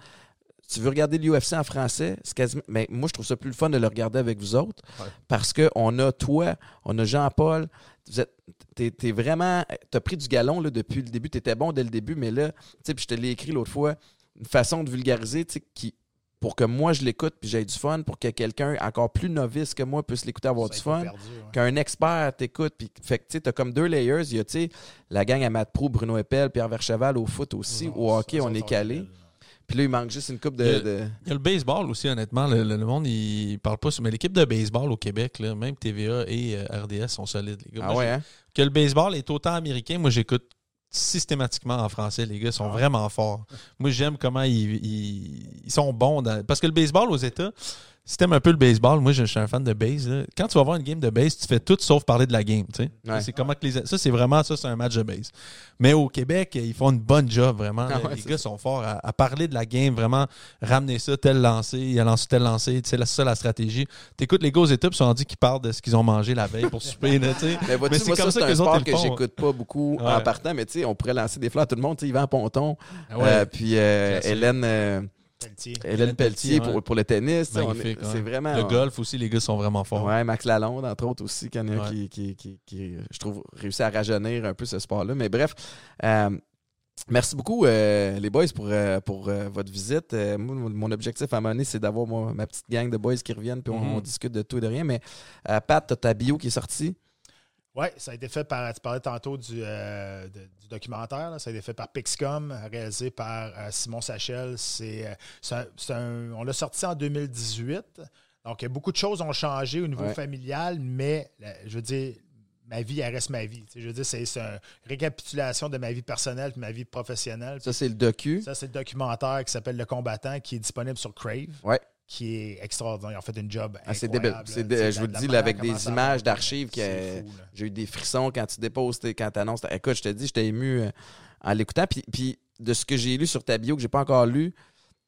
Tu veux regarder l'UFC en français, c'est quasiment. Mais moi, je trouve ça plus le fun de le regarder avec vous autres. Ouais. Parce qu'on a toi, on a Jean-Paul. Vous êtes. T'es, t'es vraiment. T'as pris du galon là, depuis le début. T'étais bon dès le début, mais là, tu puis je te l'ai écrit l'autre fois, une façon de vulgariser, tu qui. Pour que moi je l'écoute puis j'ai du fun, pour que quelqu'un encore plus novice que moi puisse l'écouter avoir Ça du fun ouais. qu'un expert t'écoute. Puis, fait que, tu t'as comme deux layers. Il y a, tu la gang à Matt Pro, Bruno Eppel, Pierre Vercheval au foot aussi. Non, au hockey, ça, on ça, est calé. Puis là, il manque juste une coupe Il y de. a- de- Il y a le baseball aussi, honnêtement. Le, le- le monde, il parle pas. Mais l'équipe de baseball au Québec, là, même TVA et euh, RDS sont solides, les gars. Ah Moi, ouais, hein? Que le baseball est autant américain, moi, j'écoute systématiquement en français. Les gars sont Ah. vraiment forts. Moi, j'aime comment ils, ils- ils sont bons. dans- Parce que le baseball aux États, si t'aimes un peu le baseball, moi, je, je suis un fan de base. là. Quand tu vas voir une game de base, tu fais tout sauf parler de la game. Ouais. C'est comment que les, ça, c'est vraiment ça, c'est un match de base. Mais au Québec, ils font une bonne job, vraiment. Ah ouais, les gars sont forts à, à parler de la game, vraiment ramener ça, tel lancé, il a lancé tel lancé, c'est la- ça la stratégie. T'écoutes les gars aux États, puis ils sont rendus qu'ils parlent de ce qu'ils ont mangé la veille pour souper. là. Mais, Mais c'est comme ça, que les autres, que j'écoute pas beaucoup en Ouais. partant, mais tu sais, on pourrait lancer des fleurs à tout le monde. Tu sais, Yvan Ponton, Ah ouais. euh, puis euh. Hélène, euh, Pelletier. Hélène Pelletier pour, pour le tennis. tu ouais. Vraiment. Le golf aussi, les gars sont vraiment forts. Ouais, Max Lalonde, entre autres, aussi, Ouais. qui, qui, qui, qui, je trouve, réussit à rajeunir un peu ce sport-là. Mais bref, euh, merci beaucoup, euh, les boys, pour, euh, pour euh, votre visite. Euh, mon- mon objectif à un moment donné, c'est d'avoir moi, ma petite gang de boys qui reviennent, puis on, Mhm. on discute de tout et de rien. Mais euh, Pat, t'as ta bio qui est sortie. Oui, ça a été fait par. Tu parlais tantôt du, euh, de- du documentaire. là. ça a été fait par Pixcom, réalisé par euh, Simon Sachel. C'est, euh, on l'a sorti en 2018. Donc, beaucoup de choses ont changé au niveau Ouais. familial, mais je veux dire, ma vie, elle reste ma vie. Je veux dire, c'est, c'est une récapitulation de ma vie personnelle et ma vie professionnelle. Ça, c'est le docu. Ça, c'est le documentaire qui s'appelle Le Combattant, qui est disponible sur Crave. Ouais. Qui est extraordinaire. Ils ont fait une job Ah, c'est débile. Dé- je vous le dis, là, avec des images d'archives que-. J'ai eu des frissons quand tu déposes, quand tu annonces. Écoute, je te dis, j'étais ému euh, en l'écoutant. Puis, puis de ce que j'ai lu sur ta bio, que j'ai pas encore lu,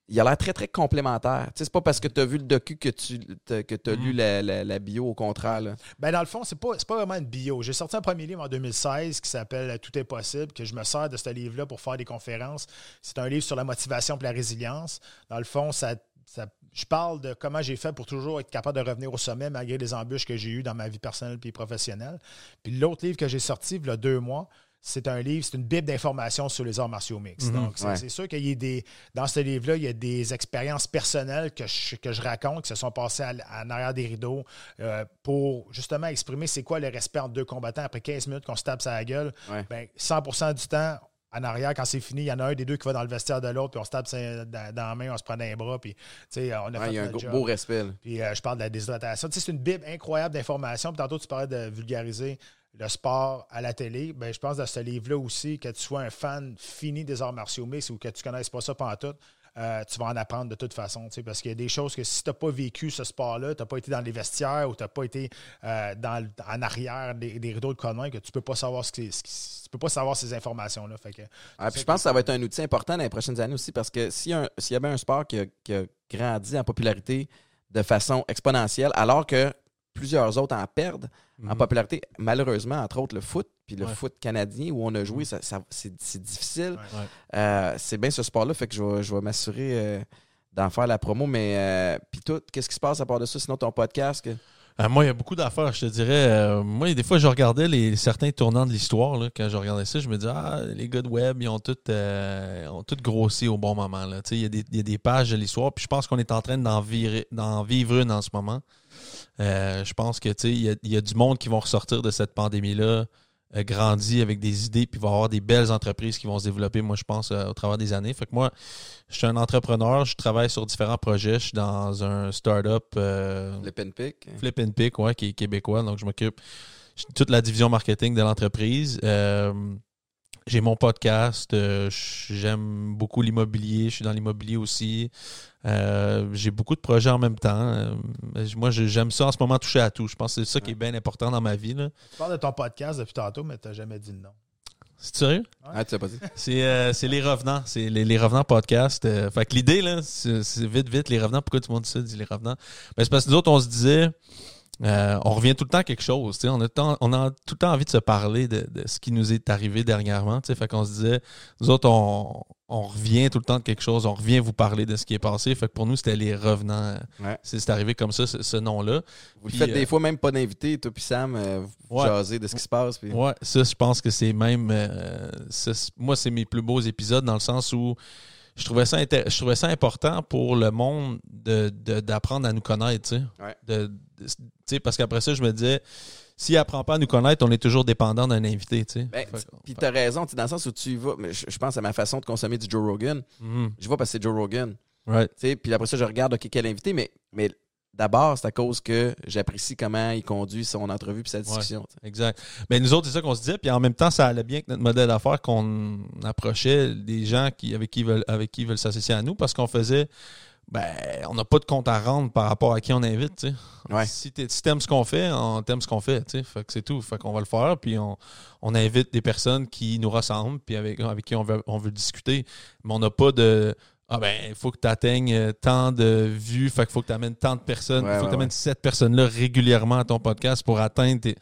il a l'air très, très complémentaire. Tu sais, c'est pas parce que tu as vu le docu que tu t'as- que as lu Mhm. la, la- la bio, au contraire. là. Ben, dans le fond, c'est pas, pas vraiment une bio. J'ai sorti un premier livre en 2016 qui s'appelle Tout est possible, que je me sers de ce livre-là pour faire des conférences. C'est un livre sur la motivation et la résilience. Dans le fond, ça, ça- je parle de comment j'ai fait pour toujours être capable de revenir au sommet malgré les embûches que j'ai eues dans ma vie personnelle et professionnelle. Puis l'autre livre que j'ai sorti, il y a deux mois, c'est un livre, c'est une bible d'informations sur les arts martiaux mixtes. Mhm. Donc, c'est Ouais. sûr qu'il y a des. Dans ce livre-là, il y a des expériences personnelles que je, que je raconte, qui se sont passées à en arrière des rideaux, euh, pour justement exprimer c'est quoi le respect entre deux combattants après 15 minutes qu'on se tape la gueule. Ouais. Ben, 100% du temps, en arrière, quand c'est fini, il y en a un des deux qui va dans le vestiaire de l'autre, puis on se tape dans, dans la main, on se prend dans les bras, puis on a fait il y a un job. beau respect. là. Puis euh, je parle de la déshydratation. C'est une bible incroyable d'informations. Puis tantôt, tu parlais de vulgariser le sport à la télé. Ben, je pense dans ce livre-là aussi, que tu sois un fan fini des arts martiaux mixtes ou que tu ne connaisses pas ça pendant tout, euh, tu vas en apprendre de toute façon. Parce qu'il y a des choses que si tu n'as pas vécu ce sport-là, tu n'as pas été dans les vestiaires ou tu n'as pas été euh, dans, en arrière des, des rideaux de conneries, que tu peux pas savoir ce qui, ce qui- tu peux pas savoir ces informations-là. Fait que, Ah, puis je pense que ça va être un outil important dans les prochaines années aussi parce que s'il y, y avait un sport qui a, qui a grandi en popularité de façon exponentielle, alors que plusieurs autres en perdent en Mhm. popularité, malheureusement, entre autres le foot, puis le Ouais. foot canadien où on a joué, ça, ça- c'est c'est difficile. Ouais. Ouais. Euh, c'est bien ce sport-là, fait que je vais, je vais m'assurer euh, d'en faire la promo. Mais euh, puis tout, qu'est-ce qui se passe à part de ça? Sinon, ton podcast, que- Euh, moi, il y a beaucoup d'affaires, je te dirais. Euh, moi, des fois, je regardais les, certains tournants de l'histoire. là. Quand je regardais ça, je me disais, ah, les gars de web, ils ont tout, euh, ont tout grossi au bon moment. là. Tu sais, Il y, a des- il y a des pages de l'histoire. Puis je pense qu'on est en train d'en virer- d'en vivre une en ce moment. Euh, je pense que tu sais, il y a, il y a du monde qui vont ressortir de cette pandémie-là, euh, grandi avec des idées, puis va avoir des belles entreprises qui vont se développer, moi, je pense, euh, au travers des années. Fait que moi, je suis un entrepreneur, je travaille sur différents projets. Je suis dans un startup. euh, le pen pick. Flip and Pick, ouais, qui est québécois. Donc, je m'occupe de toute la division marketing de l'entreprise. J'ai mon podcast. euh, J'aime beaucoup l'immobilier. Je suis dans l'immobilier aussi. Euh, j'ai beaucoup de projets en même temps. Euh, moi, j'aime ça en ce moment toucher à tout. Je pense que c'est ça qui est bien important dans ma vie. là. tu parles de ton podcast depuis tantôt, mais tu n'as jamais dit le nom. C'est sérieux? Ah, tu sais pas dit. C'est euh, c'est Les Revenants. C'est les, les Revenants podcast. Euh, fait que l'idée, là, c'est c'est vite, vite, Les Revenants. Pourquoi tout le monde dit ça, dit Les Revenants? Ben, c'est parce que nous autres, on se disait, euh, on revient tout le temps à quelque chose. On a, tant- on a tout le temps envie de se parler de, de ce qui nous est arrivé dernièrement. Fait qu'on se disait, nous autres, on, on revient tout le temps de quelque chose. On revient vous parler de ce qui est passé. Fait que pour nous, c'était Les Revenants. Ouais. C'est arrivé comme ça, ce, ce nom-là. Vous Puis, le faites euh, des fois même pas d'invité, toi puis Sam, euh, vous Ouais. jasez de ce qui se passe. Puis... Ouais, ça, je pense que c'est même. moi, c'est mes plus beaux épisodes dans le sens où je trouvais ça, je trouvais ça important pour le monde de- de- d'apprendre à nous connaître. Ouais. De- parce qu'après ça, je me disais, s'il apprend pas à nous connaître, on est toujours dépendant d'un invité. Ben, Puis fait- t'as raison, dans le sens où tu vas. mais Je, je pense à ma façon de consommer du Joe Rogan. Mhm. Je vois parce que c'est Joe Rogan. Right. Puis après ça, je regarde OK, quel invité, mais, mais d'abord, c'est à cause que j'apprécie comment il conduit son entrevue puis sa discussion. Exact. Mais nous autres, c'est ça qu'on se disait. Puis en même temps, ça allait bien avec notre modèle d'affaires qu'on approchait des gens qui, avec, qui ils veulent, avec qui ils veulent s'associer à nous parce qu'on faisait. Ben, on n'a pas de compte à rendre par rapport à qui on invite. Ouais. Si tu aimes ce qu'on fait, on t'aime ce qu'on fait. Fait que c'est tout. Fait qu'on va le faire. Puis on, on invite des personnes qui nous ressemblent puis avec, avec qui on veut, on veut discuter. Mais on n'a pas de. Ah ben, il faut que tu atteignes tant de vues, fait qu'il faut que tu amènes tant de personnes, il Ouais, faut ouais, que tu amènes cette personne-là régulièrement à ton podcast pour atteindre tes.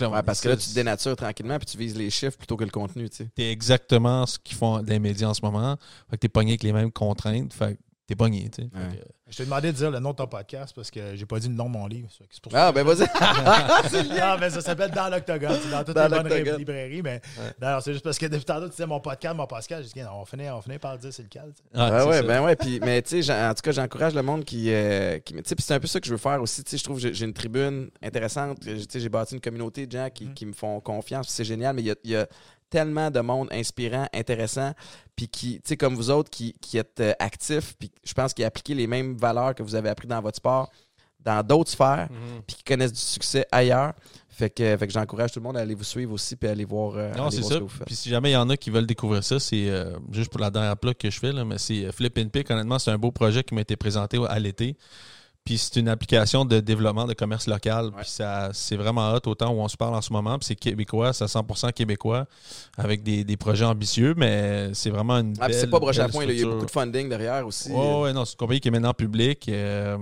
Là, Ouais, parce que là, tu te dénatures tranquillement puis tu vises les chiffres plutôt que le contenu. Tu sais. Exactement ce qu'ils font des médias en ce moment. Fait que t'es pogné avec les mêmes contraintes. Fait que t'es pogné, tu sais. Fait Ouais. que- Je t'ai demandé de dire le nom de ton podcast parce que j'ai pas dit le nom de mon livre. Fait que C'est pour ça Ah, ben vas-y. Non, mais ça s'appelle Dans l'Octogone. C'est dans toutes Dans les bonnes l'Octogone. ré- librairies. Mais non, c'est juste parce que depuis tantôt, tu disais mon podcast, mon podcast. J'ai dit, non, on finit, on finit par le dire, c'est lequel. tu sais. Ah, Ouais, c'est ouais, ça. ben ouais. Puis, mais tu sais, j'en- en tout cas, j'encourage le monde qui. euh, qui tu sais, puis c'est un peu ça que je veux faire aussi. Tu sais, je trouve que j'ai- j'ai une tribune intéressante. Tu sais, j'ai bâti une communauté de gens qui, Mhm. qui me font confiance. puis C'est génial, mais il y a, il y a tellement de monde inspirant, intéressant, puis qui, tu sais, comme vous autres, qui, qui êtes euh, actifs, puis je pense qu'ils appliquez les mêmes valeurs que vous avez appris dans votre sport dans d'autres sphères, Mhm. puis qui connaissent du succès ailleurs. Fait que, fait que j'encourage tout le monde à aller vous suivre aussi, puis à aller voir, euh, Non, c'est ça. Puis si jamais il y en a qui veulent découvrir ça, c'est euh, juste pour la dernière plug que je fais, là, mais c'est Flip and Pick. Honnêtement, c'est un beau projet qui m'a été présenté à l'été. Puis c'est une application de développement de commerce local. Ouais. Puis ça, c'est vraiment hot au temps où on se parle en ce moment. Puis c'est québécois, c'est à 100% québécois, avec des, des projets ambitieux, mais c'est vraiment une Ah, belle, c'est pas broché à point, il y a beaucoup de funding derrière aussi. Ouais, ouais, non, c'est une compagnie qui est maintenant publique. euh,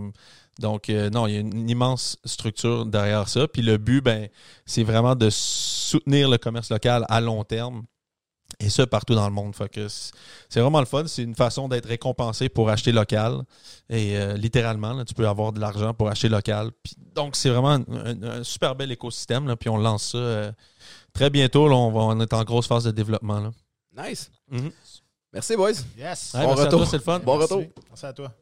donc, euh, non, il y a une immense structure derrière ça. Puis le but, ben, c'est vraiment de soutenir le commerce local à long terme. Et ça, partout dans le monde. C'est vraiment le fun. C'est une façon d'être récompensé pour acheter local. Et euh, littéralement, là, tu peux avoir de l'argent pour acheter local. Puis, donc, c'est vraiment un, un- un super bel écosystème. Là, puis on lance ça euh, très bientôt. Là, on, va, on est en grosse phase de développement. Là. Nice. Mhm. Merci, boys. Yes. Ouais, Bon merci retour. c'est le fun. Bon Merci. retour. Merci à toi.